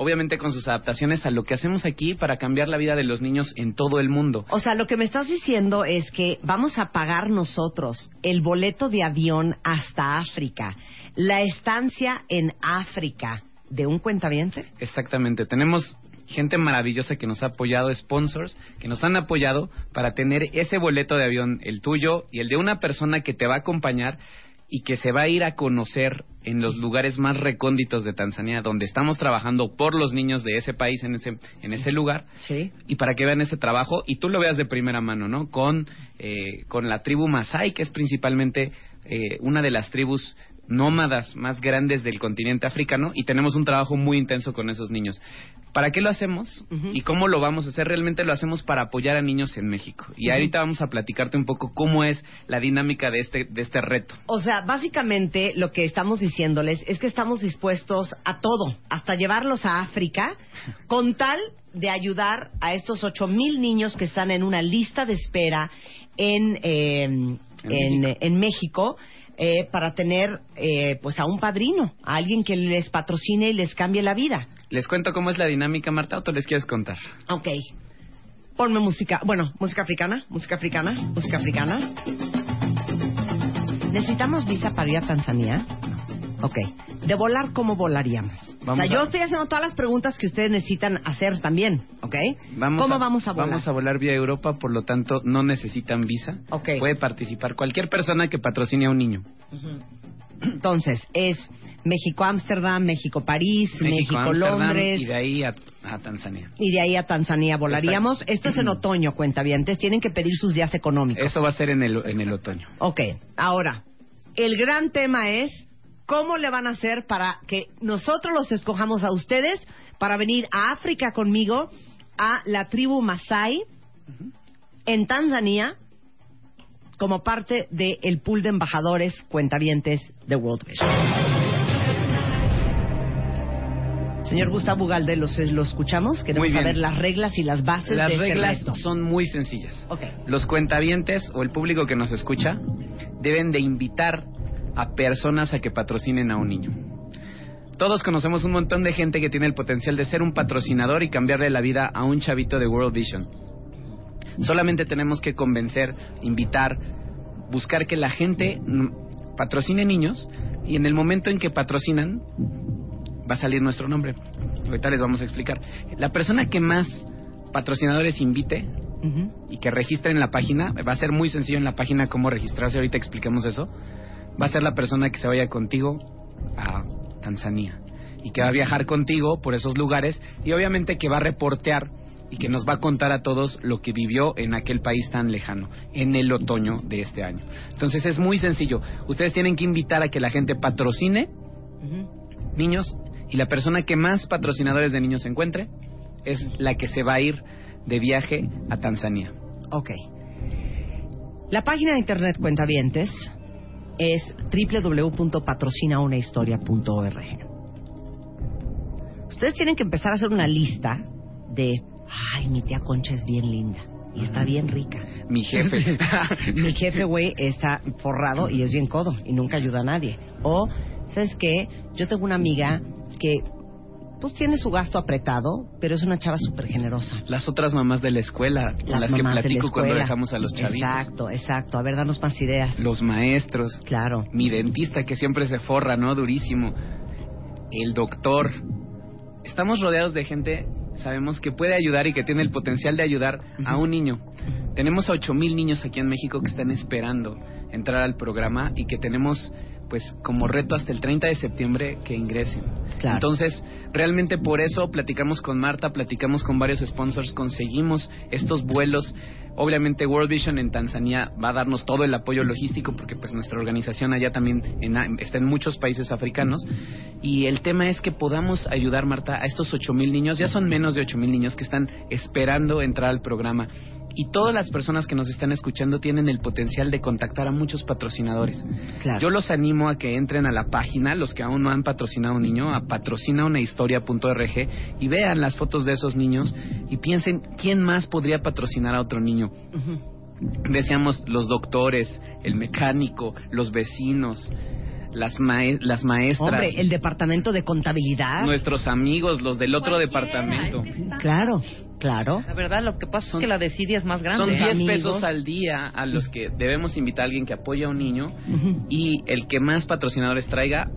Speaker 17: obviamente con sus adaptaciones a lo que hacemos aquí para cambiar la vida de los niños en todo el mundo.
Speaker 2: O sea, lo que me estás diciendo es que vamos a pagar nosotros el boleto de avión hasta África, la estancia en África de un cuentaviente.
Speaker 17: Exactamente. Tenemos gente maravillosa que nos ha apoyado, sponsors que nos han apoyado para tener ese boleto de avión, el tuyo y el de una persona que te va a acompañar y que se va a ir a conocer en los lugares más recónditos de Tanzania, donde estamos trabajando por los niños de ese país en ese en ese lugar,
Speaker 2: sí.
Speaker 17: y para que vean ese trabajo y tú lo veas de primera mano, ¿no? Con eh, con la tribu Masai, que es principalmente eh, una de las tribus nómadas más grandes del continente africano y tenemos un trabajo muy intenso con esos niños. ¿Para qué lo hacemos y cómo lo vamos a hacer? Realmente lo hacemos para apoyar a niños en México. Y ahorita vamos a platicarte un poco cómo es la dinámica de este de este reto.
Speaker 2: O sea, básicamente lo que estamos diciéndoles es que estamos dispuestos a todo, hasta llevarlos a África, con tal de ayudar a estos ocho mil niños que están en una lista de espera en, eh, en, en México. Eh, para tener eh, pues a un padrino, a alguien que les patrocine y les cambie la vida.
Speaker 17: ¿Les cuento cómo es la dinámica, Marta, o te les quieres contar?
Speaker 2: Ok. Ponme música, bueno, música africana, música africana, música africana. ¿Necesitamos visa para ir a Tanzania? Ok. De volar, ¿cómo volaríamos?
Speaker 17: Vamos
Speaker 2: o sea,
Speaker 17: a-
Speaker 2: yo estoy haciendo todas las preguntas que ustedes necesitan hacer también, ¿ok? ¿Cómo vamos a volar?
Speaker 17: Vamos a volar vía Europa, por lo tanto no necesitan visa.
Speaker 2: Ok.
Speaker 17: Puede participar cualquier persona que patrocine a un niño.
Speaker 2: Entonces, es México-Ámsterdam, México-París, México-Londres.
Speaker 17: y de ahí a, a Tanzania.
Speaker 2: Y de ahí a Tanzania volaríamos. Esto es en otoño, cuentavientes. Tienen que pedir sus días económicos.
Speaker 17: Eso va a ser en el, en el otoño.
Speaker 2: Ok, ahora, el gran tema es cómo le van a hacer para que nosotros los escojamos a ustedes para venir a África conmigo, a la tribu Masai, en Tanzania, como parte del pool de embajadores cuentavientes de World Vision. Señor Gustavo Ugalde, ¿los, ¿lo escuchamos? Queremos saber las reglas y las bases
Speaker 17: Las
Speaker 2: de este
Speaker 17: reglas
Speaker 2: reto.
Speaker 17: son muy sencillas. Los cuentavientes o el público que nos escucha deben de invitar a personas a que patrocinen a un niño. Todos conocemos un montón de gente que tiene el potencial de ser un patrocinador y cambiarle la vida a un chavito de World Vision. Solamente tenemos que convencer, invitar, buscar que la gente patrocine niños y en el momento en que patrocinan va a salir nuestro nombre. Ahorita les vamos a explicar. La persona que más patrocinadores invite y que registre en la página, va a ser muy sencillo en la página cómo registrarse, ahorita explicamos eso, va a ser la persona que se vaya contigo a Tanzania y que va a viajar contigo por esos lugares y obviamente que va a reportear y que nos va a contar a todos lo que vivió en aquel país tan lejano, en el otoño de este año. Entonces es muy sencillo. Ustedes tienen que invitar a que la gente patrocine niños y la persona que más patrocinadores de niños encuentre es la que se va a ir de viaje a Tanzania.
Speaker 2: Ok. La página de internet Cuentavientes es www.patrocinaunahistoria.org. Ustedes tienen que empezar a hacer una lista de, ay, mi tía Concha es bien linda y está bien rica.
Speaker 17: Mi jefe.
Speaker 2: mi jefe, güey, está forrado y es bien codo y nunca ayuda a nadie. O, ¿sabes qué? Yo tengo una amiga que, pues, tiene su gasto apretado, pero es una chava súper generosa.
Speaker 17: Las otras mamás de la escuela con las, que
Speaker 2: de
Speaker 17: platico cuando dejamos a los chavitos.
Speaker 2: Exacto, exacto. A ver, danos más ideas.
Speaker 17: Los maestros.
Speaker 2: Claro.
Speaker 17: Mi dentista que siempre se forra, ¿no? Durísimo. El doctor. Estamos rodeados de gente, sabemos que puede ayudar y que tiene el potencial de ayudar a un niño. Tenemos a ocho mil niños aquí en México que están esperando entrar al programa y que tenemos pues como reto hasta el 30 de septiembre que ingresen.
Speaker 2: Claro.
Speaker 17: Entonces, realmente por eso platicamos con Marta, platicamos con varios sponsors, conseguimos estos vuelos. Obviamente World Vision en Tanzania va a darnos todo el apoyo logístico porque pues nuestra organización allá también en- está en muchos países africanos y el tema es que podamos ayudar Marta a estos ocho mil niños, ya son menos de ocho mil niños que están esperando entrar al programa y todas las personas que nos están escuchando tienen el potencial de contactar a muchos patrocinadores.
Speaker 2: Claro.
Speaker 17: Yo los animo a que entren a la página, los que aún no han patrocinado a un niño, a patrocinaunahistoria.org y vean las fotos de esos niños y piensen quién más podría patrocinar a otro niño. Decíamos los doctores, el mecánico, los vecinos, las, mae- las maestras,
Speaker 2: Hombre, el departamento de contabilidad.
Speaker 17: nuestros amigos, los del otro departamento.
Speaker 2: Claro, claro.
Speaker 3: La verdad, lo que pasa es que la desidia es más grande.
Speaker 17: Son 10 pesos al día a los que debemos invitar a alguien que apoya a un niño y el que más patrocinadores traiga,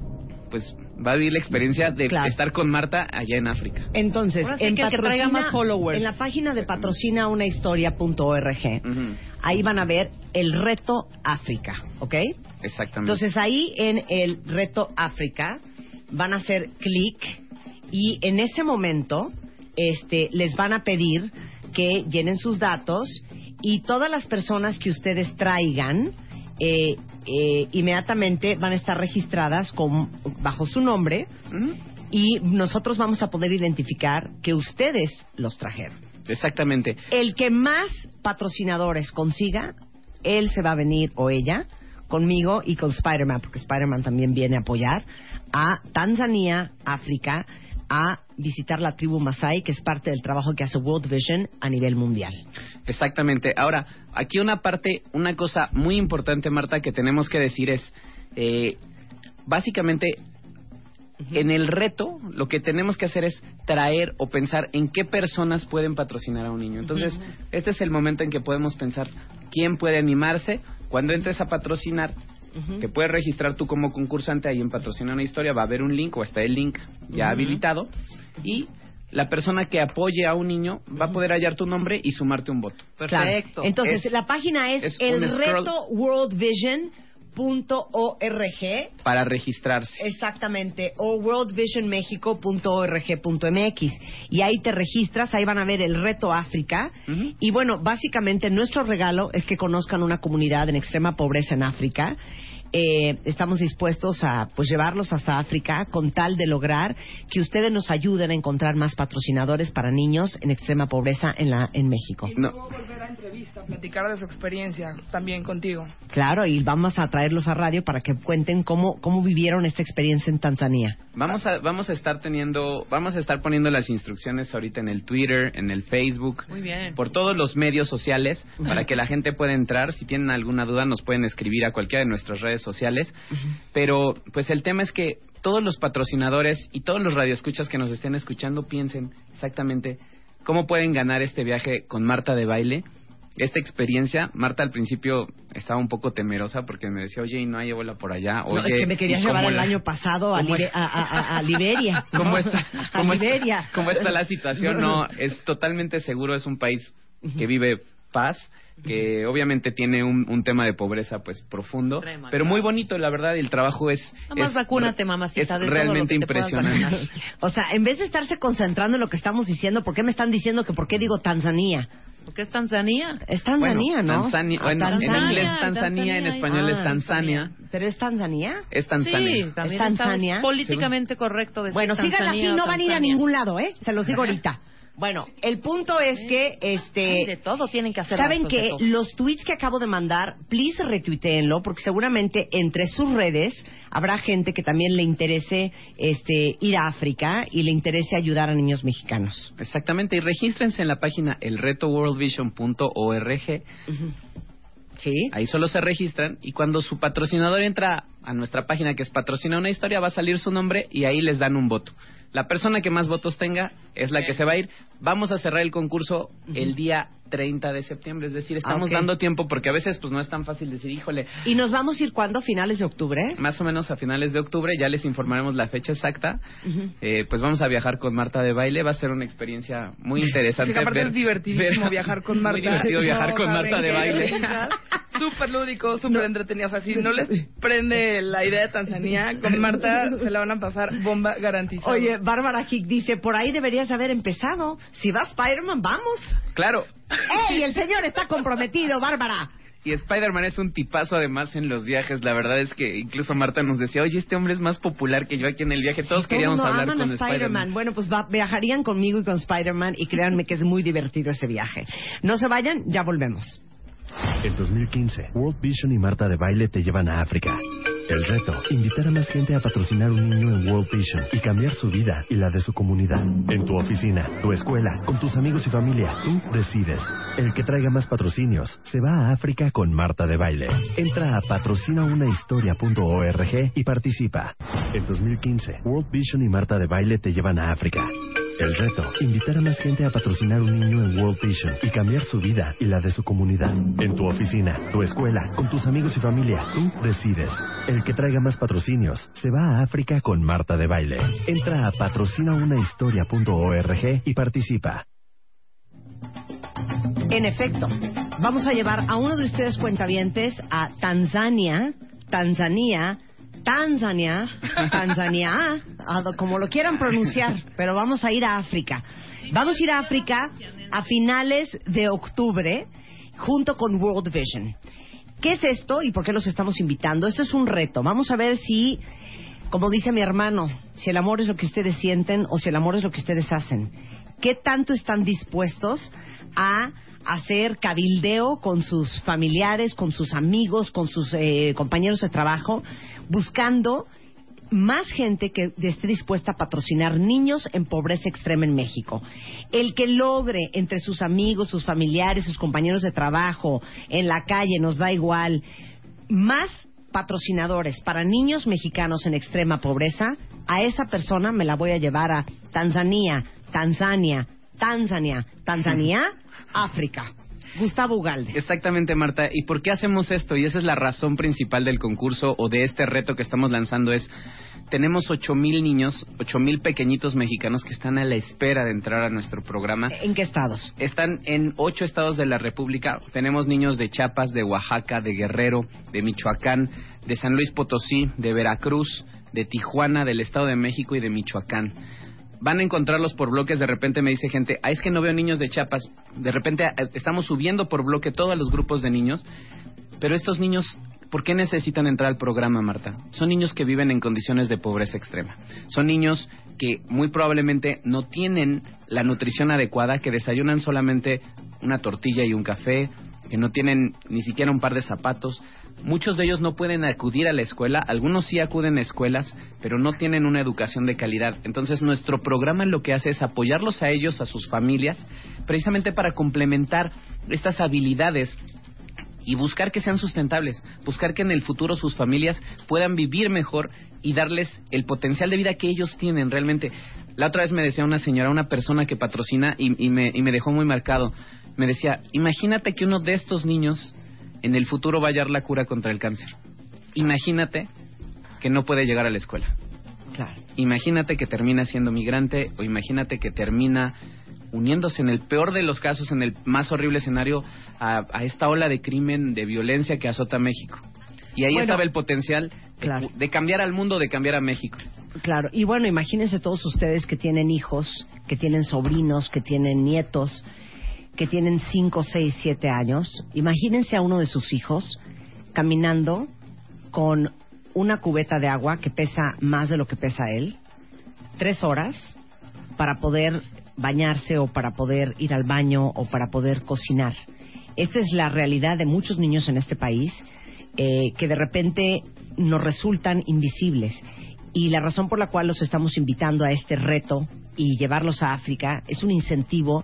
Speaker 17: pues va a vivir la experiencia de
Speaker 2: Claro.
Speaker 17: estar con Marta allá en África.
Speaker 2: Entonces, en,
Speaker 3: que el que traiga
Speaker 2: patrocina-
Speaker 3: más followers.
Speaker 2: en la página de patrocinaunahistoria.org, ahí van a ver el reto África, ¿ok?
Speaker 17: Exactamente.
Speaker 2: Entonces ahí en el reto África van a hacer clic y en ese momento este, les van a pedir que llenen sus datos y todas las personas que ustedes traigan eh, eh, inmediatamente van a estar registradas con, bajo su nombre y nosotros vamos a poder identificar que ustedes los trajeron.
Speaker 17: Exactamente.
Speaker 2: El que más patrocinadores consiga, él se va a venir o ella conmigo y con Spider-Man, porque Spider-Man también viene a apoyar, a Tanzania, África, a visitar la tribu Masai, que es parte del trabajo que hace World Vision a nivel mundial.
Speaker 17: Exactamente. Ahora, aquí una parte, una cosa muy importante, Marta, que tenemos que decir es, eh, básicamente, en el reto, lo que tenemos que hacer es traer o pensar en qué personas pueden patrocinar a un niño. Entonces, este es el momento en que podemos pensar quién puede animarse. Cuando entres a patrocinar, te puedes registrar tú como concursante ahí en Patrocina una Historia, va a haber un link o está el link ya habilitado. Y la persona que apoye a un niño va a poder hallar tu nombre y sumarte un voto.
Speaker 2: Claro. Entonces,
Speaker 17: Es-
Speaker 2: la página es,
Speaker 17: es
Speaker 2: el
Speaker 17: un scroll-
Speaker 2: reto worldvision.org.
Speaker 17: para registrarse.
Speaker 2: Exactamente, o worldvisionmexico.org.mx. Y ahí te registras, ahí van a ver el reto África. Y bueno, básicamente nuestro regalo es que conozcan una comunidad en extrema pobreza en África. Eh, estamos dispuestos a pues llevarlos hasta África con tal de lograr que ustedes nos ayuden a encontrar más patrocinadores para niños en extrema pobreza en la en México.
Speaker 18: Puedo volver a entrevista, platicar de su experiencia también contigo.
Speaker 2: Claro, y vamos a traerlos a radio para que cuenten cómo cómo vivieron esta experiencia en Tanzania.
Speaker 17: Vamos a, vamos a estar teniendo, vamos a estar poniendo las instrucciones ahorita en el Twitter, en el Facebook,
Speaker 3: Muy bien.
Speaker 17: por todos los medios sociales para que la gente pueda entrar. Si tienen alguna duda, nos pueden escribir a cualquiera de nuestras redes sociales. Pero, pues el tema es que todos los patrocinadores y todos los radioescuchas que nos estén escuchando piensen exactamente cómo pueden ganar este viaje con Marta de baile. Esta experiencia, Marta al principio estaba un poco temerosa porque me decía, oye, y no hay bola por allá. Oye,
Speaker 2: No, es que me querías
Speaker 17: ¿y cómo
Speaker 2: llevar el
Speaker 17: la-
Speaker 2: año pasado a,
Speaker 17: cómo
Speaker 2: Libe-
Speaker 17: es-
Speaker 2: a, a- a- a Liberia.
Speaker 17: ¿Cómo
Speaker 2: ¿no?
Speaker 17: está,
Speaker 2: A
Speaker 17: cómo está-
Speaker 2: Liberia.
Speaker 17: cómo está la situación? No, es totalmente seguro, es un país que vive paz, que obviamente tiene un, un tema de pobreza pues profundo,
Speaker 3: Extrema,
Speaker 17: pero muy bonito, la verdad, y el trabajo es,
Speaker 3: Nada más
Speaker 17: es,
Speaker 3: vacúnate, mamacita,
Speaker 17: es realmente impresionante.
Speaker 2: O sea, en vez de estarse concentrando en lo que estamos diciendo, ¿por qué me están diciendo que por qué digo Tanzania?
Speaker 3: ¿Por qué es Tanzania?
Speaker 2: Es Tanzania,
Speaker 17: Bueno,
Speaker 2: ¿no?
Speaker 17: Tanzania-
Speaker 2: Ah,
Speaker 17: bueno, en
Speaker 2: Tanzania.
Speaker 17: inglés es Tanzania, en español es
Speaker 2: Ah,
Speaker 17: Tanzania.
Speaker 2: ¿Pero es Tanzania?
Speaker 17: Es Tanzania.
Speaker 3: Sí, también
Speaker 2: ¿Es Tanzania?
Speaker 3: políticamente correcto decir
Speaker 2: Bueno, sigan
Speaker 3: Tanzania
Speaker 2: así, no van a ir a
Speaker 3: Tanzania.
Speaker 2: ningún lado, ¿eh? Se los digo ahorita. Bueno, el punto es que, este...
Speaker 3: Ay, de todo tienen que hacer
Speaker 2: ¿Saben que los tweets que acabo de mandar, please retuiteenlo, porque seguramente entre sus redes habrá gente que también le interese este, ir a África y le interese ayudar a niños mexicanos.
Speaker 17: Exactamente, y regístrense en la página elretoworldvision.org.
Speaker 2: Sí.
Speaker 17: Ahí solo se registran y cuando su patrocinador entra a nuestra página que es Patrocina una Historia, va a salir su nombre y ahí les dan un voto. La persona que más votos tenga es la que se va a ir. Vamos a cerrar el concurso el día 30 de septiembre, es decir, estamos
Speaker 2: Ah,
Speaker 17: dando tiempo porque a veces pues no es tan fácil decir, híjole,
Speaker 2: ¿Y nos vamos a ir cuándo? ¿Finales de octubre?
Speaker 17: más o menos a finales de octubre, ya les informaremos la fecha exacta. Eh, pues vamos a viajar con Marta de baile, va a ser una experiencia muy interesante.
Speaker 18: Sí, aparte
Speaker 17: ver-
Speaker 18: es divertidísimo
Speaker 17: ver-
Speaker 18: viajar con
Speaker 17: es
Speaker 18: Marta.
Speaker 17: Muy divertido viajar
Speaker 18: No,
Speaker 17: con Marta de baile.
Speaker 18: Súper lúdico, súper entretenido. O sea, si no les prende la idea de Tanzania, con Marta se la van a pasar bomba garantizada.
Speaker 2: Oye, Bárbara Hick dice, por ahí deberías haber empezado. Si va Spider-Man, vamos.
Speaker 17: Claro.
Speaker 2: ¡Ey, el señor está comprometido, Bárbara!
Speaker 17: Y Spider-Man es un tipazo además en los viajes. La verdad es que incluso Marta nos decía, oye, este hombre es más popular que yo aquí en el viaje. Todos queríamos
Speaker 2: Todo el mundo
Speaker 17: hablar
Speaker 2: aman
Speaker 17: con Spider-Man.
Speaker 2: Spider-Man. Bueno, pues va- viajarían conmigo y con Spider-Man y créanme que es muy divertido ese viaje. No se vayan, ya volvemos.
Speaker 19: En 2015, World Vision y Marta de Baile te llevan a África. El reto, invitar a más gente a patrocinar un niño en World Vision y cambiar su vida y la de su comunidad. En tu oficina, tu escuela, con tus amigos y familia, tú decides. El que traiga más patrocinios se va a África con Marta de Baile. Entra a patrocinaunahistoria.org y participa. En 2015, World Vision y Marta de Baile te llevan a África. El reto, invitar a más gente a patrocinar un niño en World Vision y cambiar su vida y la de su comunidad. En tu oficina, tu escuela, con tus amigos y familia, tú decides. El que traiga más patrocinios se va a África con Marta de Baile. Entra a patrocinaunahistoria.org y participa.
Speaker 2: En efecto, vamos a llevar a uno de ustedes cuentavientes a Tanzania, Tanzania, Tanzania, Tanzania, como lo quieran pronunciar, pero vamos a ir a África. Vamos a ir a África a finales de octubre junto con World Vision. ¿Qué es esto y por qué los estamos invitando? Esto es un reto. Vamos a ver si, como dice mi hermano, si el amor es lo que ustedes sienten o si el amor es lo que ustedes hacen. ¿Qué tanto están dispuestos a hacer cabildeo con sus familiares, con sus amigos, con sus eh, compañeros de trabajo, buscando más gente que esté dispuesta a patrocinar niños en pobreza extrema en México. El que logre entre sus amigos, sus familiares, sus compañeros de trabajo, en la calle, nos da igual, más patrocinadores para niños mexicanos en extrema pobreza, a esa persona me la voy a llevar a Tanzania, Tanzania, Tanzania, Tanzania, África. Gustavo Ugalde.
Speaker 17: Exactamente, Marta. ¿Y por qué hacemos esto? Y esa es la razón principal del concurso o de este reto que estamos lanzando es tenemos ocho mil niños, ocho mil pequeñitos mexicanos que están a la espera de entrar a nuestro programa.
Speaker 2: ¿En qué estados?
Speaker 17: Están en ocho estados de la República. Tenemos niños de Chiapas, de Oaxaca, de Guerrero, de Michoacán, de San Luis Potosí, de Veracruz, de Tijuana, del Estado de México y de Michoacán. Van a encontrarlos por bloques, de repente me dice gente, ah, es que no veo niños de Chiapas. De repente eh, estamos subiendo por bloque todos los grupos de niños, pero estos niños, ¿por qué necesitan entrar al programa, Marta? Son niños que viven en condiciones de pobreza extrema. Son niños que muy probablemente no tienen la nutrición adecuada, que desayunan solamente una tortilla y un café, que no tienen ni siquiera un par de zapatos. Muchos de ellos no pueden acudir a la escuela, algunos sí acuden a escuelas, pero no tienen una educación de calidad. Entonces nuestro programa lo que hace es apoyarlos a ellos, a sus familias, precisamente para complementar estas habilidades y buscar que sean sustentables, buscar que en el futuro sus familias puedan vivir mejor y darles el potencial de vida que ellos tienen realmente. La otra vez me decía una señora, una persona que patrocina y, y me, y me dejó muy marcado, me decía, imagínate que uno de estos niños en el futuro va a hallar la cura contra el cáncer. Imagínate que no puede llegar a la escuela.
Speaker 2: Claro.
Speaker 17: Imagínate que termina siendo migrante o imagínate que termina uniéndose en el peor de los casos, en el más horrible escenario, a, a esta ola de crimen, de violencia que azota México. Y ahí
Speaker 2: Bueno,
Speaker 17: estaba el potencial de, de cambiar al mundo, de cambiar a México.
Speaker 2: Claro, y bueno, imagínense todos ustedes que tienen hijos, que tienen sobrinos, que tienen nietos, que tienen 5, 6, 7 años. Imagínense a uno de sus hijos caminando con una cubeta de agua que pesa más de lo que pesa él, tres horas para poder bañarse o para poder ir al baño o para poder cocinar. Esta es la realidad de muchos niños en este país eh, que de repente nos resultan invisibles. Y la razón por la cual los estamos invitando a este reto y llevarlos a África es un incentivo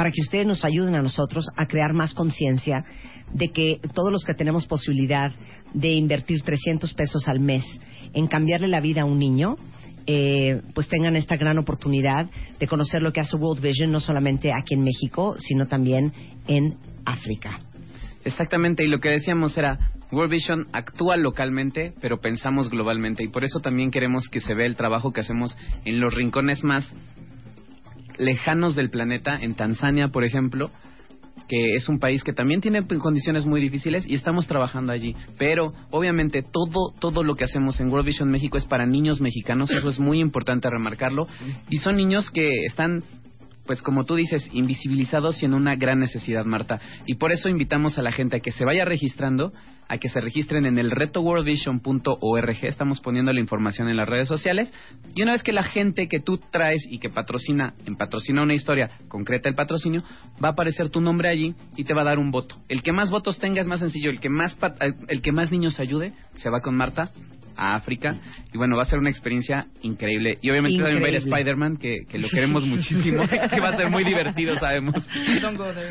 Speaker 2: para que ustedes nos ayuden a nosotros a crear más conciencia de que todos los que tenemos posibilidad de invertir 300 pesos al mes en cambiarle la vida a un niño, eh, pues tengan esta gran oportunidad de conocer lo que hace World Vision, no solamente aquí en México, sino también en África.
Speaker 17: Exactamente, y lo que decíamos era, World Vision actúa localmente, pero pensamos globalmente, y por eso también queremos que se vea el trabajo que hacemos en los rincones más lejanos del planeta, en Tanzania, por ejemplo, que es un país que también tiene condiciones muy difíciles y estamos trabajando allí. Pero obviamente todo todo lo que hacemos en World Vision México es para niños mexicanos, eso es muy importante remarcarlo y son niños que están pues como tú dices, invisibilizados y en una gran necesidad, Marta. Y por eso invitamos a la gente a que se vaya registrando, a que se registren en el retoworldvision.org. Estamos poniendo la información en las redes sociales. Y una vez que la gente que tú traes y que patrocina, en patrocina una historia, concreta el patrocinio, va a aparecer tu nombre allí y te va a dar un voto. El que más votos tenga es más sencillo. El que más, el que más niños ayude se va con Marta a África. Y bueno, va a ser una experiencia increíble. Y obviamente también va a ir
Speaker 2: Increíble.
Speaker 17: Spider-Man, que, que lo queremos muchísimo, que va a ser muy divertido, sabemos.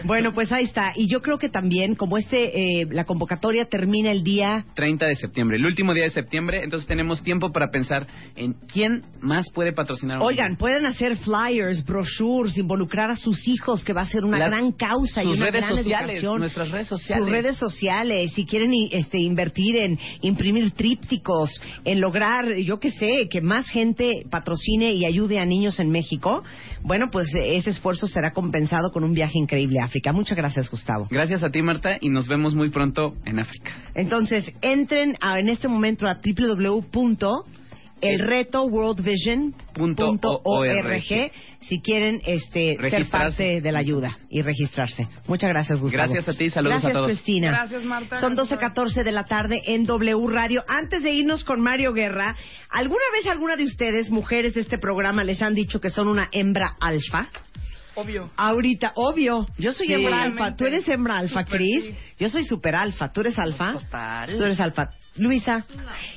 Speaker 2: Bueno, pues ahí está. Y yo creo que también, como este, eh, la convocatoria termina el día
Speaker 17: 30 de septiembre, el último día de septiembre, entonces tenemos tiempo para pensar en quién más puede patrocinar. a un
Speaker 2: Oigan, pueden hacer flyers, brochures, involucrar a sus hijos, que va a ser una
Speaker 17: La-
Speaker 2: gran causa y una
Speaker 17: redes
Speaker 2: gran
Speaker 17: sociales,
Speaker 2: educación.
Speaker 17: nuestras redes sociales.
Speaker 2: Sus redes sociales, si quieren este, invertir en imprimir trípticos, en lograr, yo qué sé, que más gente patrocine y ayude a niños en México, bueno, pues ese esfuerzo será compensado con un viaje increíble a África. Muchas gracias, Gustavo.
Speaker 17: Gracias a ti, Marta, y nos vemos muy pronto en África.
Speaker 2: Entonces, entren a- en este momento a www.elretoworldvision.org si quieren este, ser parte de la ayuda y registrarse. Muchas gracias, Gustavo.
Speaker 17: Gracias a ti, saludos
Speaker 2: Gracias,
Speaker 17: a todos.
Speaker 2: Cristina.
Speaker 18: Gracias, Marta.
Speaker 2: Son 12.14 de la tarde en W Radio. Antes de irnos con Mario Guerra, ¿alguna vez alguna de ustedes, mujeres de este programa, les han dicho que son una hembra alfa?
Speaker 18: Obvio.
Speaker 2: Ahorita, obvio. Yo soy
Speaker 18: Sí.
Speaker 2: hembra alfa. ¿Tú eres hembra alfa, Cris?
Speaker 18: sí.
Speaker 2: Yo soy super alfa. ¿Tú eres alfa?
Speaker 4: Total.
Speaker 2: Tú eres alfa. Luisa,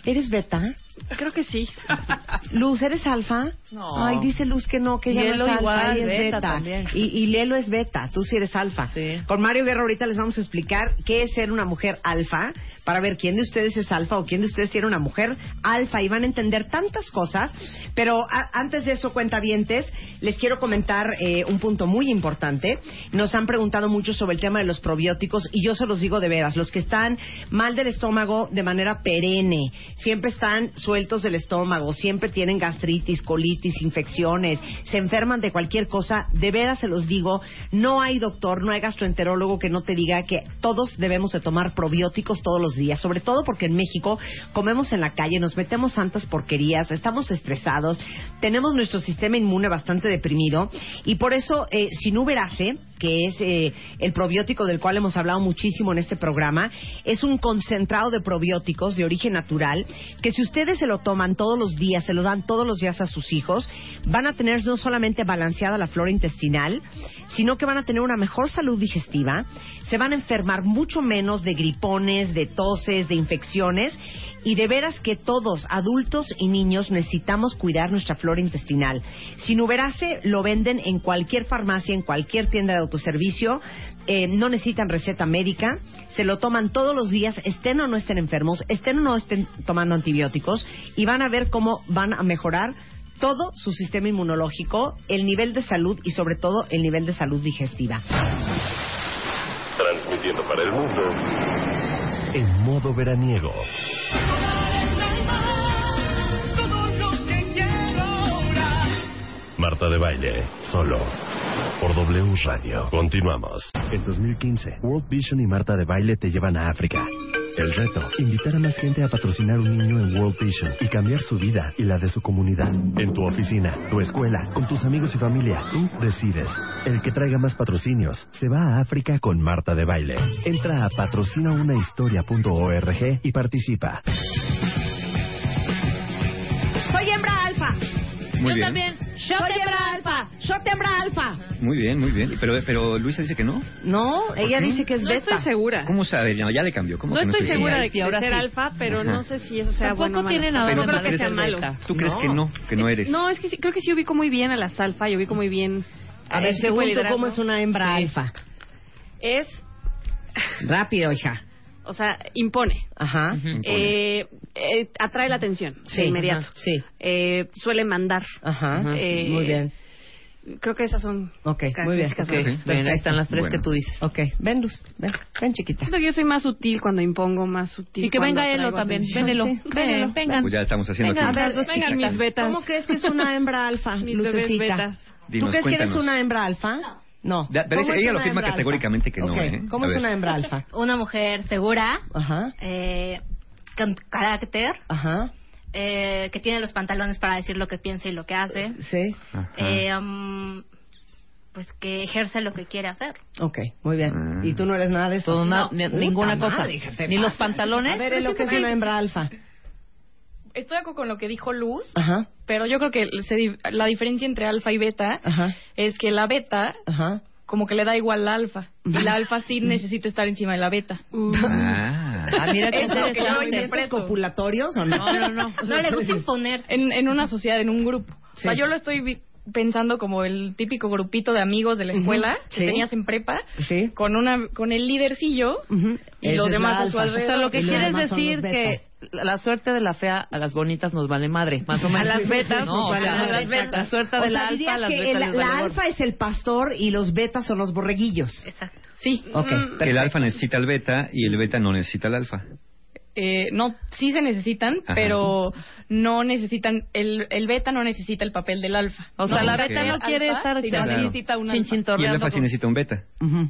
Speaker 2: ¿eres beta?
Speaker 4: Creo que sí.
Speaker 2: Luz, ¿eres alfa?
Speaker 4: No.
Speaker 2: Ay, dice Luz que no, que ella no
Speaker 4: Lelo
Speaker 2: es alfa, es
Speaker 4: beta
Speaker 2: beta.
Speaker 4: también.
Speaker 2: Y, y Lelo es beta, tú sí eres alfa. Con Mario Guerra ahorita les vamos a explicar qué es ser una mujer alfa, para ver quién de ustedes es alfa o quién de ustedes tiene una mujer alfa y van a entender tantas cosas. Pero a- antes de eso, cuentavientes, les quiero comentar eh, un punto muy importante. Nos han preguntado mucho sobre el tema de los probióticos y yo se los digo de veras, los que están mal del estómago de manera perenne, siempre están sueltos del estómago, siempre tienen gastritis, colitis, infecciones, se enferman de cualquier cosa, de veras se los digo, no hay doctor, no hay gastroenterólogo que no te diga que todos debemos de tomar probióticos todos los días, sobre todo porque en México comemos en la calle, nos metemos santas porquerías, estamos estresados, tenemos nuestro sistema inmune bastante deprimido y por eso eh, Sinuberase, que es eh, el probiótico del cual hemos hablado muchísimo en este programa, es un concentrado de probióticos de origen natural que si ustedes se lo toman todos los días, se lo dan todos los días a sus hijos, van a tener no solamente balanceada la flora intestinal, sino que van a tener una mejor salud digestiva, se van a enfermar mucho menos de gripones, de toses, de infecciones y de veras que todos, adultos y niños, necesitamos cuidar nuestra flora intestinal. Sinuberase lo venden en cualquier farmacia, en cualquier tienda de autoservicio, eh, no necesitan receta médica, se lo toman todos los días, estén o no estén enfermos, estén o no estén tomando antibióticos y van a ver cómo van a mejorar todo su sistema inmunológico, el nivel de salud y sobre todo el nivel de salud digestiva.
Speaker 19: Transmitiendo para el mundo en modo veraniego. Marta de baile, solo por W Radio. Continuamos. En 2015, World Vision y Marta de baile te llevan a África. El reto, invitar a más gente a patrocinar un niño en World Vision y cambiar su vida y la de su comunidad. En tu oficina, tu escuela, con tus amigos y familia, tú decides. El que traiga más patrocinios se va a África con Marta de baile. Entra a patrocinaunahistoria.org y participa.
Speaker 20: Muy
Speaker 2: Yo
Speaker 20: bien.
Speaker 2: también. Soy hembra alfa. Soy hembra alfa.
Speaker 20: Muy bien, muy bien. Pero, pero Luisa dice que no.
Speaker 2: No, ella
Speaker 20: qué?
Speaker 2: dice que es
Speaker 4: No
Speaker 2: beta.
Speaker 4: estoy segura.
Speaker 20: ¿Cómo sabe? No, ya le cambió. ¿Cómo
Speaker 4: No
Speaker 20: que
Speaker 4: estoy
Speaker 20: estoy
Speaker 4: segura de, que
Speaker 18: ahora
Speaker 4: ser
Speaker 18: sí.
Speaker 4: alfa, pero
Speaker 20: Ajá.
Speaker 4: no sé si eso sea
Speaker 18: Tampoco
Speaker 4: bueno o malo.
Speaker 18: tiene nada
Speaker 4: Pero no creo que sea malo.
Speaker 18: beta.
Speaker 20: ¿Tú crees que no? Que no eres.
Speaker 4: No, es que sí, creo que sí ubico muy bien a las alfa y ubico muy bien...
Speaker 2: A ver,
Speaker 4: este
Speaker 2: según tú. ¿cómo es una hembra alfa?
Speaker 4: Es,
Speaker 2: Rápido, hija.
Speaker 4: O sea, impone.
Speaker 2: Ajá.
Speaker 4: Eh, eh, atrae la atención
Speaker 2: Sí,
Speaker 4: de inmediato.
Speaker 2: ajá, sí.
Speaker 4: Eh, suele mandar.
Speaker 2: Ajá.
Speaker 4: Eh,
Speaker 2: Muy bien.
Speaker 4: Creo que esas son
Speaker 2: Ok, muy bien.
Speaker 4: características.
Speaker 2: Ok,
Speaker 4: Bien, ahí están las tres
Speaker 2: Bueno.
Speaker 4: que tú dices.
Speaker 2: Ok, ven Luz, ven, ven chiquita.
Speaker 4: Yo soy más sutil cuando impongo, más sutil
Speaker 18: Y que venga Elo también. Vénelo.
Speaker 4: Sí,
Speaker 18: Vénelo.
Speaker 4: vengan.
Speaker 20: Pues ya estamos haciendo
Speaker 4: Vengan,
Speaker 20: aquí.
Speaker 4: a ver, dos
Speaker 2: Vengan,
Speaker 4: mis betas.
Speaker 2: ¿Cómo crees que es una hembra alfa,
Speaker 4: Mis
Speaker 2: Lucecita?
Speaker 4: betas.
Speaker 2: ¿Tú
Speaker 20: Dinos,
Speaker 2: crees que eres
Speaker 20: cuéntanos.
Speaker 2: una hembra alfa? No.
Speaker 20: Ya, pero
Speaker 2: ¿Cómo
Speaker 20: ella
Speaker 2: es
Speaker 20: lo
Speaker 2: una
Speaker 20: afirma
Speaker 2: hembra alfa?
Speaker 20: categóricamente que no,
Speaker 2: Ok,
Speaker 20: ¿eh?
Speaker 2: ¿Cómo
Speaker 20: A
Speaker 2: es
Speaker 20: ver.
Speaker 2: una hembra alfa?
Speaker 5: Una mujer segura,
Speaker 2: Ajá,
Speaker 5: eh, con carácter,
Speaker 2: ajá,
Speaker 5: eh, que tiene los pantalones para decir lo que piensa y lo que hace,
Speaker 2: sí.
Speaker 5: eh, um, pues que ejerce lo que quiere hacer.
Speaker 2: Ok, muy bien. ¿Y tú no eres nada de eso?
Speaker 18: Todo,
Speaker 2: No.
Speaker 18: ni- ninguna cosa.
Speaker 2: madre,
Speaker 18: Ni los pantalones.
Speaker 2: A ver,
Speaker 18: Pero
Speaker 2: lo que es una hembra alfa.
Speaker 4: Estoy de acuerdo con lo que dijo Luz,
Speaker 2: Ajá,
Speaker 4: pero yo creo que se la diferencia entre alfa y beta
Speaker 2: ajá,
Speaker 4: es que la beta
Speaker 2: ajá.
Speaker 4: como que le da igual la alfa y la alfa sí necesita estar encima de la beta.
Speaker 20: Ah.
Speaker 2: Ah, mira
Speaker 18: que yo
Speaker 2: interesante.
Speaker 18: interpreto.
Speaker 2: ¿Movimientos copulatorios o no?
Speaker 18: No, no, no.
Speaker 5: No le gusta imponer.
Speaker 18: En, en una sociedad, en un grupo. O sea, yo lo estoy pensando como el típico grupito de amigos de la escuela
Speaker 2: Ujú,
Speaker 18: que
Speaker 2: sí.
Speaker 18: tenías en prepa,
Speaker 2: Sí.
Speaker 18: con una con el lidercillo y
Speaker 2: Ese
Speaker 18: los
Speaker 2: es
Speaker 18: demás a su alrededor.
Speaker 3: O sea, lo que quieres decir que
Speaker 2: betas.
Speaker 3: la suerte de la fea a las bonitas nos vale madre, más o menos.
Speaker 2: A las betas
Speaker 3: no,
Speaker 2: nos
Speaker 3: o sea,
Speaker 2: madre,
Speaker 3: la-
Speaker 2: exacto.
Speaker 3: La suerte
Speaker 2: O
Speaker 3: de
Speaker 2: sea,
Speaker 3: la alfa a las
Speaker 2: que
Speaker 3: betas
Speaker 2: el- la alfa es el pastor y los betas son los borreguillos.
Speaker 5: Exacto.
Speaker 18: Sí.
Speaker 2: Ok,
Speaker 20: El
Speaker 2: perfecto.
Speaker 20: alfa necesita al beta y el beta no necesita al alfa.
Speaker 18: Eh, no, sí se necesitan,
Speaker 20: Ajá.
Speaker 18: pero no necesitan, el, el beta no necesita el papel del alfa.
Speaker 3: O sea, la
Speaker 18: necesita
Speaker 3: beta no quiere
Speaker 18: alfa,
Speaker 3: estar
Speaker 18: sino
Speaker 20: Claro.
Speaker 18: necesita un
Speaker 3: chin,
Speaker 18: alfa.
Speaker 3: chin,
Speaker 20: Y el alfa sí necesita un beta.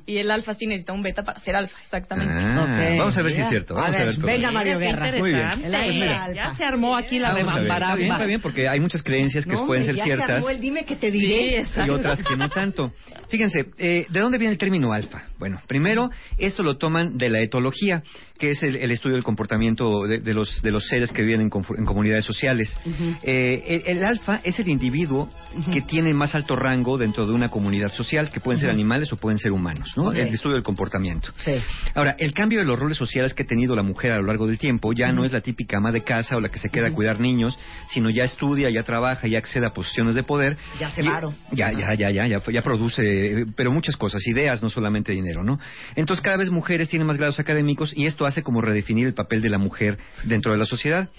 Speaker 18: Y el alfa sí necesita un beta para ser alfa, exactamente.
Speaker 20: Ah. Vamos a ver si es cierto. Vamos
Speaker 2: A
Speaker 20: a
Speaker 2: ver,
Speaker 20: ver, todo.
Speaker 2: venga, Mario Guerra.
Speaker 20: Muy bien.
Speaker 3: Mira, ya se armó aquí la
Speaker 20: Vamos a ver. Está bien,
Speaker 3: rebambaramba.
Speaker 20: está bien, porque hay muchas creencias que
Speaker 2: No,
Speaker 20: pueden ser
Speaker 2: ya se
Speaker 20: ciertas
Speaker 2: armó el dime que te diré.
Speaker 20: y otras que no tanto. Fíjense, eh, ¿de dónde viene el término alfa? Bueno, primero, esto lo toman de la etología, que es el, el estudio del comportamiento de, de los, de los seres que viven en, en comunidades sociales. Eh, el, el alfa es el individuo que tiene más alto rango dentro de una comunidad social, que pueden ser
Speaker 2: Ujú.
Speaker 20: animales o pueden ser humanos, ¿no?
Speaker 2: Ok.
Speaker 20: El estudio del comportamiento.
Speaker 2: Sí.
Speaker 20: Ahora, el cambio de los roles sociales que ha tenido la mujer a lo largo del tiempo ya no es la típica ama de casa o la que se queda a cuidar niños, sino ya estudia, ya trabaja, ya accede a posiciones de poder.
Speaker 2: Ya se varo.
Speaker 20: Ya, ya, ya, ya, ya, ya produce, eh, pero muchas cosas, ideas, no solamente dinero, ¿no? Entonces cada vez mujeres tienen más grados académicos y esto hace como redefinir el papel de la mujer dentro de la sociedad.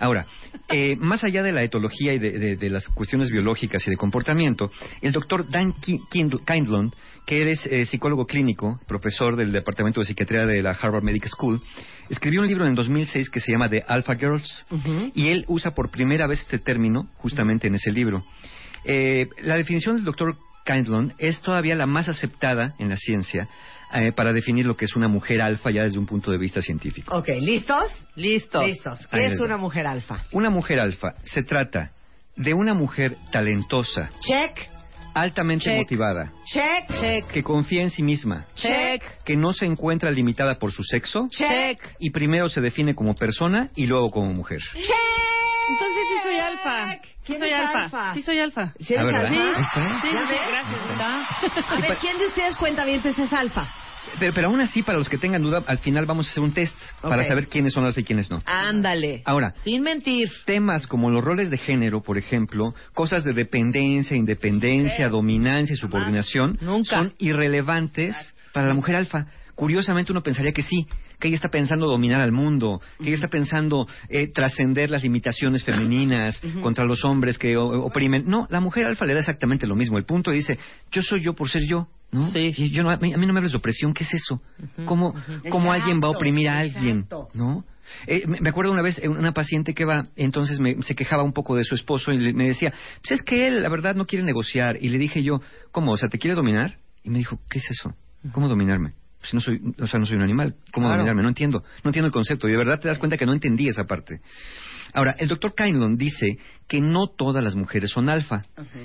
Speaker 20: Ahora, eh, más allá de la etología y de, de- de las cuestiones biológicas y de comportamiento, el doctor Dan Ki- Kind- Kindlund, que es eh, psicólogo clínico, profesor del Departamento de Psiquiatría de la Harvard Medical School, escribió un libro en 2006 que se llama The Alpha Girls, y él usa por primera vez este término justamente en ese libro. Eh, la definición del doctor Kindlund es todavía la más aceptada en la ciencia eh, para definir lo que es una mujer alfa ya desde un punto de vista científico.
Speaker 2: Ok, ¿listos?
Speaker 3: Listo.
Speaker 2: Listos. ¿Qué
Speaker 20: Ahí
Speaker 2: es una mujer alfa?
Speaker 20: Una mujer alfa se trata de una mujer talentosa,
Speaker 2: Check,
Speaker 20: altamente
Speaker 3: Check.
Speaker 20: motivada,
Speaker 2: check,
Speaker 3: Check.
Speaker 20: que confía en sí misma,
Speaker 3: Check.
Speaker 20: que no se encuentra limitada por su sexo
Speaker 3: Check.
Speaker 20: y primero se define como persona y luego como mujer.
Speaker 18: Entonces sí soy alfa. Sí
Speaker 2: ¿Quién
Speaker 18: soy alfa.
Speaker 2: alfa?
Speaker 18: Sí soy alfa.
Speaker 2: ¿Sí
Speaker 20: Ah,
Speaker 2: eres.
Speaker 18: Sí,
Speaker 2: ¿Ya
Speaker 18: sí, gracias.
Speaker 2: A ver, ¿quién de ustedes cuenta bien es alfa?
Speaker 20: Pero, pero aún así, para los que tengan duda, al final vamos a hacer un test para saber quiénes son alfa y quiénes no.
Speaker 3: Ándale.
Speaker 20: Ahora,
Speaker 3: Sin mentir.
Speaker 20: temas como los roles de género, por ejemplo, cosas de dependencia, independencia, dominancia y subordinación,
Speaker 3: Nunca.
Speaker 20: son irrelevantes para la mujer alfa. Curiosamente uno pensaría que sí, que ella está pensando dominar al mundo, que ella está pensando eh, trascender las limitaciones femeninas contra los hombres que o- oprimen. No, la mujer alfa le da exactamente lo mismo. El punto dice, yo soy yo por ser yo. ¿no? Y yo no, a, mí, a mí no me hables de opresión, ¿qué es eso? ¿Cómo, cómo alguien va a oprimir a alguien?
Speaker 2: exacto.
Speaker 20: ¿No? Eh, me me acuerdo una vez, eh, una paciente que va, entonces me, se quejaba un poco de su esposo y le- me decía, pues es que él, la verdad, no quiere negociar. Y le dije yo, ¿cómo? O sea, ¿te quiere dominar? Y me dijo, ¿qué es eso? ¿Cómo dominarme? Pues no soy, o sea, no soy un animal. ¿Cómo
Speaker 3: Claro.
Speaker 20: dominarme? No entiendo. No entiendo el concepto. Y de verdad te das cuenta que no entendí esa parte. Ahora, el doctor Kindlund dice que no todas las mujeres son alfa,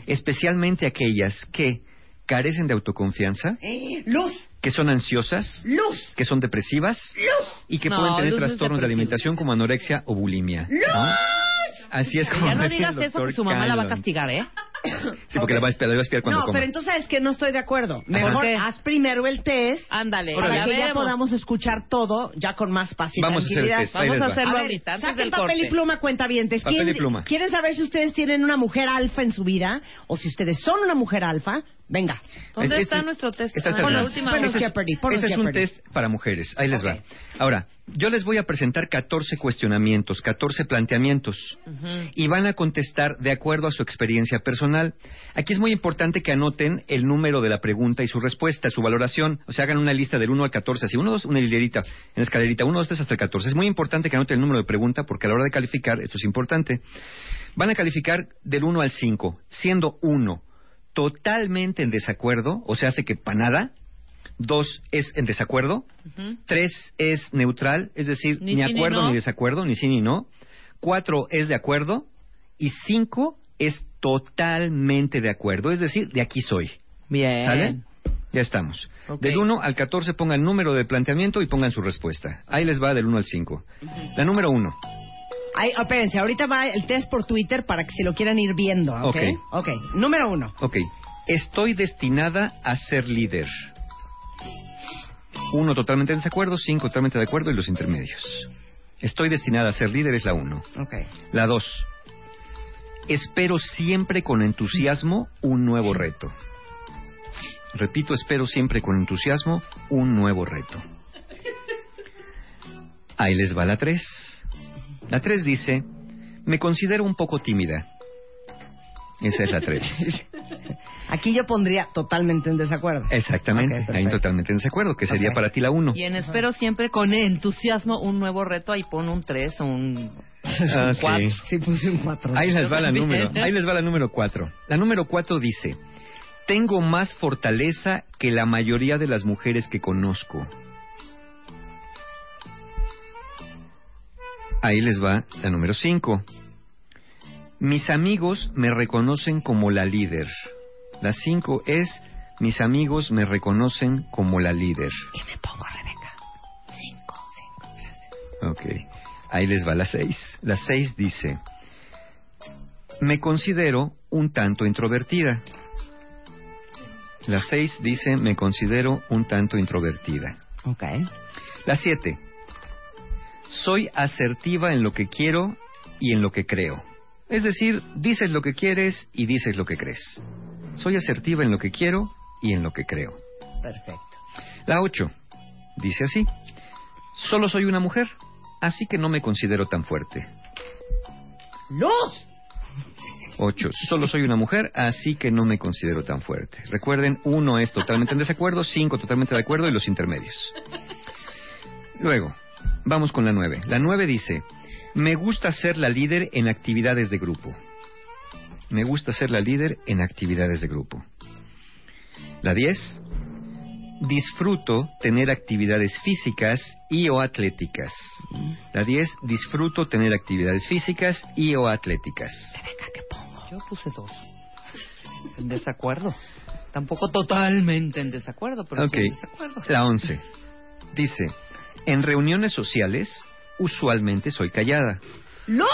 Speaker 20: especialmente aquellas que carecen de autoconfianza,
Speaker 2: Eh, Luz,
Speaker 20: que son ansiosas,
Speaker 2: luz,
Speaker 20: que son depresivas
Speaker 2: luz.
Speaker 20: y que
Speaker 3: No,
Speaker 20: pueden tener trastornos de alimentación como anorexia o bulimia. ¿no? Así es como
Speaker 3: Ya no digas eso que su mamá la va a castigar, ¿eh?
Speaker 20: Sí, porque la va a la va a espiar cuando
Speaker 2: no,
Speaker 20: coma.
Speaker 2: pero entonces es que no estoy de acuerdo. Mejor haz primero el test
Speaker 3: Ándale.
Speaker 2: para
Speaker 3: ya
Speaker 2: que ya podamos escuchar todo ya con más paz y
Speaker 20: Vamos a hacer el test,
Speaker 3: Vamos a hacerlo
Speaker 2: A
Speaker 3: ahorita,
Speaker 2: saquen papel
Speaker 3: corte.
Speaker 2: y pluma, cuentavientes.
Speaker 20: Papel
Speaker 2: ¿Quién-
Speaker 20: y pluma.
Speaker 2: ¿Quieren saber si ustedes tienen una mujer alfa en su vida o si ustedes son una mujer alfa? Venga.
Speaker 18: ¿Dónde
Speaker 20: Este-
Speaker 18: está nuestro test?
Speaker 20: Esta es
Speaker 18: Ah, con la última
Speaker 20: Este es-
Speaker 2: Jeopardy,
Speaker 20: este es un test para mujeres. Ahí les va. Ahora, yo les voy a presentar 14 cuestionamientos, 14 planteamientos. y van a contestar de acuerdo a su experiencia personal. Aquí es muy importante que anoten el número de la pregunta y su respuesta, su valoración. O sea, hagan una lista del 1 al 14, así, 1, 2, una hilerita en escalerita, 1, 2, 3 hasta el 14. Es muy importante que anoten el número de pregunta porque a la hora de calificar, esto es importante, van a calificar del 1 al 5, siendo 1 totalmente en desacuerdo, o sea, hace que para nada. Dos es en desacuerdo. Tres es neutral, es decir,
Speaker 3: Ni
Speaker 20: ni,
Speaker 3: sí ni
Speaker 20: acuerdo
Speaker 3: no.
Speaker 20: ni desacuerdo, ni sí ni no. Cuatro es de acuerdo. Y cinco es totalmente de acuerdo, es decir, de aquí soy.
Speaker 3: Bien.
Speaker 20: ¿Sale? Ya estamos.
Speaker 3: Ok.
Speaker 20: Del 1 al 14 pongan número de planteamiento y pongan su respuesta. Ahí les va del 1 al 5. La número 1.
Speaker 2: Ay, espérense, ahorita va el test por Twitter para que si lo quieran ir viendo, ¿ok?
Speaker 20: Ok.
Speaker 2: Ok, número uno.
Speaker 20: Ok. Estoy destinada a ser líder. Uno totalmente en desacuerdo, cinco totalmente de acuerdo y los intermedios. Estoy destinada a ser líder es la uno.
Speaker 2: Ok.
Speaker 20: La dos. Espero siempre con entusiasmo un nuevo reto. Repito, espero siempre con entusiasmo un nuevo reto. Ahí les va la tres. La tres dice, me considero un poco tímida. Esa es la tres.
Speaker 2: Aquí yo pondría totalmente en desacuerdo.
Speaker 20: Exactamente, ahí totalmente en desacuerdo, que sería para ti la uno.
Speaker 3: Y en espero siempre con entusiasmo un nuevo reto. Ahí pon un 3 o un
Speaker 20: Ah, sí.
Speaker 3: 4.
Speaker 2: Sí, puse un 4.
Speaker 20: Ahí les va la número. Ahí les va la número cuatro. La número cuatro dice: Tengo más fortaleza que la mayoría de las mujeres que conozco. Ahí les va la número cinco. Mis amigos me reconocen como la líder. La cinco es: Mis amigos me reconocen como la líder.
Speaker 3: ¿Qué me pongo, Rebeca? 5.
Speaker 20: Ok. Ahí les va la seis. La seis dice, me considero un tanto introvertida. La seis dice, me considero un tanto introvertida.
Speaker 2: Ok.
Speaker 20: La siete, soy asertiva en lo que quiero y en lo que creo. Es decir, dices lo que quieres y dices lo que crees. Soy asertiva en lo que quiero y en lo que creo.
Speaker 2: Perfecto.
Speaker 20: La 8 dice así: Solo soy una mujer, así que no me considero tan fuerte.
Speaker 2: ¡Los!
Speaker 20: 8. Solo soy una mujer, así que no me considero tan fuerte. Recuerden, 1 es totalmente en desacuerdo, 5 totalmente de acuerdo y los intermedios. Luego, vamos con la 9. La 9 dice: Me gusta ser la líder en actividades de grupo. Me gusta ser la líder en actividades de grupo. La 10. Disfruto tener actividades físicas y o atléticas. La 10. Disfruto tener actividades físicas y o atléticas.
Speaker 3: Yo puse 2. En desacuerdo. Tampoco totalmente en desacuerdo, pero
Speaker 20: Ok.
Speaker 3: sí en desacuerdo.
Speaker 20: La 11. Dice, en reuniones sociales, usualmente soy callada.
Speaker 2: ¡Los!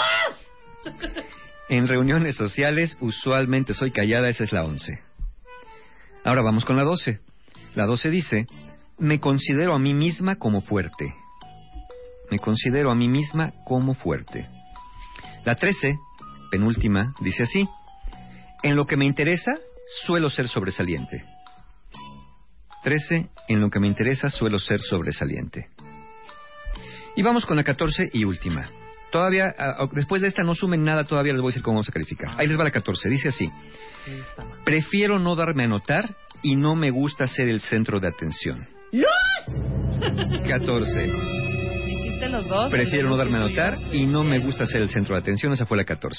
Speaker 20: En reuniones sociales, usualmente soy callada, esa es la 11. Ahora vamos con la 12. La 12 dice, me considero a mí misma como fuerte. Me considero a mí misma como fuerte. La 13, penúltima, dice así, en lo que me interesa, suelo ser sobresaliente. 13, en lo que me interesa, suelo ser sobresaliente. Y vamos con la 14 y última. Todavía, ah, ah, después de esta no sumen nada, todavía les voy a decir cómo vamos a calificar. Ahí les va la 14, dice así. Prefiero no darme a notar y no me gusta ser el centro de atención.
Speaker 2: ¡Los!
Speaker 20: 14.
Speaker 3: ¿Hiciste los dos?
Speaker 20: Prefiero no darme a notar y no me gusta ser el centro de atención. Esa fue la 14.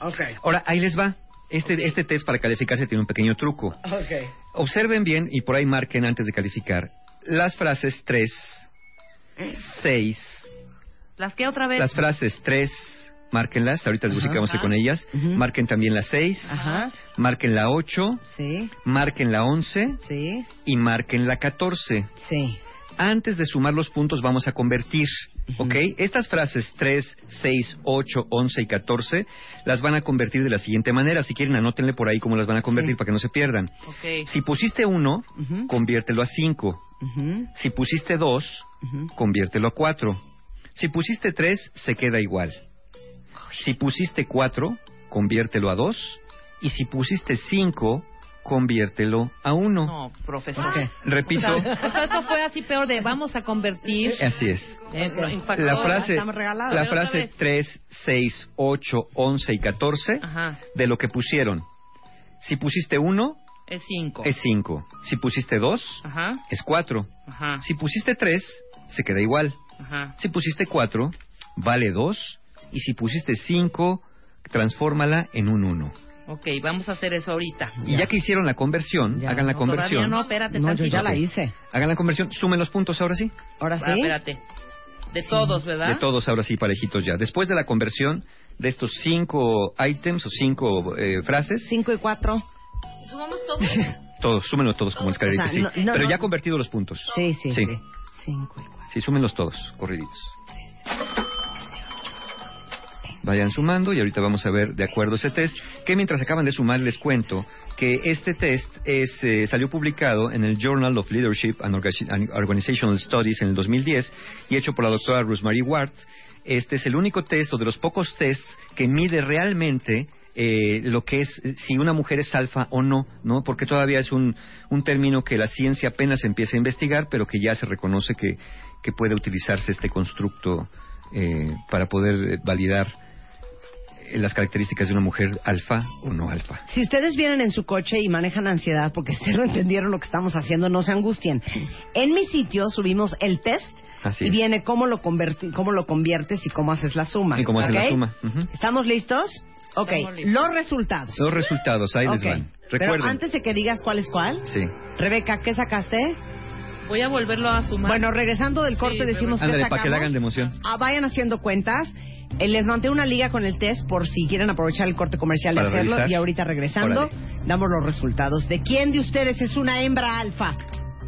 Speaker 2: Ok.
Speaker 20: Ahora, ahí les va. Este, este test para calificarse tiene un pequeño truco.
Speaker 2: Ok.
Speaker 20: Observen bien y por ahí marquen antes de calificar las frases 3, 6,
Speaker 3: ¿Las que otra vez?
Speaker 20: las frases 3, márquenlas, ahorita les hacer con ellas. Marquen también la 6,
Speaker 2: Ajá.
Speaker 20: marquen la 8,
Speaker 2: Sí.
Speaker 20: marquen la 11
Speaker 2: Sí.
Speaker 20: y marquen la 14.
Speaker 2: Sí.
Speaker 20: Antes de sumar los puntos vamos a convertir, ¿ok? Estas frases 3, 6, 8, 11 y 14 las van a convertir de la siguiente manera. Si quieren, anótenle por ahí cómo las van a convertir
Speaker 2: Sí.
Speaker 20: para que no se pierdan.
Speaker 3: Ok.
Speaker 20: Si pusiste 1, conviértelo a 5.
Speaker 2: Ujú.
Speaker 20: Si pusiste 2, conviértelo a 4. Si pusiste 3, se queda igual. Si pusiste 4, conviértelo a 2. Y si pusiste 5, conviértelo a 1.
Speaker 3: No, profesor.
Speaker 20: Repito.
Speaker 3: O sea, o sea, esto fue así peor de vamos a convertir
Speaker 20: Así es.
Speaker 3: factor.
Speaker 20: La frase, la frase
Speaker 3: vez.
Speaker 20: 3, 6, 8, 11 y 14
Speaker 3: Ajá.
Speaker 20: de lo que pusieron. Si pusiste 1,
Speaker 3: Es 5.
Speaker 20: es 5. Si pusiste 2,
Speaker 3: Ajá.
Speaker 20: es 4.
Speaker 3: Ajá.
Speaker 20: Si pusiste 3, se queda igual.
Speaker 3: Ajá.
Speaker 20: Si pusiste 4, vale 2. Y si pusiste 5, transfórmala en un 1.
Speaker 3: Ok, vamos a hacer eso ahorita.
Speaker 20: Y ya que hicieron la conversión, hagan la
Speaker 3: No,
Speaker 20: conversión.
Speaker 3: No, espérate.
Speaker 2: No, yo ya la hice.
Speaker 20: Hagan la conversión, sumen los puntos ahora sí.
Speaker 2: Ahora
Speaker 3: Ah,
Speaker 2: sí.
Speaker 3: espérate. De todos, ¿verdad?
Speaker 20: De todos ahora sí, parejitos ya. Después de la conversión de estos cinco items o cinco eh, frases,
Speaker 2: 5 y 4.
Speaker 3: ¿Sumamos todos?
Speaker 20: todos, súmenlos todos como escalerita,
Speaker 2: O sea,
Speaker 20: sí.
Speaker 2: no- no,
Speaker 20: Pero
Speaker 2: no.
Speaker 20: ya convertido los puntos.
Speaker 2: Sí, sí,
Speaker 20: Sí.
Speaker 2: sí. 5 y 4.
Speaker 20: Sí, súmenlos todos, corriditos. Vayan sumando y ahorita vamos a ver de acuerdo ese test, que mientras acaban de sumar les cuento que este test es, eh, salió publicado en el Journal of Leadership and Orga- and Organizational Studies en el 2010 y hecho por la doctora Rosemary Ward. Este es el único test o de los pocos tests que mide realmente eh, lo que es eh, si una mujer es alfa o no, ¿no? Porque todavía es un, un término que la ciencia apenas empieza a investigar, pero que ya se reconoce que, que puede utilizarse este constructo eh, para poder eh, validar las características de una mujer alfa o no alfa.
Speaker 2: Si ustedes vienen en su coche y manejan ansiedad porque cero entendieron lo que estamos haciendo, no se angustien. En mi sitio subimos el test
Speaker 20: Así
Speaker 2: y
Speaker 20: es.
Speaker 2: viene cómo lo, converti- cómo lo conviertes y cómo haces la suma.
Speaker 20: Y cómo la suma.
Speaker 2: ¿Estamos listos? Ok,
Speaker 20: Estamos listos.
Speaker 2: los resultados.
Speaker 20: Los resultados, ahí les van.
Speaker 2: Pero
Speaker 20: Recuerden.
Speaker 2: antes de que digas cuál es cuál,
Speaker 20: Sí.
Speaker 2: Rebeca, ¿qué sacaste?
Speaker 3: Voy a volverlo a sumar.
Speaker 2: Bueno, regresando del corte
Speaker 3: Sí,
Speaker 2: decimos que
Speaker 20: Ándale,
Speaker 2: sacamos.
Speaker 20: para que la hagan de emoción.
Speaker 2: Ah, vayan haciendo cuentas. Eh, les manté una liga con el test por si quieren aprovechar el corte comercial
Speaker 20: Para
Speaker 2: y hacerlo.
Speaker 20: revisar.
Speaker 2: Y ahorita regresando, damos los resultados de quién de ustedes es una hembra alfa.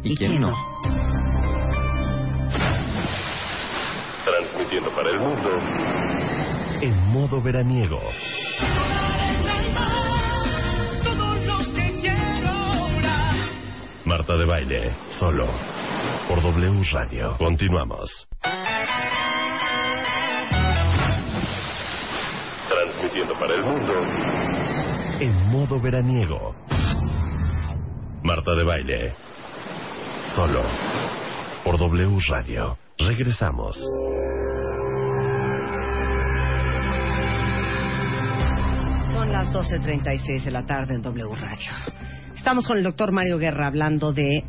Speaker 20: ¿Y, quién no?
Speaker 1: Transmitiendo para el mundo. En modo veraniego. Marta de baile, solo. Por W Radio. Continuamos. Transmitiendo para el mundo. En modo veraniego. Marta de baile. Solo. Por W Radio. Regresamos.
Speaker 2: Son las 12.36 de la tarde en W Radio. Estamos con el doctor Mario Guerra hablando de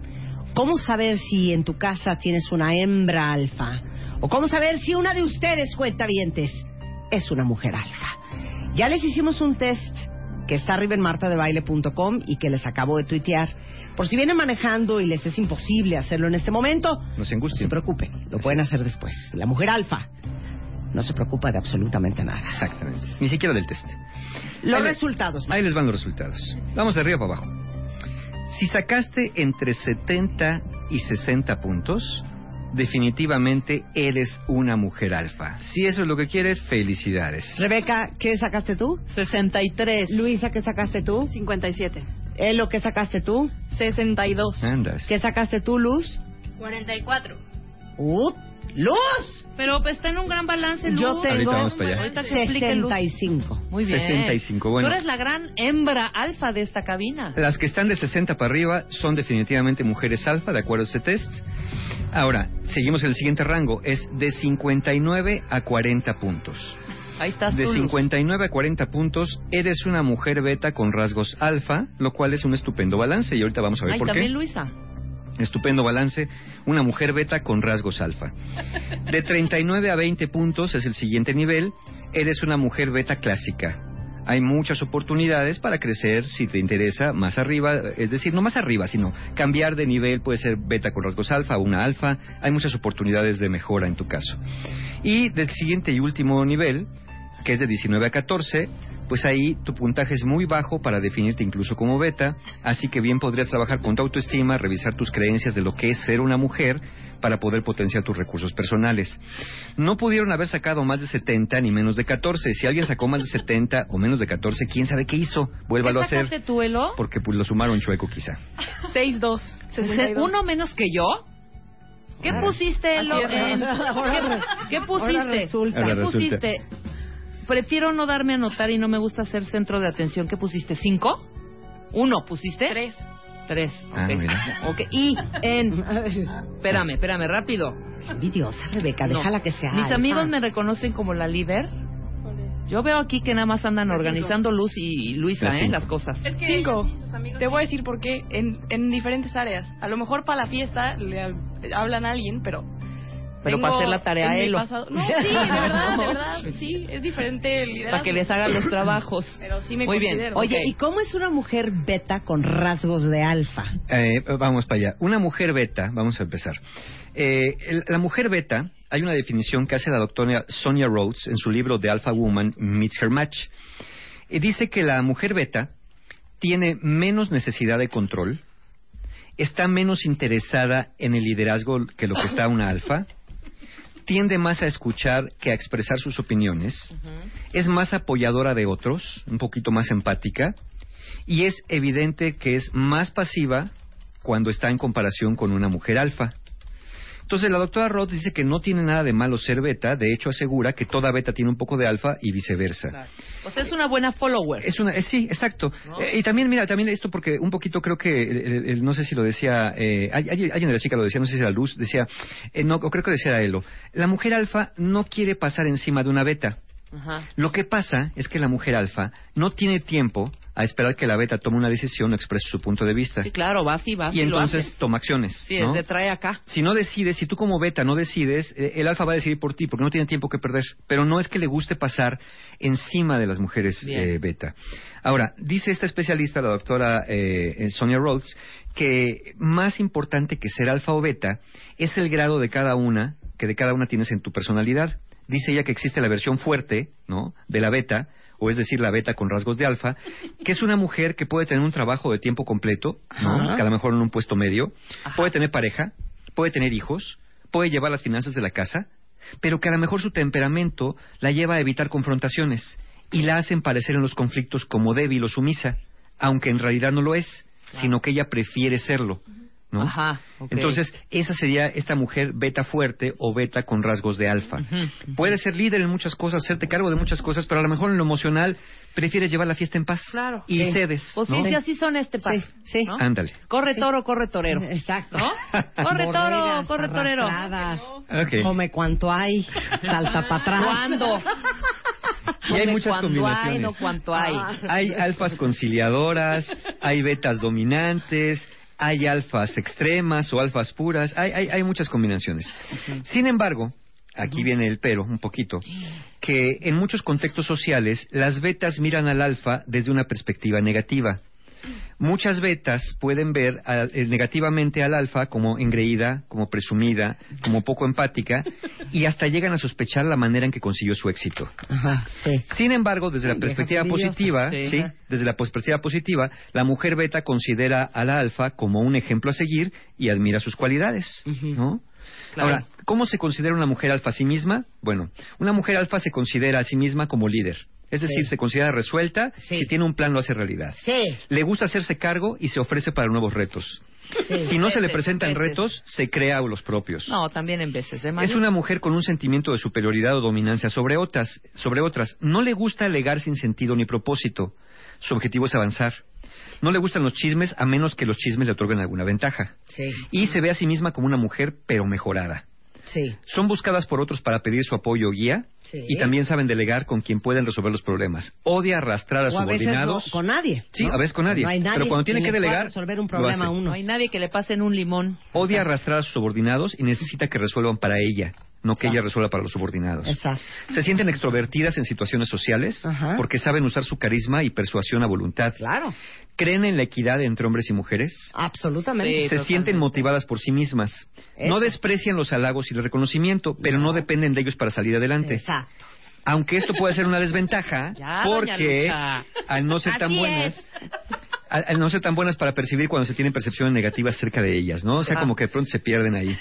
Speaker 2: cómo saber si en tu casa tienes una hembra alfa o cómo saber si una de ustedes, cuentavientes, es una mujer alfa. Ya les hicimos un test que está arriba en martadebaile.com y que les acabo de tuitear. Por si vienen manejando y les es imposible hacerlo en este momento,
Speaker 20: No se
Speaker 2: no se preocupen, lo pueden hacer después. La mujer alfa no se preocupa de absolutamente nada.
Speaker 20: Exactamente. Ni siquiera del test.
Speaker 2: Los
Speaker 20: Ahí
Speaker 2: resultados.
Speaker 20: Ahí les van los resultados. Vamos de arriba para abajo. Si sacaste entre 70 y 60 puntos, definitivamente eres una mujer alfa. Si eso es lo que quieres, felicidades.
Speaker 2: Rebeca, ¿qué sacaste tú?
Speaker 3: 63.
Speaker 2: Luisa, ¿qué sacaste tú?
Speaker 18: 57.
Speaker 2: Elo, ¿qué sacaste tú?
Speaker 18: 62.
Speaker 20: Andas.
Speaker 2: ¿Qué sacaste tú, Luz?
Speaker 5: 44.
Speaker 2: ¡Uh! ¡Luz!
Speaker 3: Pero pues, está en un gran balance, Luz.
Speaker 2: Yo tengo
Speaker 20: Ahorita vamos para allá.
Speaker 3: Ahorita que explique Luz.
Speaker 2: 65.
Speaker 3: Muy bien.
Speaker 20: 65, bueno.
Speaker 3: Tú eres la gran hembra alfa de esta cabina.
Speaker 20: Las que están de 60 para arriba son definitivamente mujeres alfa, de acuerdo a este test. Ahora, seguimos en el siguiente rango. Es de 59 a 40 puntos.
Speaker 3: Ahí estás
Speaker 20: De
Speaker 3: tú, Luz.
Speaker 20: 59 a 40 puntos, eres una mujer beta con rasgos alfa, lo cual es un estupendo balance. Y ahorita vamos a ver
Speaker 3: Ay,
Speaker 20: por
Speaker 3: también
Speaker 20: qué.
Speaker 3: Luisa.
Speaker 20: Estupendo balance, una mujer beta con rasgos alfa. De 39 a 20 puntos es el siguiente nivel, eres una mujer beta clásica. Hay muchas oportunidades para crecer si te interesa más arriba, es decir, no más arriba, sino cambiar de nivel, puede ser beta con rasgos alfa o una alfa, hay muchas oportunidades de mejora en tu caso. Y del siguiente y último nivel, que es de 19 a 14, pues ahí tu puntaje es muy bajo para definirte incluso como beta, así que bien podrías trabajar con tu autoestima, revisar tus creencias de lo que es ser una mujer para poder potenciar tus recursos personales. No pudieron haber sacado más de 70 ni menos de 14. Si alguien sacó más de 70 o menos de 14, quién sabe qué hizo. Vuélvalo a
Speaker 3: ¿Qué
Speaker 20: hacer.
Speaker 3: sacaste tú, Elo?
Speaker 20: Porque pues, lo sumaron chueco quizá.
Speaker 18: 6-2. 62.
Speaker 3: ¿Uno menos que yo? ¿Qué pusiste, Elo? ¿Qué, qué pusiste? ¿Qué pusiste? Prefiero no darme a notar y no me gusta ser centro de atención. ¿Qué pusiste? ¿Cinco? ¿Uno pusiste?
Speaker 18: Tres.
Speaker 3: Tres.
Speaker 20: Ah,
Speaker 3: ok.
Speaker 20: mira.
Speaker 3: Ok, Y en... Espérame, espérame, rápido.
Speaker 2: Envidiosa, Rebeca,
Speaker 3: No.
Speaker 2: déjala que sea.
Speaker 3: Mis amigos me reconocen como la líder. Yo veo aquí que nada más andan organizando Luz y Luisa,
Speaker 20: Las
Speaker 3: ¿eh?
Speaker 20: cinco.
Speaker 3: Las cosas.
Speaker 18: Es que Cinco. Te voy a decir por qué en, en diferentes áreas. A lo mejor para la fiesta le hab- hablan a alguien, pero.
Speaker 3: Pero para hacer la tarea
Speaker 18: pasado- No, sí, de verdad, de verdad. Sí, es diferente el liderazgo.
Speaker 3: Para que les hagan los trabajos.
Speaker 18: Pero sí me
Speaker 3: Muy bien.
Speaker 2: Oye. ¿y cómo es una mujer beta con rasgos de alfa?
Speaker 20: Eh, vamos para allá. Una mujer beta, vamos a empezar. Eh, el- la mujer beta, hay una definición que hace la doctora Sonia Rhodes en su libro The Alpha Woman Meets Her Match. Y dice que la mujer beta tiene menos necesidad de control, está menos interesada en el liderazgo que lo que está una alfa, tiende más a escuchar que a expresar sus opiniones, es más apoyadora de otros, un poquito más empática, y es evidente que es más pasiva cuando está en comparación con una mujer alfa. Entonces la doctora Roth dice que no tiene nada de malo ser beta, de hecho asegura que toda beta tiene un poco de alfa y viceversa.
Speaker 21: O sea, es una buena follower.
Speaker 20: Es una, eh, sí, exacto. Eh, y también, mira, también esto porque un poquito creo que, eh, no sé si lo decía, eh, alguien de la chica lo decía, no sé si era Luz, decía, eh, no, o creo que decía Elo, la mujer alfa no quiere pasar encima de una beta.
Speaker 21: Ajá.
Speaker 20: Lo que pasa es que la mujer alfa no tiene tiempo a esperar que la beta tome una decisión o exprese su punto de vista.
Speaker 21: Sí, claro, vas y vas
Speaker 20: y
Speaker 21: y lo
Speaker 20: entonces
Speaker 21: haces.
Speaker 20: toma acciones.
Speaker 21: Sí,
Speaker 20: ¿no?
Speaker 21: es de trae acá.
Speaker 20: Si no decides, si tú como beta no decides, eh, el alfa va a decidir por ti porque no tiene tiempo que perder. Pero no es que le guste pasar encima de las mujeres eh, beta. Ahora, dice esta especialista, la doctora eh, eh, Sonia Rhodes, que más importante que ser alfa o beta es el grado de cada una, que de cada una tienes en tu personalidad. Dice ella que existe la versión fuerte, ¿no? De la beta, o es decir, la beta con rasgos de alfa, que es una mujer que puede tener un trabajo de tiempo completo, ¿no?
Speaker 21: Ajá.
Speaker 20: Que a lo mejor en un puesto medio, puede tener pareja, puede tener hijos, puede llevar las finanzas de la casa, pero que a lo mejor su temperamento la lleva a evitar confrontaciones y la hacen parecer en los conflictos como débil o sumisa, aunque en realidad no lo es, sino que ella prefiere serlo. ¿No?
Speaker 21: Ajá.
Speaker 20: Entonces, esa sería esta mujer beta fuerte o beta con rasgos de alfa. Puede ser líder en muchas cosas, hacerte cargo de muchas cosas, pero a lo mejor en lo emocional prefieres llevar la fiesta en paz.
Speaker 21: Claro.
Speaker 20: Y
Speaker 21: Sí.
Speaker 20: cedes.
Speaker 21: Pues
Speaker 20: ¿no?
Speaker 21: sí, sí, así son este par.
Speaker 2: Sí,
Speaker 21: ¿no?
Speaker 20: Ándale.
Speaker 21: Corre toro, corre torero.
Speaker 2: Exacto.
Speaker 21: ¿No? Corre toro, corre torero.
Speaker 2: arrastradas,
Speaker 20: Ok.
Speaker 2: Come cuanto hay, salta para atrás.
Speaker 21: ¿Cuándo?
Speaker 20: Y hay muchas
Speaker 21: cuando
Speaker 20: combinaciones.
Speaker 21: hay, no cuanto hay.
Speaker 20: Hay alfas conciliadoras, hay betas dominantes, hay alfas extremas o alfas puras, hay, hay, hay muchas combinaciones. Sin embargo, aquí viene el pero un poquito, que en muchos contextos sociales las betas miran al alfa desde una perspectiva negativa. Muchas betas pueden ver a- eh, negativamente al alfa como engreída, como presumida, como poco empática y hasta llegan a sospechar la manera en que consiguió su éxito. Sin embargo, desde la
Speaker 2: Sí,
Speaker 20: perspectiva positiva,
Speaker 2: Sí.
Speaker 20: sí, desde la perspectiva positiva, la mujer beta considera a la alfa como un ejemplo a seguir y admira sus cualidades, ¿no?
Speaker 21: Claro.
Speaker 20: Ahora, ¿cómo se considera una mujer alfa a sí misma? Bueno, una mujer alfa se considera a sí misma como líder. Es decir,
Speaker 2: Sí.
Speaker 20: se considera resuelta, si tiene un plan lo hace realidad.
Speaker 2: Sí.
Speaker 20: Le gusta hacerse cargo y se ofrece para nuevos retos.
Speaker 21: Sí.
Speaker 20: Si no se le presentan
Speaker 21: veces.
Speaker 20: retos, se crea los propios.
Speaker 21: No, también en veces. ¿eh,
Speaker 20: Es una mujer con un sentimiento de superioridad o dominancia sobre otras, sobre otras. No le gusta alegar sin sentido ni propósito. Su objetivo es avanzar. No le gustan los chismes a menos que los chismes le otorguen alguna ventaja.
Speaker 2: Sí.
Speaker 20: Y se ve a sí misma como una mujer pero mejorada.
Speaker 2: Sí.
Speaker 20: Son buscadas por otros para pedir su apoyo o guía
Speaker 2: Sí.
Speaker 20: y también saben delegar con quien pueden resolver los problemas. Odia arrastrar a
Speaker 2: O a veces no,
Speaker 20: subordinados.
Speaker 2: con nadie.
Speaker 20: Sí,
Speaker 2: ¿no?
Speaker 20: a veces con nadie.
Speaker 2: No hay nadie
Speaker 20: Pero cuando tiene que delegar,
Speaker 2: resolver un
Speaker 20: lo
Speaker 2: problema
Speaker 20: hace.
Speaker 2: uno.
Speaker 21: No hay nadie que le pase en un limón.
Speaker 20: Odia arrastrar a sus subordinados y necesita que resuelvan para ella, no que ella resuelva para los subordinados.
Speaker 2: Exacto.
Speaker 20: Se sienten extrovertidas en situaciones sociales porque saben usar su carisma y persuasión a voluntad.
Speaker 2: Claro.
Speaker 20: Creen en la equidad entre hombres y mujeres.
Speaker 2: Absolutamente.
Speaker 20: se sienten motivadas por sí mismas.
Speaker 2: Eso.
Speaker 20: No desprecian los halagos y el reconocimiento, pero no dependen de ellos para salir adelante.
Speaker 2: Exacto.
Speaker 20: Aunque esto puede ser una desventaja,
Speaker 21: Ya,
Speaker 20: porque al no ser tan buenas, al, al no ser tan buenas para percibir cuando se tienen percepciones negativas cerca de ellas, ¿no? O sea,
Speaker 2: Ah.
Speaker 20: como que de pronto se pierden ahí.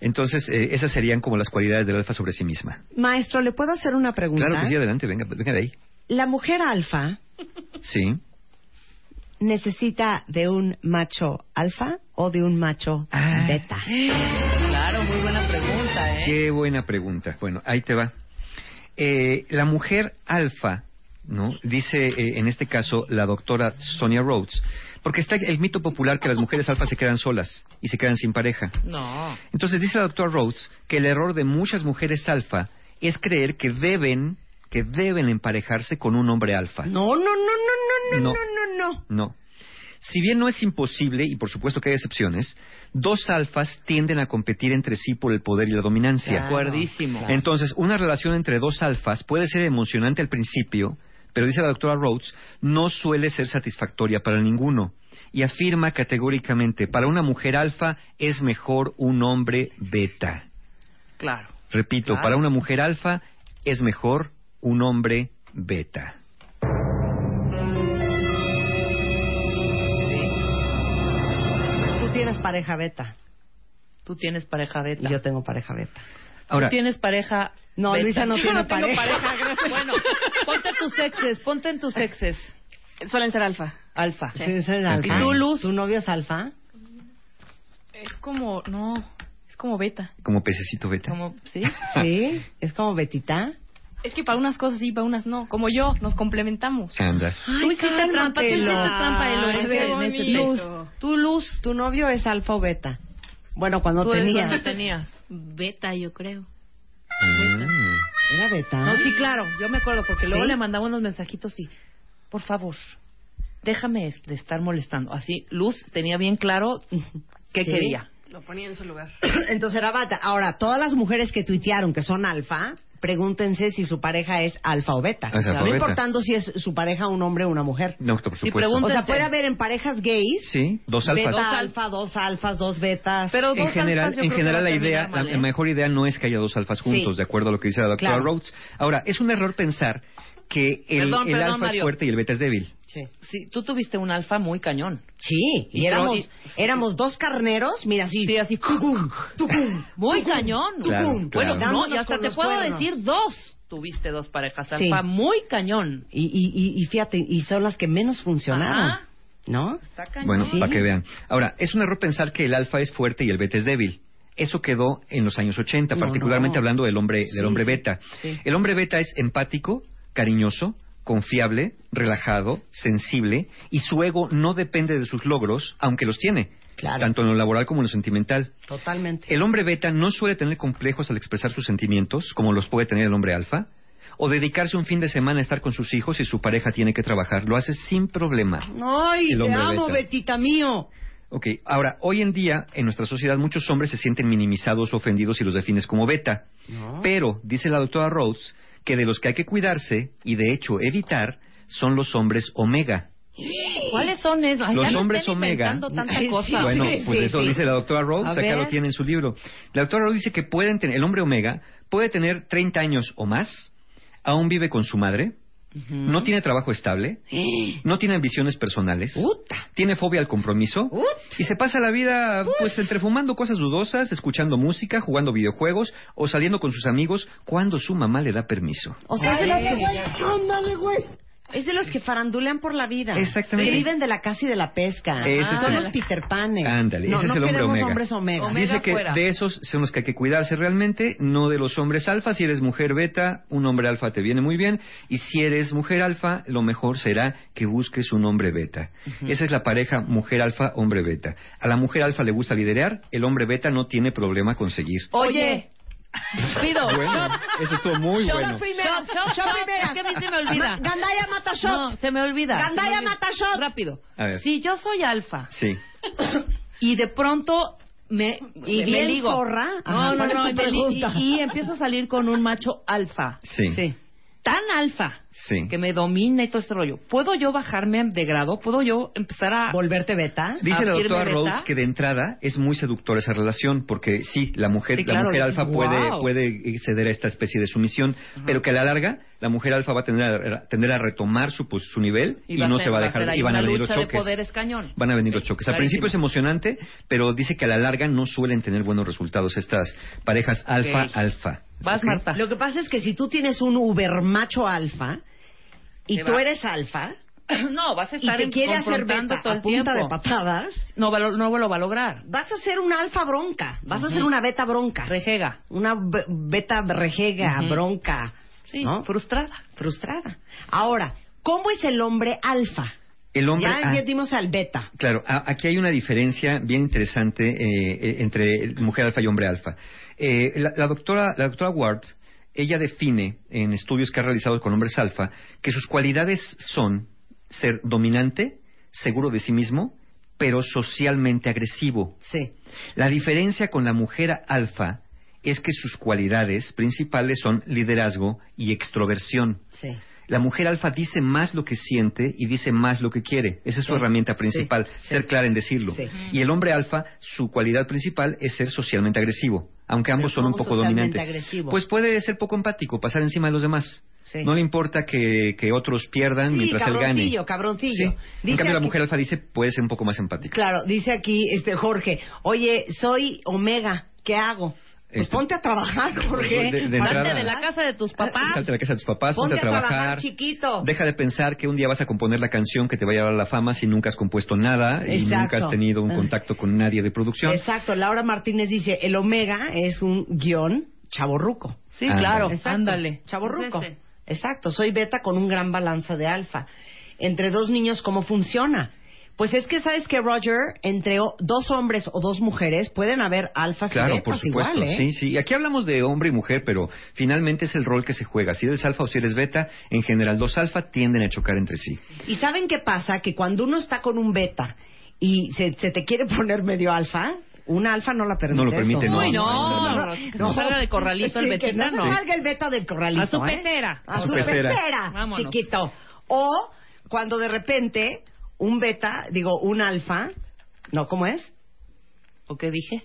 Speaker 20: Entonces, eh, esas serían como las cualidades del alfa sobre sí misma.
Speaker 2: Maestro, ¿le puedo hacer una pregunta?
Speaker 20: Claro que sí, adelante, venga, venga de ahí.
Speaker 2: La mujer alfa
Speaker 20: Sí.
Speaker 2: necesita de un macho alfa o de un macho
Speaker 20: Ah.
Speaker 2: beta.
Speaker 21: Claro, muy buena pregunta, ¿eh?
Speaker 20: Qué buena pregunta. Bueno, ahí te va. Eh, la mujer alfa, ¿no? Dice eh, en este caso la doctora Sonia Rhodes, porque está el mito popular que las mujeres alfa se quedan solas y se quedan sin pareja.
Speaker 21: No.
Speaker 20: Entonces dice la doctora Rhodes que el error de muchas mujeres alfa es creer que deben que deben emparejarse con un hombre alfa.
Speaker 2: No, no, no, no, no, no,
Speaker 20: No.
Speaker 2: no, no, no.
Speaker 20: Si bien no es imposible, y por supuesto que hay excepciones, dos alfas tienden a competir entre sí por el poder y la dominancia.
Speaker 21: De acuerdísimo.
Speaker 20: Entonces, una relación entre dos alfas puede ser emocionante al principio, pero dice la doctora Rhodes, no suele ser satisfactoria para ninguno. Y afirma categóricamente, para una mujer alfa es mejor un hombre beta.
Speaker 21: Claro.
Speaker 20: Repito,
Speaker 21: Claro.
Speaker 20: para una mujer alfa es mejor un hombre beta.
Speaker 2: Tú tienes pareja beta
Speaker 21: Tú tienes pareja beta.
Speaker 2: y yo tengo pareja beta.
Speaker 20: Ahora-
Speaker 3: ¿Tú tienes pareja?
Speaker 2: No,
Speaker 3: beta?
Speaker 2: Luisa no
Speaker 3: Yo
Speaker 2: tiene
Speaker 3: tengo
Speaker 2: pareja.
Speaker 3: gracias. bueno, ponte tus exes, ponte en tus exes.
Speaker 22: Suelen ser alfa.
Speaker 3: Alfa.
Speaker 2: Sí, ese es alfa.
Speaker 3: ¿Y tú, Luz?
Speaker 2: ¿Tu novio es alfa?
Speaker 22: Es como, no, es como beta.
Speaker 20: Como pececito beta.
Speaker 22: Como, ¿sí?
Speaker 2: Sí, es como Betita.
Speaker 22: Es que para unas cosas sí, para unas no. Como yo, nos complementamos.
Speaker 20: Andas.
Speaker 3: Tú hiciste trampa, tú hiciste trampa, este- este
Speaker 2: Luz, tú, Luz, ¿tu novio es alfa o beta? Bueno, cuando
Speaker 3: Tú
Speaker 2: tenías.
Speaker 3: cuando tenías.
Speaker 23: Beta, yo creo.
Speaker 2: ¿Era beta?
Speaker 3: No, sí, claro, yo me acuerdo, porque luego le mandaba unos mensajitos y, por favor, déjame de estar molestando. Así, Luz tenía bien claro qué
Speaker 2: Sí.
Speaker 3: quería.
Speaker 22: Lo ponía en su lugar.
Speaker 2: Entonces era beta. Ahora, todas las mujeres que tuitearon que son alfa, pregúntense si su pareja es alfa o beta.
Speaker 20: Es alfa o
Speaker 2: no importando si es su pareja un hombre o una mujer.
Speaker 20: No, por supuesto.
Speaker 2: O sea, puede haber en parejas gays
Speaker 20: Sí, dos alfas.
Speaker 2: Dos alfa, dos alfas, dos betas.
Speaker 20: en general, en general la idea, la, la mejor idea no es que haya dos alfas juntos,
Speaker 2: Sí.
Speaker 20: de acuerdo a lo que dice la doctora
Speaker 2: Claro.
Speaker 20: Rhodes. Ahora, es un error pensar que el,
Speaker 3: Perdón,
Speaker 20: el
Speaker 3: perdón,
Speaker 20: alfa es fuerte y el beta es débil.
Speaker 2: Sí.
Speaker 3: Sí, tú tuviste un alfa muy cañón.
Speaker 2: Sí, y,
Speaker 3: Y
Speaker 2: éramos, éramos dos carneros, mira así.
Speaker 3: Sí, así.
Speaker 2: Tucum, tucum,
Speaker 3: Muy
Speaker 2: tucum,
Speaker 3: cañón.
Speaker 20: Claro, claro.
Speaker 3: Bueno, no,
Speaker 2: Dándonos
Speaker 3: y hasta te puedo
Speaker 2: cuernos.
Speaker 3: decir dos. Tuviste dos parejas
Speaker 2: Sí.
Speaker 3: alfa muy cañón.
Speaker 2: Y, y, y, fíjate, y son las que menos funcionaron.
Speaker 3: Ajá.
Speaker 2: ¿No?
Speaker 3: Está cañón.
Speaker 20: Bueno,
Speaker 2: Sí.
Speaker 20: para que vean. Ahora, es un error pensar que el alfa es fuerte y el beta es débil. Eso quedó en los años 80,
Speaker 2: No,
Speaker 20: particularmente
Speaker 2: no.
Speaker 20: hablando del hombre, del hombre
Speaker 2: sí,
Speaker 20: beta.
Speaker 2: sí.
Speaker 20: El hombre beta es empático, cariñoso, confiable, relajado, sensible y su ego no depende de sus logros, aunque los tiene,
Speaker 2: Claro.
Speaker 20: tanto en lo laboral como en lo sentimental.
Speaker 2: Totalmente.
Speaker 20: El hombre beta no suele tener complejos al expresar sus sentimientos, como los puede tener el hombre alfa, o dedicarse un fin de semana a estar con sus hijos y su pareja tiene que trabajar. Lo hace sin problema.
Speaker 2: Ay, te amo,
Speaker 20: beta.
Speaker 2: Betita mío.
Speaker 20: Ok, ahora, hoy en día, en nuestra sociedad, muchos hombres se sienten minimizados o ofendidos si los defines como beta. Pero, dice la doctora Rhodes, que de los que hay que cuidarse, y de hecho evitar, son los hombres omega.
Speaker 3: ¿Cuáles son esos? Ay,
Speaker 20: Los
Speaker 3: no
Speaker 20: hombres omega.
Speaker 3: tanta cosa.
Speaker 20: bueno, pues
Speaker 2: sí,
Speaker 20: eso
Speaker 2: sí.
Speaker 20: dice la doctora Rhodes, acá
Speaker 2: ver.
Speaker 20: lo tiene en su libro. La doctora Rhodes dice que pueden tener, el hombre omega puede tener 30 años o más, aún vive con su madre, no tiene trabajo estable, no tiene ambiciones personales, tiene fobia al compromiso y se pasa la vida pues entre fumando cosas dudosas, escuchando música, jugando videojuegos o saliendo con sus amigos cuando su mamá le da permiso.
Speaker 2: O sea.
Speaker 24: Ay,
Speaker 2: Ándale, güey. Es de los que farandulean por la vida.
Speaker 20: Exactamente.
Speaker 2: Que viven de la caza y de la pesca.
Speaker 20: Ese es
Speaker 2: Son los Peter Panes.
Speaker 20: Ándale,
Speaker 2: no,
Speaker 20: ese es el hombre
Speaker 2: queremos
Speaker 20: omega.
Speaker 2: hombres omega.
Speaker 20: Dice que de esos son los que hay que cuidarse realmente, no de los hombres alfa. Si eres mujer beta, un hombre alfa te viene muy bien. Y si eres mujer alfa, lo mejor será que busques un hombre beta. Esa es la pareja mujer alfa, hombre beta. A la mujer alfa le gusta liderar, el hombre beta no tiene problema con seguir.
Speaker 3: Oye, pido.
Speaker 20: Bueno,
Speaker 3: shot.
Speaker 20: eso estuvo muy
Speaker 3: Shot
Speaker 20: bueno.
Speaker 3: primero, shot, shot,
Speaker 2: shot primero.
Speaker 3: Es que a mí se me olvida.
Speaker 2: Ma- Gandaya mata shot.
Speaker 3: No, se me olvida.
Speaker 2: Gandaya
Speaker 3: Se me olvida.
Speaker 2: mata shot.
Speaker 3: Rápido.
Speaker 20: A ver.
Speaker 3: Si yo soy alfa
Speaker 20: Sí.
Speaker 3: y de pronto me,
Speaker 2: ¿Y
Speaker 3: me ligo.
Speaker 2: zorra?
Speaker 3: No,
Speaker 2: Ajá,
Speaker 3: no,
Speaker 2: ¿cuál es
Speaker 3: no.
Speaker 2: tu
Speaker 3: y? Y, y empiezo a salir con un macho alfa.
Speaker 20: Sí.
Speaker 3: Tan alfa
Speaker 20: Sí.
Speaker 3: que me domina y todo este rollo. ¿Puedo yo bajarme de grado? ¿Puedo yo empezar a...
Speaker 2: ¿Volverte beta?
Speaker 20: Dice la
Speaker 3: ¿A irme
Speaker 20: doctora
Speaker 3: beta?
Speaker 20: Rhodes que de entrada es muy seductora esa relación, porque sí, la mujer,
Speaker 3: Sí,
Speaker 20: la mujer alfa puede,
Speaker 3: "Wow".
Speaker 20: puede ceder a esta especie de sumisión, pero que a la larga la mujer alfa va a tender a, tender a retomar su, pues, su nivel y, no
Speaker 3: ser-
Speaker 20: se va a dejar, y van a venir los choques. Van a venir los choques. Al principio es emocionante, pero dice que a la larga no suelen tener buenos resultados estas parejas alfa-alfa.
Speaker 3: Vas, Marta.
Speaker 2: Lo que pasa es que si tú tienes un uber macho alfa y
Speaker 3: Te
Speaker 2: tú
Speaker 3: va.
Speaker 2: eres alfa
Speaker 3: No, vas a
Speaker 2: y
Speaker 3: estar
Speaker 2: te
Speaker 3: en-
Speaker 2: quiere hacer beta
Speaker 3: todo
Speaker 2: a punta
Speaker 3: tiempo.
Speaker 2: de patadas,
Speaker 3: No, no lo va a lograr.
Speaker 2: vas a ser una alfa bronca, vas a ser una beta bronca.
Speaker 3: Rejega.
Speaker 2: Una be- beta rejega, bronca.
Speaker 3: Sí,
Speaker 2: ¿no?
Speaker 3: frustrada.
Speaker 2: Frustrada. Ahora, ¿cómo es el hombre alfa?
Speaker 20: El hombre,
Speaker 2: ya
Speaker 20: ah,
Speaker 2: ya dimos al beta.
Speaker 20: Claro, a- aquí hay una diferencia bien interesante eh, eh, entre mujer alfa y hombre alfa. Eh, la, la doctora, la doctora Ward, ella define en estudios que ha realizado con hombres alfa que sus cualidades son ser dominante, seguro de sí mismo, pero socialmente agresivo.
Speaker 2: Sí.
Speaker 20: La diferencia con la mujer alfa es que sus cualidades principales son liderazgo y extroversión.
Speaker 2: Sí.
Speaker 20: La mujer alfa dice más lo que siente y dice más lo que quiere. Esa es su
Speaker 2: Sí,
Speaker 20: herramienta principal,
Speaker 2: sí,
Speaker 20: ser clara en decirlo.
Speaker 2: Sí.
Speaker 20: Y el hombre alfa, su cualidad principal es ser socialmente agresivo, aunque ambos son un
Speaker 2: ¿cómo
Speaker 20: poco dominantes.
Speaker 2: agresivo?
Speaker 20: Pues puede ser poco empático, pasar encima de los demás.
Speaker 2: Sí.
Speaker 20: No le importa que, que otros pierdan
Speaker 2: Sí,
Speaker 20: mientras él gane.
Speaker 2: cabroncillo, cabroncillo.
Speaker 20: Sí. En
Speaker 2: Dice
Speaker 20: cambio, la
Speaker 2: aquí-
Speaker 20: mujer alfa dice puede ser un poco más empática.
Speaker 2: Claro, dice aquí este Jorge, oye, soy omega, ¿qué hago? Pues
Speaker 20: Este-
Speaker 2: ponte a trabajar, Jorge.
Speaker 20: De- de
Speaker 3: Salte
Speaker 20: entrada-
Speaker 3: de la casa de tus papás.
Speaker 20: Salte a la casa de tus papás, ponte,
Speaker 2: Ponte
Speaker 20: a
Speaker 2: a trabajar,
Speaker 20: trabajar.
Speaker 2: chiquito.
Speaker 20: Deja de pensar que un día vas a componer la canción que te va a llevar a la fama si nunca has compuesto nada y nunca has tenido un
Speaker 2: Ah.
Speaker 20: contacto con nadie de producción.
Speaker 2: Exacto, Laura Martínez dice, el omega es un guion chaborruco.
Speaker 3: Sí,
Speaker 20: Ándale.
Speaker 3: claro,
Speaker 2: Exacto.
Speaker 3: ándale.
Speaker 2: Chaborruco.
Speaker 3: Es ese.
Speaker 2: Exacto, soy beta con un gran balanza de alfa. Entre dos niños, ¿cómo funciona? Pues es que sabes que Roger, entre o- dos hombres o dos mujeres, pueden haber alfas y
Speaker 20: Claro,
Speaker 2: betas
Speaker 20: por supuesto,
Speaker 2: igual, ¿eh?
Speaker 20: sí, sí. Y Aquí hablamos de hombre y mujer, pero finalmente es el rol que se juega. Si eres alfa o si eres beta, en general los alfa tienden a chocar entre sí.
Speaker 2: ¿Y saben qué pasa? Que cuando uno está con un beta y se, se te quiere poner medio alfa, una alfa no la permite.
Speaker 20: No lo permite,
Speaker 2: eso.
Speaker 20: no.
Speaker 3: Uy, no, que se salga de corralito el
Speaker 2: Sí,
Speaker 3: betita,
Speaker 2: no
Speaker 3: no.
Speaker 2: se salga el beta del corralito.
Speaker 3: A su
Speaker 2: ¿eh?
Speaker 3: pecera.
Speaker 2: A
Speaker 20: A
Speaker 2: su
Speaker 20: pecera.
Speaker 2: chiquito. O cuando de repente un beta, digo, un alfa, ¿no? ¿Cómo es?
Speaker 3: ¿O qué dije?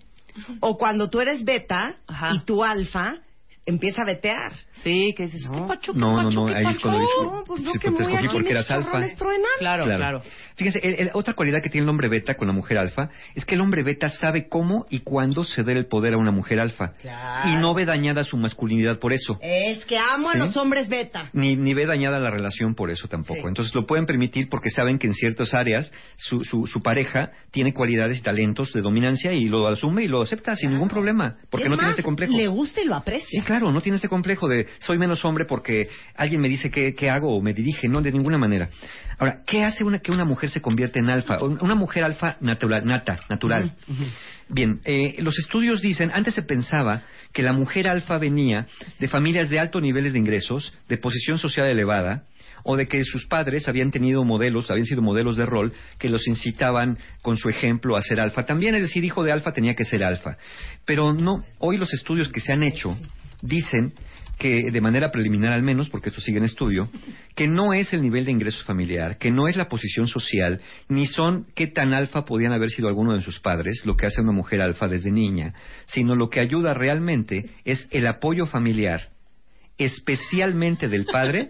Speaker 2: O cuando tú eres beta
Speaker 3: Ajá.
Speaker 2: y tu alfa empieza a vetear.
Speaker 3: Sí, que dices, ¿qué pacho, qué
Speaker 20: No, no,
Speaker 3: pacho,
Speaker 20: no,
Speaker 3: qué
Speaker 20: ahí es cuando
Speaker 3: pacho?
Speaker 20: dices,
Speaker 2: No, pues no,
Speaker 20: si
Speaker 2: que
Speaker 20: te escogí porque eras alfa.
Speaker 2: truenan.
Speaker 3: Claro, claro.
Speaker 20: Fíjense, el- el- otra cualidad que tiene el hombre beta con la mujer alfa es que el hombre beta sabe cómo y cuándo ceder el poder a una mujer alfa.
Speaker 2: Claro.
Speaker 20: Y no ve dañada su masculinidad por eso.
Speaker 2: Es que amo
Speaker 20: ¿Sí?
Speaker 2: a los hombres beta.
Speaker 20: Ni, ni ve dañada la relación por eso tampoco.
Speaker 2: Sí.
Speaker 20: Entonces lo pueden permitir porque saben que en ciertas áreas su, su, su pareja tiene cualidades y talentos de dominancia y lo asume y lo acepta sin ningún problema. Porque
Speaker 2: Es
Speaker 20: no tiene
Speaker 2: más,
Speaker 20: este complejo.
Speaker 2: Le gusta y lo
Speaker 20: Sí,
Speaker 2: aprecia.
Speaker 20: Claro, no tiene este complejo de soy menos hombre porque alguien me dice qué, qué hago o me dirige, no, de ninguna manera. Ahora, ¿qué hace una, que una mujer se convierte en alfa? Una mujer alfa natural, nata, natural. Bien, eh, los estudios dicen, antes se pensaba que la mujer alfa venía de familias de altos niveles de ingresos, de posición social elevada, o de que sus padres habían tenido modelos, habían sido modelos de rol que los incitaban con su ejemplo a ser alfa. También, es decir, hijo de alfa tenía que ser alfa. Pero no, hoy los estudios que se han hecho dicen que de manera preliminar al menos, porque esto sigue en estudio, que no es el nivel de ingresos familiar, que no es la posición social, ni son qué tan alfa podían haber sido alguno de sus padres, lo que hace una mujer alfa desde niña, sino lo que ayuda realmente es el apoyo familiar, especialmente del padre,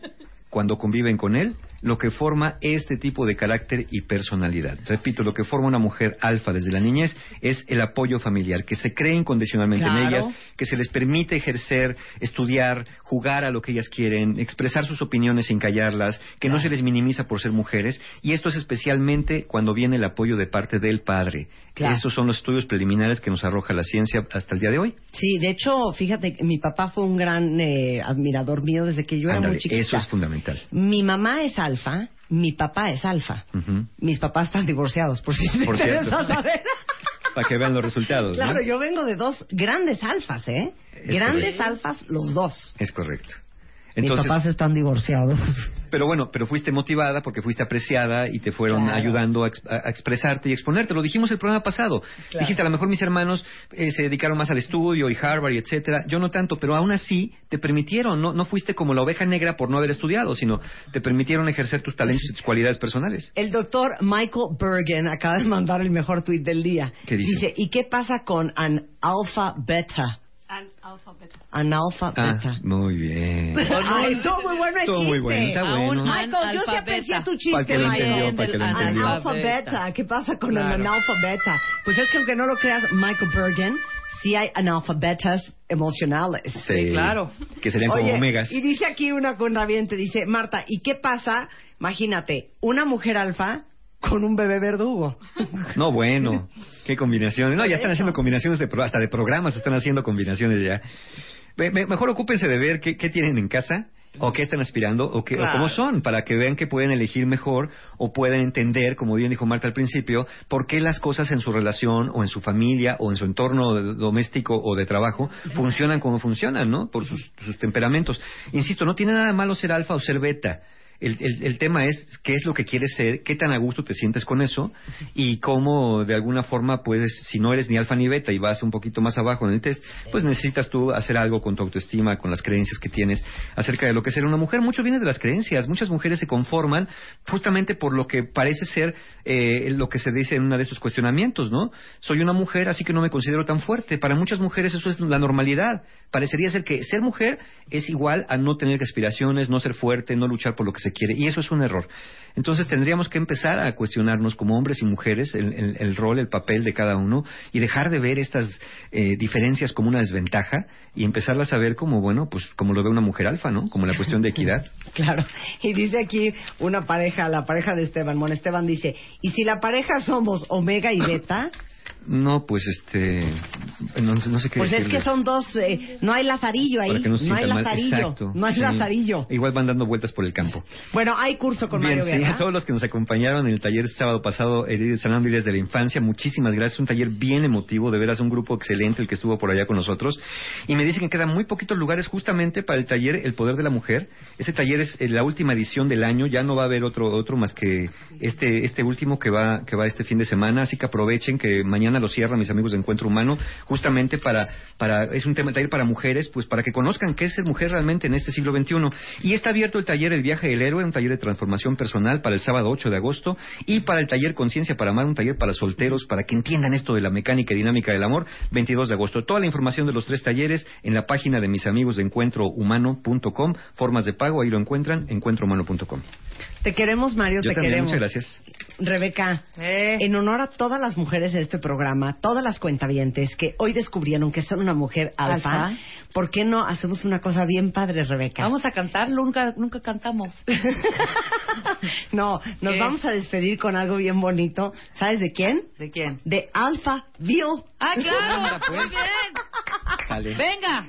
Speaker 20: cuando conviven con él, lo que forma este tipo de carácter y personalidad. Repito, lo que forma una mujer alfa desde la niñez es el apoyo familiar, que se cree incondicionalmente en ellas, que se les permite ejercer, estudiar, jugar a lo que ellas quieren, expresar sus opiniones sin callarlas, que no se les minimiza por ser mujeres, y esto es especialmente cuando viene el apoyo de parte del padre.
Speaker 2: Claro.
Speaker 20: Estos son los estudios preliminares que nos arroja la ciencia hasta el día de hoy.
Speaker 2: Sí, de hecho, fíjate, mi papá fue un gran eh, admirador mío desde que yo era muy chiquita.
Speaker 20: eso es fundamental.
Speaker 2: Mi mamá es alfa, mi papá es alfa.
Speaker 20: Ujú.
Speaker 2: Mis papás están divorciados, por si te
Speaker 20: Por
Speaker 2: interesa
Speaker 20: cierto.
Speaker 2: saber.
Speaker 20: Para que vean los resultados. ¿no?
Speaker 2: Claro, yo vengo de dos grandes alfas, ¿eh?
Speaker 20: Es
Speaker 2: grandes
Speaker 20: correcto.
Speaker 2: alfas los dos.
Speaker 20: Es correcto.
Speaker 2: Mis
Speaker 20: Entonces,
Speaker 2: papás están divorciados.
Speaker 20: Pero bueno, pero fuiste motivada porque fuiste apreciada y te fueron
Speaker 2: Claro.
Speaker 20: ayudando a, ex- a- a expresarte y exponerte. Lo dijimos el programa pasado.
Speaker 2: Claro.
Speaker 20: Dijiste, a lo mejor mis hermanos eh, se dedicaron más al estudio y Harvard y etcétera. Yo no tanto, pero aún así te permitieron. No, no fuiste como la oveja negra por no haber estudiado, sino te permitieron ejercer tus talentos y tus cualidades personales.
Speaker 2: El doctor Michael Bergen acaba de mandar el mejor tuit del día.
Speaker 20: ¿Qué dice?
Speaker 2: ¿y qué pasa con an alfa beta? An alfa
Speaker 20: Ah, muy bien.
Speaker 2: Ay, estuvo muy bueno el chiste.
Speaker 20: muy bueno, está bueno.
Speaker 2: Michael, yo sí
Speaker 3: Analfabeta.
Speaker 2: aprecié tu chiste.
Speaker 20: Para que lo
Speaker 2: Michael.
Speaker 20: entendió, para que lo
Speaker 2: An
Speaker 20: entendió.
Speaker 2: analfabeta. ¿Qué pasa con
Speaker 3: Claro.
Speaker 2: el analfabeta? Pues es que aunque no lo creas, Michael Bergen, sí hay analfabetas emocionales.
Speaker 20: Sí,
Speaker 3: claro.
Speaker 20: Que serían como
Speaker 2: Oye,
Speaker 20: omegas.
Speaker 2: Y dice aquí una contraviente, dice, Marta, ¿y qué pasa? Imagínate, una mujer alfa con un bebé verdugo.
Speaker 20: No, bueno, qué combinaciones. No, ya están haciendo combinaciones de hasta de programas, están haciendo combinaciones ya. Me- me- mejor ocúpense de ver qué, qué tienen en casa o qué están aspirando o, qué, o cómo son para que vean que pueden elegir mejor o pueden entender, como bien dijo Marta al principio, por qué las cosas en su relación o en su familia o en su entorno doméstico o de trabajo funcionan como funcionan, ¿no? Por sus, sus temperamentos. Insisto, no tiene nada de malo ser alfa o ser beta. El, el- tema es qué es lo que quieres ser, qué tan a gusto te sientes con eso y cómo de alguna forma puedes, si no eres ni alfa ni beta y vas un poquito más abajo en el test, pues necesitas tú hacer algo con tu autoestima, con las creencias que tienes acerca de lo que es ser una mujer. Mucho viene de las creencias. Muchas mujeres se conforman justamente por lo que parece ser eh, lo que se dice en uno de esos cuestionamientos, ¿no? Soy una mujer, así que no me considero tan fuerte. Para muchas mujeres eso es la normalidad. Parecería ser que ser mujer es igual a no tener aspiraciones, no ser fuerte, no luchar por lo que se quiere, y eso es un error. Entonces tendríamos que empezar a cuestionarnos como hombres y mujeres el, el- rol, el papel de cada uno y dejar de ver estas eh, diferencias como una desventaja y empezarlas a ver como, bueno, pues como lo ve una mujer alfa, ¿no? Como la cuestión de equidad.
Speaker 2: Claro. Y dice aquí una pareja, la pareja de Esteban, Mon Esteban dice, ¿y si la pareja somos Omega y Beta?
Speaker 20: No, pues este, no, no sé qué
Speaker 2: Pues es que son dos, eh, no hay lazarillo ahí,
Speaker 20: no
Speaker 2: hay lazarillo,
Speaker 20: Exacto,
Speaker 2: no hay
Speaker 20: sí.
Speaker 2: lazarillo.
Speaker 20: Igual van dando vueltas por el campo.
Speaker 2: Bueno, hay curso con
Speaker 20: Bien,
Speaker 2: Mario
Speaker 20: sí,
Speaker 2: Guerra.
Speaker 20: a todos los que nos acompañaron en el taller este sábado pasado, Heridas Sanando Heridas de la Infancia, muchísimas gracias. Un taller bien emotivo, de veras un grupo excelente el que estuvo por allá con nosotros. Y me dicen que quedan muy poquitos lugares justamente para el taller El Poder de la Mujer. Ese taller es eh, la última edición del año, ya no va a haber otro otro más que este este último que va que va este fin de semana, así que aprovechen que mañana lo cierran mis amigos de Encuentro Humano, justamente para para es un tema taller para mujeres, pues para que conozcan qué es ser mujer realmente en este siglo XXI. Y está abierto el taller El Viaje del Héroe, un taller de transformación personal para el sábado 8 de agosto y para el taller Conciencia para Amar, un taller para solteros, para que entiendan esto de la mecánica y dinámica del amor, 22 de agosto. Toda la información de los tres talleres en la página de mis amigos de encuentrohumano.com, formas de pago, ahí lo encuentran, encuentrohumano.com.
Speaker 2: Te queremos, Mario,
Speaker 20: Yo
Speaker 2: te
Speaker 20: también,
Speaker 2: queremos.
Speaker 20: muchas gracias.
Speaker 2: Rebeca, en honor a todas las mujeres de este programa, todas las cuentavientes que hoy descubrieron que son una mujer alfa,
Speaker 21: Alfa.
Speaker 2: ¿por qué no hacemos una cosa bien padre, Rebeca?
Speaker 21: Vamos a cantar, nunca, nunca cantamos.
Speaker 2: No, nos
Speaker 21: ¿Qué?
Speaker 2: vamos a despedir con algo bien bonito. ¿Sabes de quién?
Speaker 21: ¿De quién?
Speaker 2: De Alpha Bill.
Speaker 21: Ah, claro,
Speaker 2: pues.
Speaker 21: muy bien.
Speaker 20: Sale.
Speaker 21: Venga.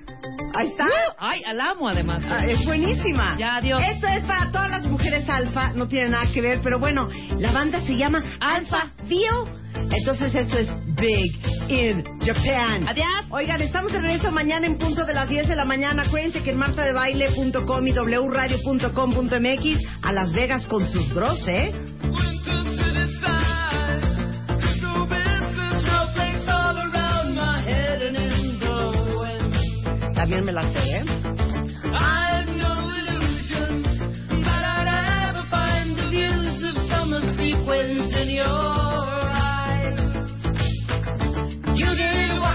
Speaker 2: Ahí está.
Speaker 21: Ay, al amo además.
Speaker 2: Ah, es buenísima.
Speaker 21: Ya, adiós.
Speaker 2: Esto es para todas las mujeres alfa, no tiene nada que ver, pero bueno, la banda se llama Alpha Bill. Entonces esto es Big in Japan.
Speaker 21: Adiós.
Speaker 2: Oigan, estamos de regreso mañana en punto de las 10 de la mañana. Acuérdense que en martadebaile.com y wradio.com.mx a Las Vegas con sus bros, ¿eh? También me la sé, ¿eh?